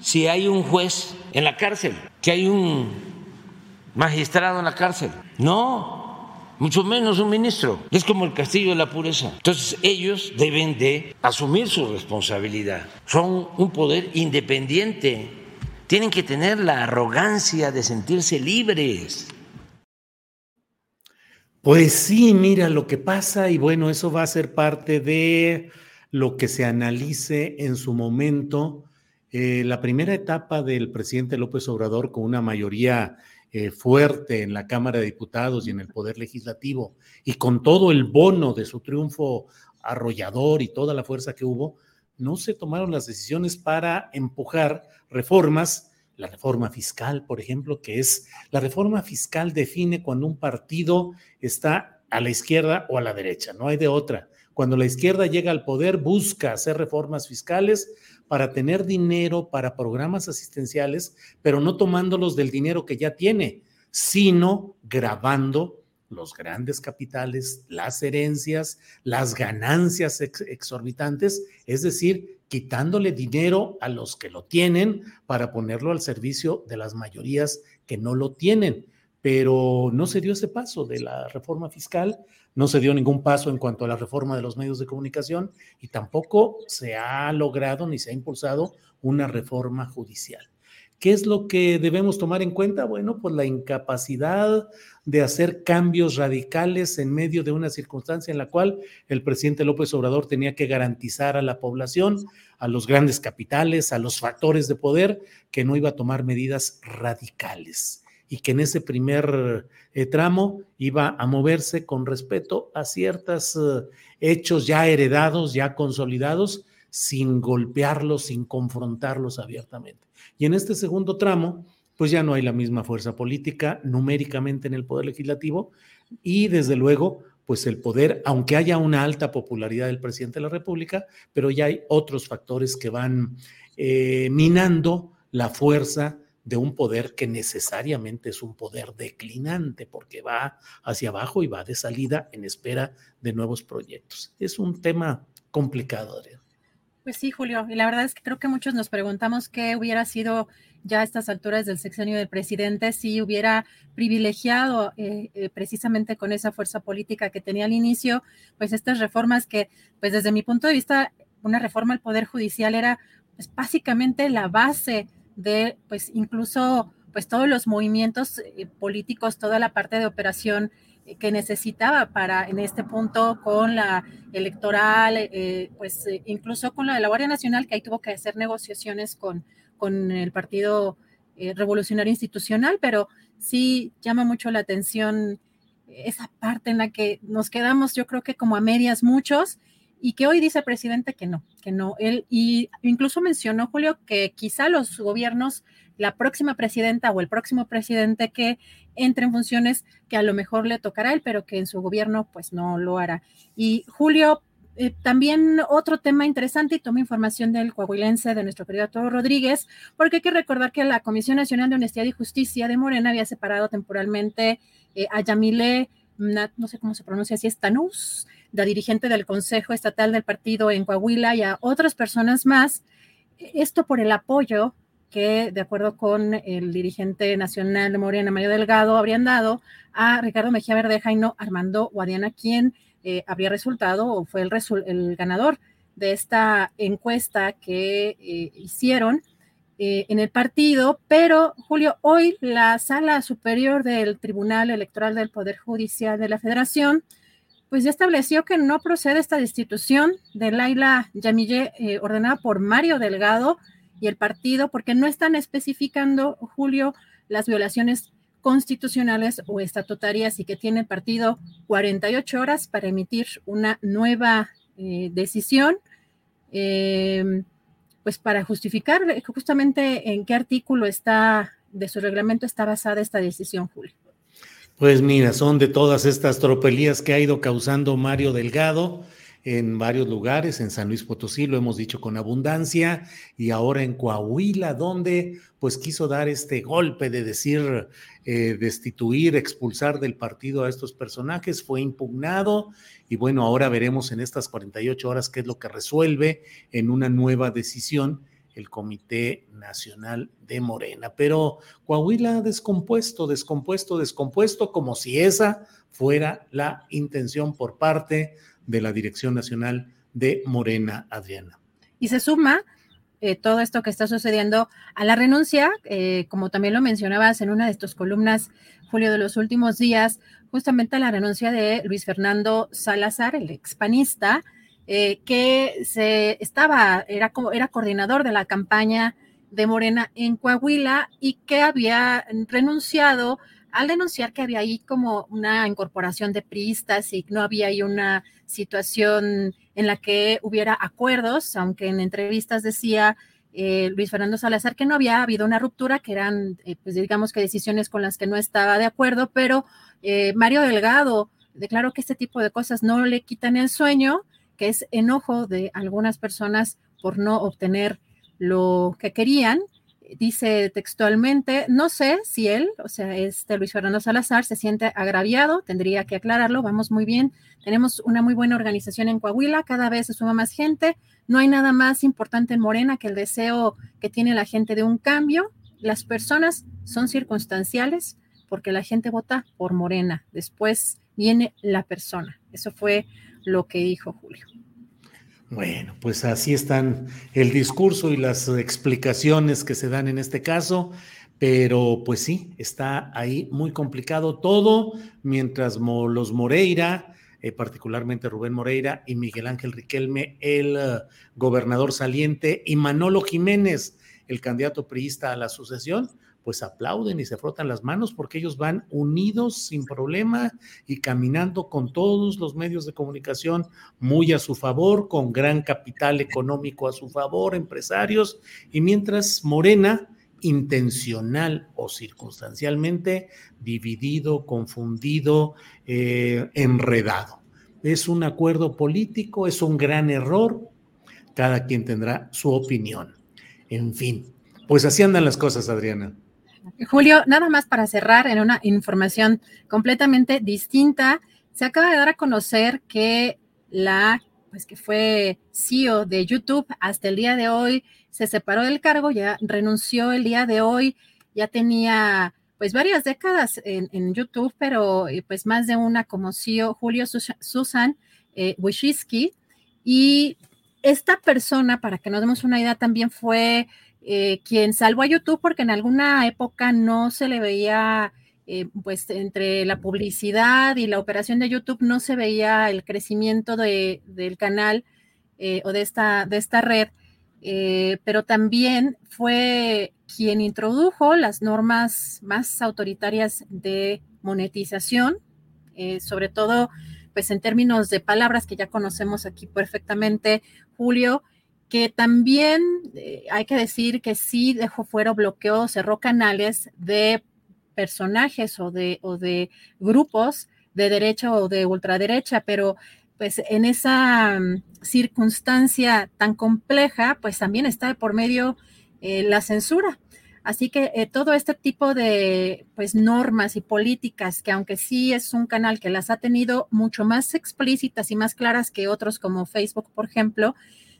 si hay un juez en la cárcel, que hay un magistrado en la cárcel. No, mucho menos un ministro. Es como el castillo de la pureza. Entonces ellos deben de asumir su responsabilidad. Son un poder independiente. Tienen que tener la arrogancia de sentirse libres. Pues sí, mira lo que pasa y bueno, eso va a ser parte de lo que se analice en su momento. Eh, la primera etapa del presidente López Obrador con una mayoría eh, fuerte en la Cámara de Diputados y en el Poder Legislativo y con todo el bono de su triunfo arrollador y toda la fuerza que hubo, no se tomaron las decisiones para empujar reformas, la reforma fiscal, por ejemplo, que es la reforma fiscal define cuando un partido está a la izquierda o a la derecha, no hay de otra. Cuando la izquierda llega al poder, busca hacer reformas fiscales para tener dinero para programas asistenciales, pero no tomándolos del dinero que ya tiene, sino grabando los grandes capitales, las herencias, las ganancias exorbitantes, es decir, quitándole dinero a los que lo tienen para ponerlo al servicio de las mayorías que no lo tienen. Pero no se dio ese paso de la reforma fiscal, no se dio ningún paso en cuanto a la reforma de los medios de comunicación y tampoco se ha logrado ni se ha impulsado una reforma judicial. ¿Qué es lo que debemos tomar en cuenta? Bueno, pues la incapacidad de hacer cambios radicales en medio de una circunstancia en la cual el presidente López Obrador tenía que garantizar a la población, a los grandes capitales, a los factores de poder, que no iba a tomar medidas radicales y que en ese primer eh, tramo iba a moverse con respeto a ciertos eh, hechos ya heredados, ya consolidados, sin golpearlos, sin confrontarlos abiertamente. Y en este segundo tramo, pues ya no hay la misma fuerza política numéricamente en el poder legislativo y desde luego pues el poder, aunque haya una alta popularidad del presidente de la República, pero ya hay otros factores que van eh, minando la fuerza de un poder que necesariamente es un poder declinante porque va hacia abajo y va de salida en espera de nuevos proyectos. Es un tema complicado, Adrián. Pues sí, Julio, y la verdad es que creo que muchos nos preguntamos qué hubiera sido ya a estas alturas del sexenio del presidente si hubiera privilegiado eh, eh, precisamente con esa fuerza política que tenía al inicio, pues estas reformas que, pues desde mi punto de vista, una reforma al Poder Judicial era pues básicamente la base de, pues incluso, pues todos los movimientos eh, políticos, toda la parte de operación que necesitaba para en este punto con la electoral, pues incluso con la de la Guardia Nacional, que ahí tuvo que hacer negociaciones con, con el Partido eh, Revolucionario Institucional, pero sí llama mucho la atención esa parte en la que nos quedamos, yo creo que como a medias muchos, y que hoy dice el presidente que no, que no. Él, y incluso mencionó, Julio, que quizá los gobiernos, la próxima presidenta o el próximo presidente que entre en funciones, que a lo mejor le tocará a él, pero que en su gobierno pues no lo hará. Y Julio, eh, también otro tema interesante, y tomo información del coahuilense de nuestro querido Arturo Rodríguez, porque hay que recordar que la Comisión Nacional de Honestidad y Justicia de Morena había separado temporalmente eh, a Yamile, no sé cómo se pronuncia, si es Tanús, la dirigente del Consejo Estatal del Partido en Coahuila, y a otras personas más. Esto por el apoyo que, de acuerdo con el dirigente nacional de Morena, Mario Delgado, habrían dado a Ricardo Mejía Verdeja y no Armando Guadiana, quien eh, habría resultado o fue el, ganador de esta encuesta que eh, hicieron eh, en el partido, pero Julio, hoy la sala superior del Tribunal Electoral del Poder Judicial de la Federación, pues ya estableció que no procede esta destitución de Laila Yamille ordenada por Mario Delgado y el partido, porque no están especificando, Julio, las violaciones constitucionales o estatutarias y que tiene el partido 48 horas para emitir una nueva eh, decisión, em, pues para justificar justamente en qué artículo está de su reglamento está basada esta decisión, Julio. Pues mira, son de todas estas tropelías que ha ido causando Mario Delgado en varios lugares, en San Luis Potosí, lo hemos dicho con abundancia, y ahora en Coahuila, donde pues quiso dar este golpe de decir, eh, destituir, expulsar del partido a estos personajes, fue impugnado, y bueno, ahora veremos en estas 48 horas qué es lo que resuelve en una nueva decisión el Comité Nacional de Morena. Pero Coahuila descompuesto, descompuesto, descompuesto, como si esa fuera la intención por parte de la Dirección Nacional de Morena, Adriana. Y se suma eh, todo esto que está sucediendo a la renuncia, eh, como también lo mencionabas en una de tus columnas, Julio, de los últimos días, justamente a la renuncia de Luis Fernando Salazar, el expanista, eh, que se estaba, era, era coordinador de la campaña de Morena en Coahuila y que había renunciado al denunciar que había ahí como una incorporación de priistas y no había ahí una situación en la que hubiera acuerdos, aunque en entrevistas decía eh, Luis Fernando Salazar que no había habido una ruptura, que eran, eh, pues digamos que decisiones con las que no estaba de acuerdo, pero eh, Mario Delgado declaró que este tipo de cosas no le quitan el sueño, que es enojo de algunas personas por no obtener lo que querían. Dice textualmente, no sé si él, o sea, este Luis Fernando Salazar, se siente agraviado, tendría que aclararlo, vamos muy bien, tenemos una muy buena organización en Coahuila, cada vez se suma más gente, no hay nada más importante en Morena que el deseo que tiene la gente de un cambio, las personas son circunstanciales porque la gente vota por Morena, después viene la persona, eso fue lo que dijo Julio. Bueno, pues así están el discurso y las explicaciones que se dan en este caso, pero pues sí, está ahí muy complicado todo, mientras los Moreira, eh, particularmente Rubén Moreira y Miguel Ángel Riquelme, el eh, gobernador saliente, y Manolo Jiménez, el candidato priista a la sucesión, pues aplauden y se frotan las manos porque ellos van unidos sin problema y caminando con todos los medios de comunicación muy a su favor, con gran capital económico a su favor, empresarios, y mientras Morena intencional o circunstancialmente dividido, confundido, eh, enredado. Es un acuerdo político, es un gran error, cada quien tendrá su opinión. En fin, pues así andan las cosas, Adriana. Julio, nada más para cerrar en una información completamente distinta, se acaba de dar a conocer que la, pues que fue CEO de YouTube hasta el día de hoy, se separó del cargo, ya renunció el día de hoy, ya tenía pues varias décadas en, YouTube, pero eh, pues más de una como CEO, Julio Susan eh, y esta persona, para que nos demos una idea, también fue eh, quien salvó a YouTube porque en alguna época no se le veía, eh, pues entre la publicidad y la operación de YouTube no se veía el crecimiento de, del canal eh, o de esta, de esta red, pero también fue quien introdujo las normas más autoritarias de monetización, sobre todo pues en términos de palabras que ya conocemos aquí perfectamente, Julio, que también eh, hay que decir que sí dejó fuera, bloqueó, cerró canales de personajes o de, o de grupos de derecha o de ultraderecha, pero pues en esa mm, circunstancia tan compleja, pues también está por medio eh, la censura. Así que eh, todo este tipo de pues normas y políticas, que aunque sí es un canal que las ha tenido mucho más explícitas y más claras que otros como Facebook, por ejemplo,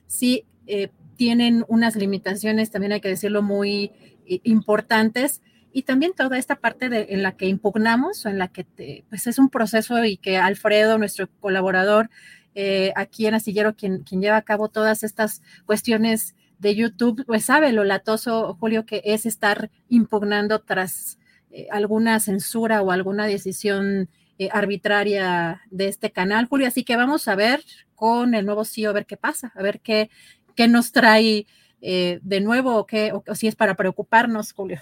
sí eh, tienen unas limitaciones, también hay que decirlo, muy eh, importantes. Y también toda esta parte de, en la que impugnamos, en la que pues es un proceso y que Alfredo, nuestro colaborador eh, aquí en Astillero, quien, quien lleva a cabo todas estas cuestiones de YouTube, pues sabe lo latoso, Julio, que es estar impugnando tras alguna censura o alguna decisión arbitraria de este canal, Julio. Así que vamos a ver con el nuevo CEO, a ver qué pasa, a ver qué, qué nos trae eh, de nuevo o, qué, o, si es para preocuparnos, Julio.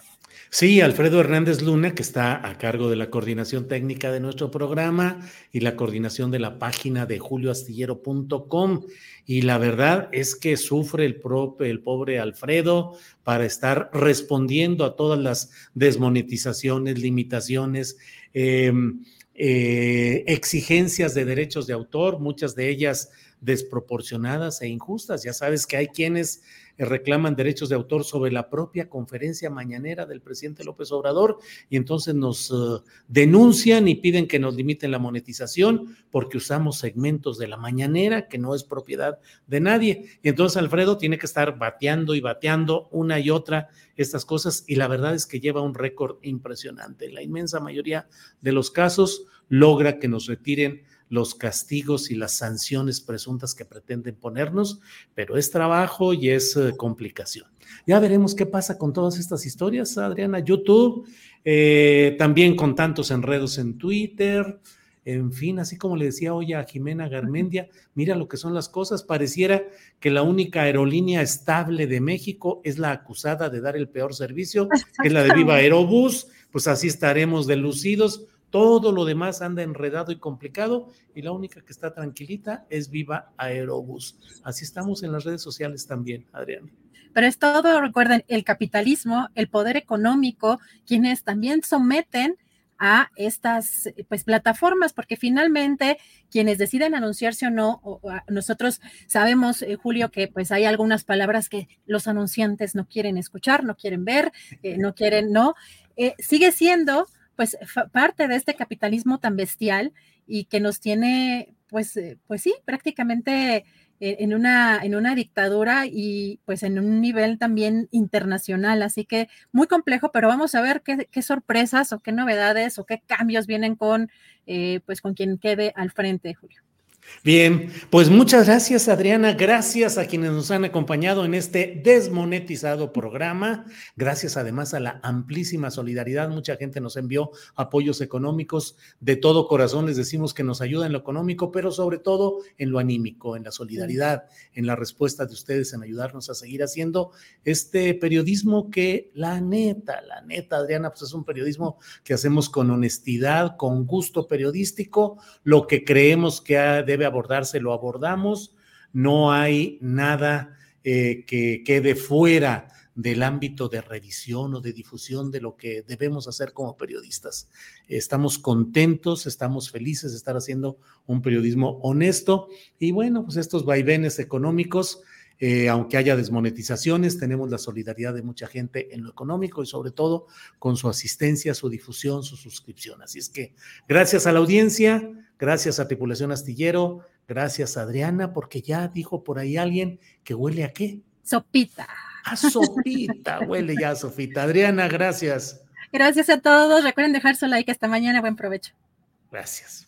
Sí, Alfredo Hernández Luna, que está a cargo de la coordinación técnica de nuestro programa y la coordinación de la página de julioastillero.com. Y la verdad es que sufre el, pobre Alfredo para estar respondiendo a todas las desmonetizaciones, limitaciones. Em, eh, exigencias de derechos de autor, muchas de ellas desproporcionadas e injustas. Ya sabes que hay quienes reclaman derechos de autor sobre la propia conferencia mañanera del presidente López Obrador y entonces nos uh, denuncian y piden que nos limiten la monetización porque usamos segmentos de la mañanera que no es propiedad de nadie. Y entonces Alfredo tiene que estar bateando y bateando una y otra estas cosas y la verdad es que lleva un récord impresionante. La inmensa mayoría de los casos logra que nos retiren los castigos y las sanciones presuntas que pretenden ponernos, pero es trabajo y es eh, complicación. Ya veremos qué pasa con todas estas historias, Adriana. YouTube, eh, también con tantos enredos en Twitter, en fin, así como le decía hoy a Jimena Garmendia, mira lo que son las cosas, pareciera que la única aerolínea estable de México es la acusada de dar el peor servicio, que es la de Viva Aerobús, pues así estaremos delucidos todo lo demás anda enredado y complicado y la única que está tranquilita es Viva Aerobús. Así estamos en las redes sociales también, Adrián. Pero es todo, recuerden, el capitalismo, el poder económico, quienes también someten a estas pues plataformas, porque finalmente quienes deciden anunciarse o no, nosotros sabemos, eh, Julio, que pues hay algunas palabras que los anunciantes no quieren escuchar, no quieren ver, eh, no quieren, no, eh, sigue siendo pues parte de este capitalismo tan bestial y que nos tiene, pues, eh, pues sí, prácticamente eh, en una, en una dictadura y pues en un nivel también internacional. Así que muy complejo, pero vamos a ver qué, qué sorpresas o qué novedades o qué cambios vienen con, eh, pues con quien quede al frente, Julio. Bien, pues muchas gracias Adriana, gracias a quienes nos han acompañado en este desmonetizado programa, gracias además a la amplísima solidaridad, mucha gente nos envió apoyos económicos, de todo corazón les decimos que nos ayuda en lo económico, pero sobre todo en lo anímico, en la solidaridad, en la respuesta de ustedes, en ayudarnos a seguir haciendo este periodismo que la neta, la neta Adriana, pues es un periodismo que hacemos con honestidad, con gusto periodístico, lo que creemos que ha debe abordarse, lo abordamos. No hay nada eh, que quede fuera del ámbito de revisión o de difusión de lo que debemos hacer como periodistas. Estamos contentos, estamos felices de estar haciendo un periodismo honesto y bueno, pues estos vaivenes económicos eh, aunque haya desmonetizaciones, tenemos la solidaridad de mucha gente en lo económico y sobre todo con su asistencia, su difusión, su suscripción. Así es que gracias a la audiencia, gracias a Tripulación Astillero, gracias a Adriana, porque ya dijo por ahí alguien que huele a qué. Sopita. A sopita, huele ya sopita. Adriana, gracias. Gracias a todos. Recuerden dejar su like. Hasta mañana. Buen provecho. Gracias.